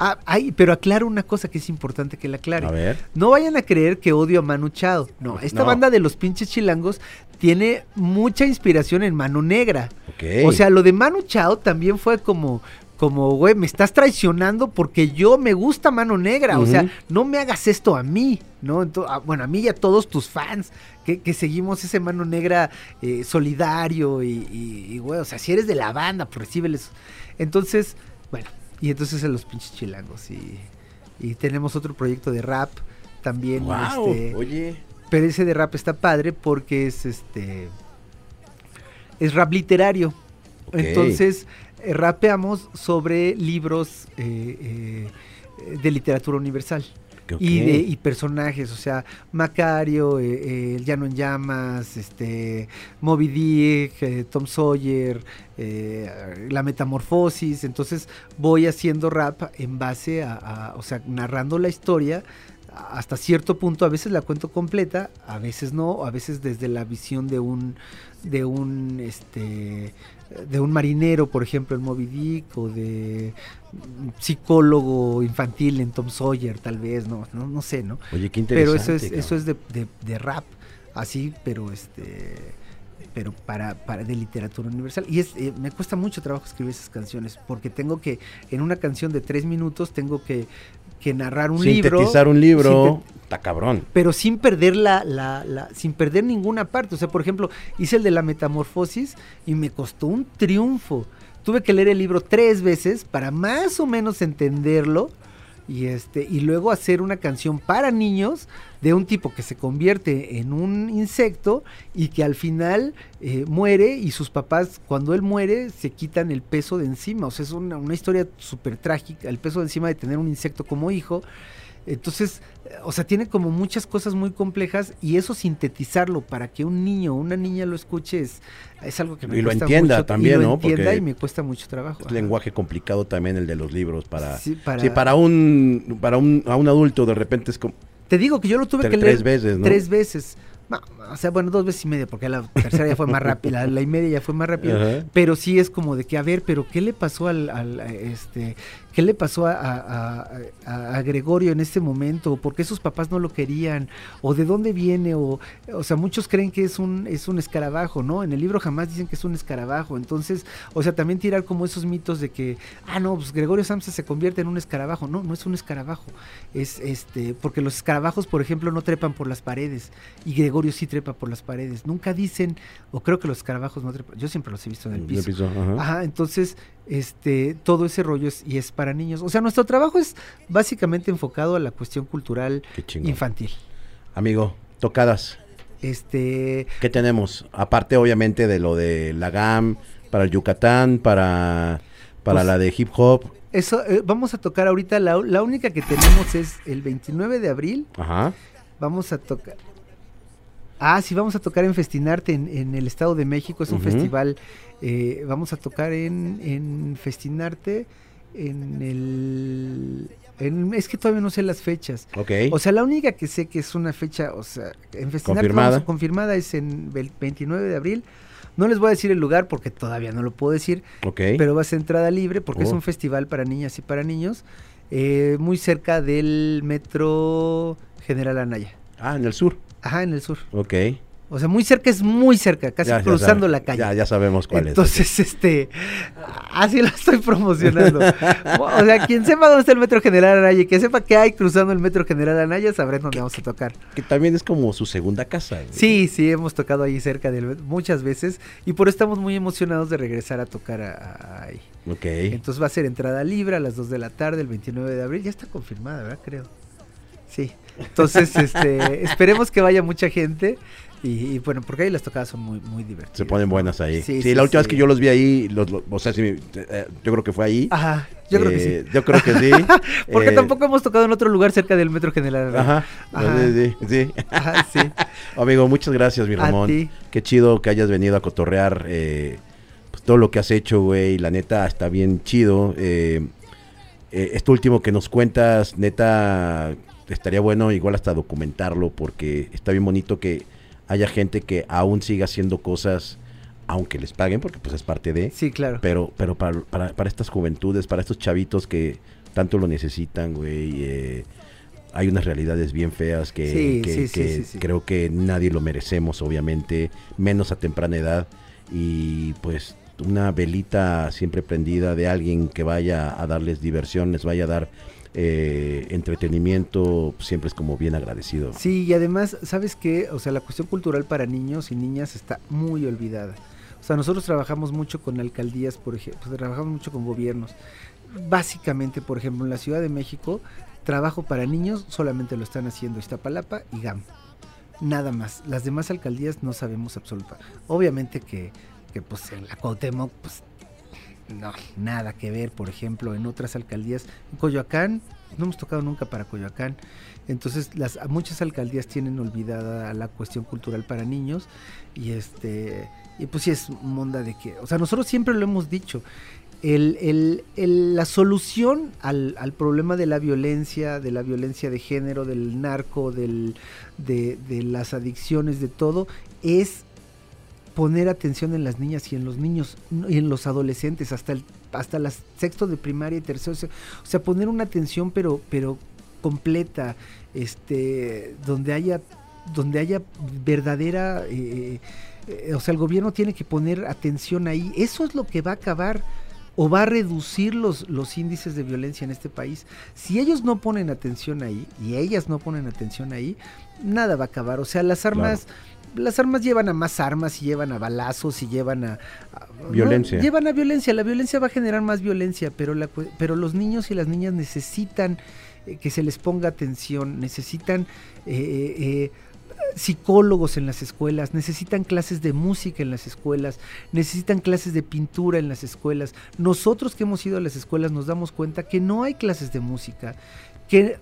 Speaker 2: Ah, ay, pero aclaro una cosa que es importante que la aclare.
Speaker 1: A ver.
Speaker 2: No vayan a creer que odio a Manu Chao. No, esta
Speaker 1: No.
Speaker 2: banda de los pinches chilangos tiene mucha inspiración en Mano Negra.
Speaker 1: Ok.
Speaker 2: O sea, lo de Manu Chao también fue como, como, güey, me estás traicionando porque yo me gusta Mano Negra. O sea, no me hagas esto a mí, ¿no? Ento- ah, bueno, a mí y a todos tus fans que, que seguimos ese Mano Negra eh, solidario y, güey, o sea, si eres de la banda, pues recíbeles. Entonces, bueno, y entonces en los pinches chilangos. Y, y tenemos otro proyecto de rap también.
Speaker 1: Wow,
Speaker 2: este,
Speaker 1: oye.
Speaker 2: pero ese de rap está padre porque es este. Es rap literario. Entonces, rapeamos sobre libros eh, eh, de literatura universal. Y, de, y personajes, o sea, Macario, eh, eh, El Llano en Llamas, este, Moby Dick, eh, Tom Sawyer, eh, La Metamorfosis. Entonces voy haciendo rap en base a, a- o sea, narrando la historia hasta cierto punto. A veces la cuento completa, a veces no, a veces desde la visión de un, de un, este, de un marinero, por ejemplo, en Moby Dick, o de un psicólogo infantil en Tom Sawyer, tal vez, no, no, no sé, ¿no?
Speaker 1: Oye, qué
Speaker 2: Pero
Speaker 1: interesante.
Speaker 2: eso es, eso es de, de- de rap, así, pero este, pero para, para de literatura universal. Y es, eh, me cuesta mucho trabajo escribir esas canciones, porque tengo que, en una canción de tres minutos, tengo que, que narrar un libro.
Speaker 1: Sintetizar un libro. Está cabrón.
Speaker 2: pero sin perder la, la, la- sin perder ninguna parte. O sea, por ejemplo, hice el de la metamorfosis y me costó un triunfo. Tuve que leer el libro tres veces para más o menos entenderlo y este y luego hacer una canción para niños de un tipo que se convierte en un insecto y que al final eh, muere y sus papás cuando él muere se quitan el peso de encima. O sea, es una, una historia súper trágica, el peso de encima de tener un insecto como hijo. Entonces, eh, o sea, tiene como muchas cosas muy complejas y eso sintetizarlo para que un niño o una niña lo escuche es, es algo que me
Speaker 1: Y lo
Speaker 2: cuesta
Speaker 1: entienda
Speaker 2: mucho,
Speaker 1: también,
Speaker 2: y lo
Speaker 1: ¿no?
Speaker 2: entienda
Speaker 1: Porque
Speaker 2: y me cuesta mucho trabajo.
Speaker 1: Es lenguaje complicado también el de los libros para...
Speaker 2: Sí, para-
Speaker 1: Sí, para un, para un, a un adulto de repente es como
Speaker 2: Te digo que yo lo tuve
Speaker 1: tre-
Speaker 2: que leer
Speaker 1: tres veces, ¿no?
Speaker 2: tres veces. No, o sea, bueno, dos veces y media, porque la tercera ya fue más rápida, la, la y media ya fue más rápida. Pero sí es como de que, a ver, pero ¿qué le pasó al, al, a este, qué le pasó a, a- a- a Gregorio en este momento? ¿Por qué sus papás no lo querían? ¿O de dónde viene? O, o sea, muchos creen que es un, es un escarabajo, ¿no? En el libro jamás dicen que es un escarabajo. Entonces, o sea, también tirar como esos mitos de que, ah, no, pues Gregorio Samsa se convierte en un escarabajo. No, no es un escarabajo. Es este, porque los escarabajos, por ejemplo, no trepan por las paredes. Y Gregorio sí trepa por las paredes. Nunca dicen, o creo que los escarabajos no trepan. Yo siempre los he visto en el
Speaker 1: En el
Speaker 2: piso.
Speaker 1: piso, ajá.
Speaker 2: Ajá, entonces, este, todo ese rollo es, y es para niños. O sea, nuestro trabajo es básicamente enfocado a la cuestión cultural infantil.
Speaker 1: Amigo, tocadas.
Speaker 2: Este,
Speaker 1: ¿Qué tenemos? Aparte, obviamente, de lo de la GAM, para el Yucatán, para, para
Speaker 2: Pues-
Speaker 1: la de hip hop.
Speaker 2: eso, eh, vamos a tocar ahorita, la, la única que tenemos es el 29 de abril,
Speaker 1: Ajá.
Speaker 2: vamos a tocar... Ah, sí, vamos a tocar en Festinarte en, en el Estado de México, es un festival, eh, vamos a tocar en, en Festinarte en el... en- es que todavía no sé las fechas.
Speaker 1: Ok.
Speaker 2: O sea, la única que sé que es una fecha, o sea, en Festinarte
Speaker 1: Confirmada.
Speaker 2: vamos a- confirmada es en el 29 de abril. No les voy a decir el lugar porque todavía no lo puedo decir,
Speaker 1: ok.
Speaker 2: pero va a ser entrada libre porque es
Speaker 1: Oh.
Speaker 2: un festival para niñas y para niños, eh, muy cerca del metro General Anaya.
Speaker 1: ah, en el sur.
Speaker 2: Ajá, en el sur.
Speaker 1: Ok.
Speaker 2: O sea, muy cerca es muy cerca, casi
Speaker 1: Ya-
Speaker 2: cruzando la calle.
Speaker 1: Ya, ya sabemos cuál
Speaker 2: Entonces, este, así lo estoy promocionando. o sea, quien sepa dónde está el Metro General Anaya que sepa que hay cruzando el Metro General Anaya, sabré dónde vamos a tocar.
Speaker 1: es. Que también es como su segunda casa.
Speaker 2: Sí, sí, hemos tocado ahí cerca del muchas veces y por eso estamos muy emocionados de regresar a tocar a- a- ahí.
Speaker 1: Ok.
Speaker 2: Entonces va a ser entrada libre a las 2 de la tarde, el 29 de abril. Ya está confirmada, ¿verdad? Creo. Sí. Entonces, este, esperemos que vaya mucha gente. Y, y bueno, porque ahí las tocadas son muy, muy divertidas.
Speaker 1: Se ponen buenas ahí. Sí,
Speaker 2: Sí, sí,
Speaker 1: la última
Speaker 2: sí.
Speaker 1: vez que yo los vi ahí, los, los- o sea, sí, eh, yo creo que fue ahí.
Speaker 2: Ajá, yo creo que
Speaker 1: Eh,
Speaker 2: sí.
Speaker 1: Yo creo que sí.
Speaker 2: Porque
Speaker 1: Eh,
Speaker 2: tampoco hemos tocado en otro lugar cerca del Metro General.
Speaker 1: Ajá.
Speaker 2: Ajá.
Speaker 1: Sí, sí, sí.
Speaker 2: Ajá, sí.
Speaker 1: Amigo, muchas gracias, mi
Speaker 2: A
Speaker 1: Ramón.
Speaker 2: ti.
Speaker 1: Qué chido que hayas venido a cotorrear eh, pues, todo lo que has hecho, güey. La neta, está bien chido. Eh, eh, esto último que nos cuentas, neta, estaría bueno igual hasta documentarlo porque está bien bonito que haya gente que aún siga haciendo cosas, aunque les paguen, porque pues es parte de...
Speaker 2: Sí, claro.
Speaker 1: Pero, pero para, para, para estas juventudes, para estos chavitos que tanto lo necesitan, güey, eh, hay unas realidades bien feas que,
Speaker 2: Sí,
Speaker 1: que-
Speaker 2: sí, sí,
Speaker 1: que
Speaker 2: sí, sí.
Speaker 1: creo que nadie lo merecemos, obviamente, menos a temprana edad. Y pues una velita siempre prendida de alguien que vaya a darles diversión, les vaya a dar eh, entretenimiento, siempre es como bien agradecido.
Speaker 2: Sí, y además, ¿sabes qué? O sea, la cuestión cultural para niños y niñas está muy olvidada. O sea, nosotros trabajamos mucho con alcaldías, por ejemplo, trabajamos mucho con gobiernos. Básicamente, por ejemplo, en la Ciudad de México, trabajo para niños solamente lo están haciendo Iztapalapa y GAM. Nada más. Las demás alcaldías no sabemos absolutamente. Obviamente que, que pues en la Cuauhtémoc, pues no, nada que ver, por ejemplo, en otras alcaldías. En Coyoacán, no hemos tocado nunca para Coyoacán. Entonces, las muchas alcaldías tienen olvidada la cuestión cultural para niños y este y pues sí es monda de que, o sea, nosotros siempre lo hemos dicho, el, el- la solución al, al problema de la violencia, de la violencia de género, del narco, del, de, de las adicciones, de todo, es poner atención en las niñas y en los niños y en los adolescentes hasta el hasta las sexto de primaria y tercero o sea, o sea, poner una atención pero pero completa este donde haya donde haya verdadera eh, eh, o sea el gobierno tiene que poner atención ahí eso es lo que va a acabar o va a reducir los, los índices de violencia en este país. Si ellos no ponen atención ahí y ellas no ponen atención ahí, nada va a acabar. O sea, las armas, las armas llevan a más armas y llevan a balazos y llevan a, a- ¿no?
Speaker 1: Violencia.
Speaker 2: Llevan a violencia. La violencia va a generar más violencia, pero la, pero los niños y las niñas necesitan eh, que se les ponga atención, necesitan eh, eh, psicólogos en las escuelas, necesitan clases de música en las escuelas, necesitan clases de pintura en las escuelas. Nosotros que hemos ido a las escuelas nos damos cuenta que no hay clases de música, que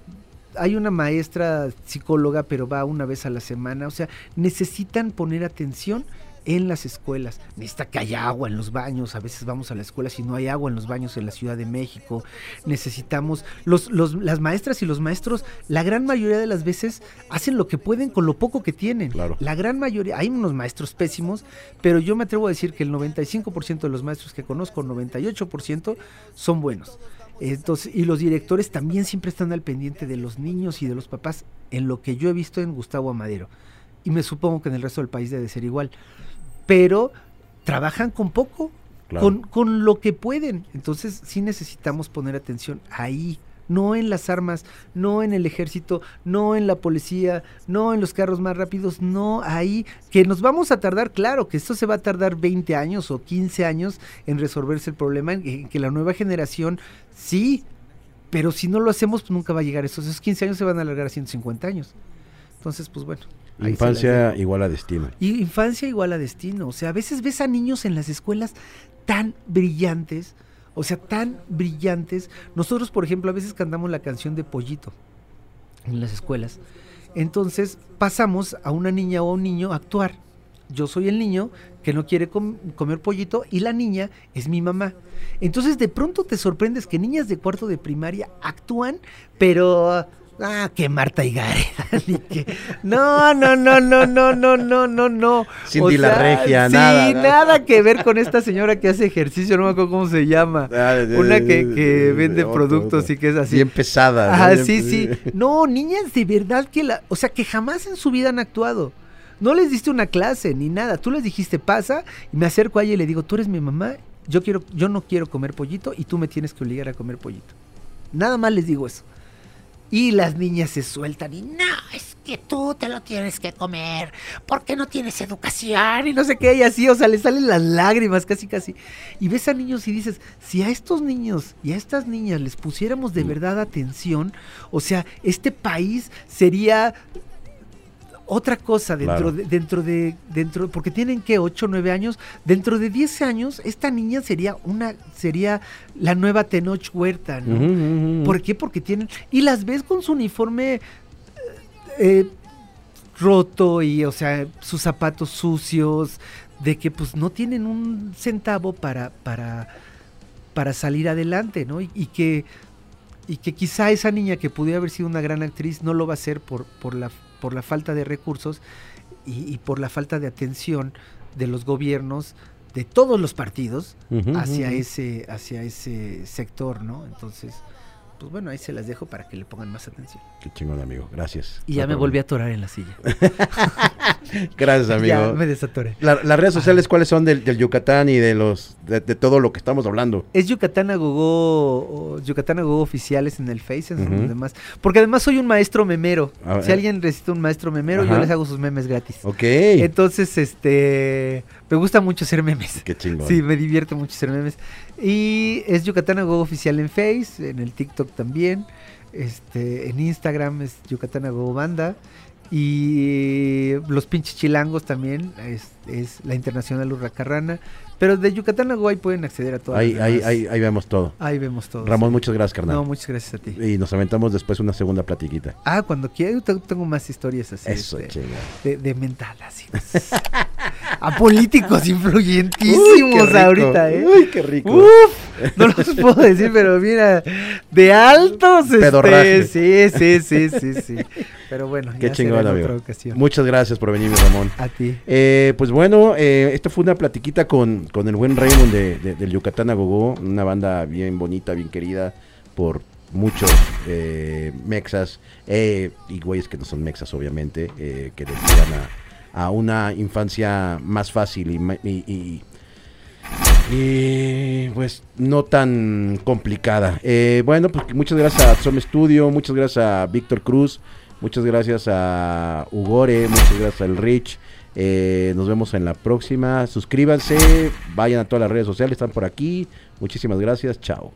Speaker 2: hay una maestra psicóloga, pero va una vez a la semana. O sea, necesitan poner atención en las escuelas. Necesita que haya agua en los baños. A veces vamos a la escuela si no hay agua en los baños en la Ciudad de México. Necesitamos, los, los, las maestras y los maestros, la gran mayoría de las veces hacen lo que pueden con lo poco que tienen.
Speaker 1: Claro.
Speaker 2: La gran mayoría, hay unos maestros pésimos, pero yo me atrevo a decir que el 95% de los maestros que conozco, 98% son buenos. Entonces, y los directores también siempre están al pendiente de los niños y de los papás, en lo que yo he visto en Gustavo Amadero. Y me supongo que en el resto del país debe ser igual. Pero trabajan con poco,
Speaker 1: Claro.
Speaker 2: con, con lo que pueden. Entonces, sí necesitamos poner atención ahí, no en las armas, no en el ejército, no en la policía, no en los carros más rápidos, no ahí, que nos vamos a tardar, claro, que esto se va a tardar 20 años o 15 años en resolverse el problema, en que la nueva generación sí, pero si no lo hacemos, pues nunca va a llegar eso. Esos 15 años se van a alargar a 150 años. Entonces, pues bueno.
Speaker 1: Infancia igual a destino.
Speaker 2: Y infancia igual a destino. O sea, a veces ves a niños en las escuelas tan brillantes, o sea, tan brillantes. Nosotros, por ejemplo, a veces cantamos la canción de Pollito en las escuelas. Entonces pasamos a una niña o a un niño a actuar. Yo soy el niño que no quiere comer pollito y la niña es mi mamá. Entonces de pronto te sorprendes que niñas de cuarto de primaria actúan, pero Ah, que Marta y que... No, no, no, no, no, no, no, no, no.
Speaker 1: Cindy la regia, nada.
Speaker 2: Sí, nada que ver con esta señora que hace ejercicio, no me acuerdo cómo se llama. Ah, Una que, que vende productos y que es así.
Speaker 1: Bien pesada.
Speaker 2: Ah, sí, sí. No, niñas de verdad que la... O sea, que jamás en su vida han actuado. No les diste una clase ni nada. Tú les dijiste, pasa, y me acerco a ella y le digo, tú eres mi mamá, yo, quiero, yo no quiero comer pollito y tú me tienes que obligar a comer pollito. Nada más les digo eso. Y las niñas se sueltan y no, es que tú te lo tienes que comer porque no tienes educación y no sé qué, y así, o sea, le salen las lágrimas casi, casi. Y ves a niños y dices, si a estos niños y a estas niñas les pusiéramos de mm. verdad atención, o sea, este país sería otra cosa dentro de, dentro de dentro porque tienen que 8 o 9 años. Dentro de 10 años esta niña sería una sería la nueva Tenoch Huerta ¿no? ¿por qué? porque tienen y las ves con su uniforme eh, eh, roto y o sea sus zapatos sucios de que pues no tienen un centavo para para para salir adelante no y, y que y que quizá esa niña que pudiera haber sido una gran actriz no lo va a ser por, por la por la falta de recursos y, por la falta de atención de los gobiernos de todos los partidos hacia ese hacia ese sector, ¿no? Entonces, pues bueno, ahí se las dejo para que le pongan más atención.
Speaker 1: Qué chingón, amigo. Gracias.
Speaker 2: Y ya me volví a atorar en la silla.
Speaker 1: Gracias, amigo.
Speaker 2: Ya me desatoré.
Speaker 1: las redes sociales, ¿cuáles son del, Yucatán y de los de, todo lo que estamos hablando?
Speaker 2: Es Yucatán Agogó, Yucatán Agogó oficiales en el Face, en demás. Porque además soy un maestro memero. si alguien necesita un maestro memero, yo les hago sus memes gratis.
Speaker 1: Ok.
Speaker 2: Entonces, este, me gusta mucho hacer memes.
Speaker 1: Qué chingón.
Speaker 2: Sí, me divierte mucho hacer memes. Y es Yucatán Agogó oficial en Face, en el TikTok también. Este, en Instagram es Yucatán Agogó Banda. Y los pinches chilangos también es, es la Internacional Urracarrana. Pero de Yucatán a Guay pueden acceder a todo.
Speaker 1: Ahí, ahí, ahí, vemos todo.
Speaker 2: Ahí vemos todo.
Speaker 1: Ramón, muchas gracias, carnal.
Speaker 2: No, muchas gracias a ti.
Speaker 1: Y nos aventamos después una segunda platiquita.
Speaker 2: Ah, cuando quieras, tengo más historias así.
Speaker 1: Eso,
Speaker 2: este, de, de, mental, así. a políticos influyentísimos ahorita, ¿eh?
Speaker 1: Uy, qué rico.
Speaker 2: Uf, no los puedo decir, pero mira, de altos. Este, sí, sí, sí, sí, sí. Pero bueno,
Speaker 1: Qué chingón, amigo. Muchas gracias por venir, Ramón.
Speaker 2: A ti.
Speaker 1: Eh, pues bueno, eh, esta fue una platiquita con, con el buen Raymond de, del Yucatán Agogó, una banda bien bonita, bien querida por muchos eh, mexas eh, y güeyes que no son mexas, obviamente, eh, que les a, a, una infancia más fácil y, pues no tan complicada. Bueno, pues muchas gracias a Som Studio, muchas gracias a Víctor Cruz. Muchas gracias a Ugore, muchas gracias al Rich. Eh, nos vemos en la próxima. Suscríbanse, vayan a todas las redes sociales, están por aquí. Muchísimas gracias, chao.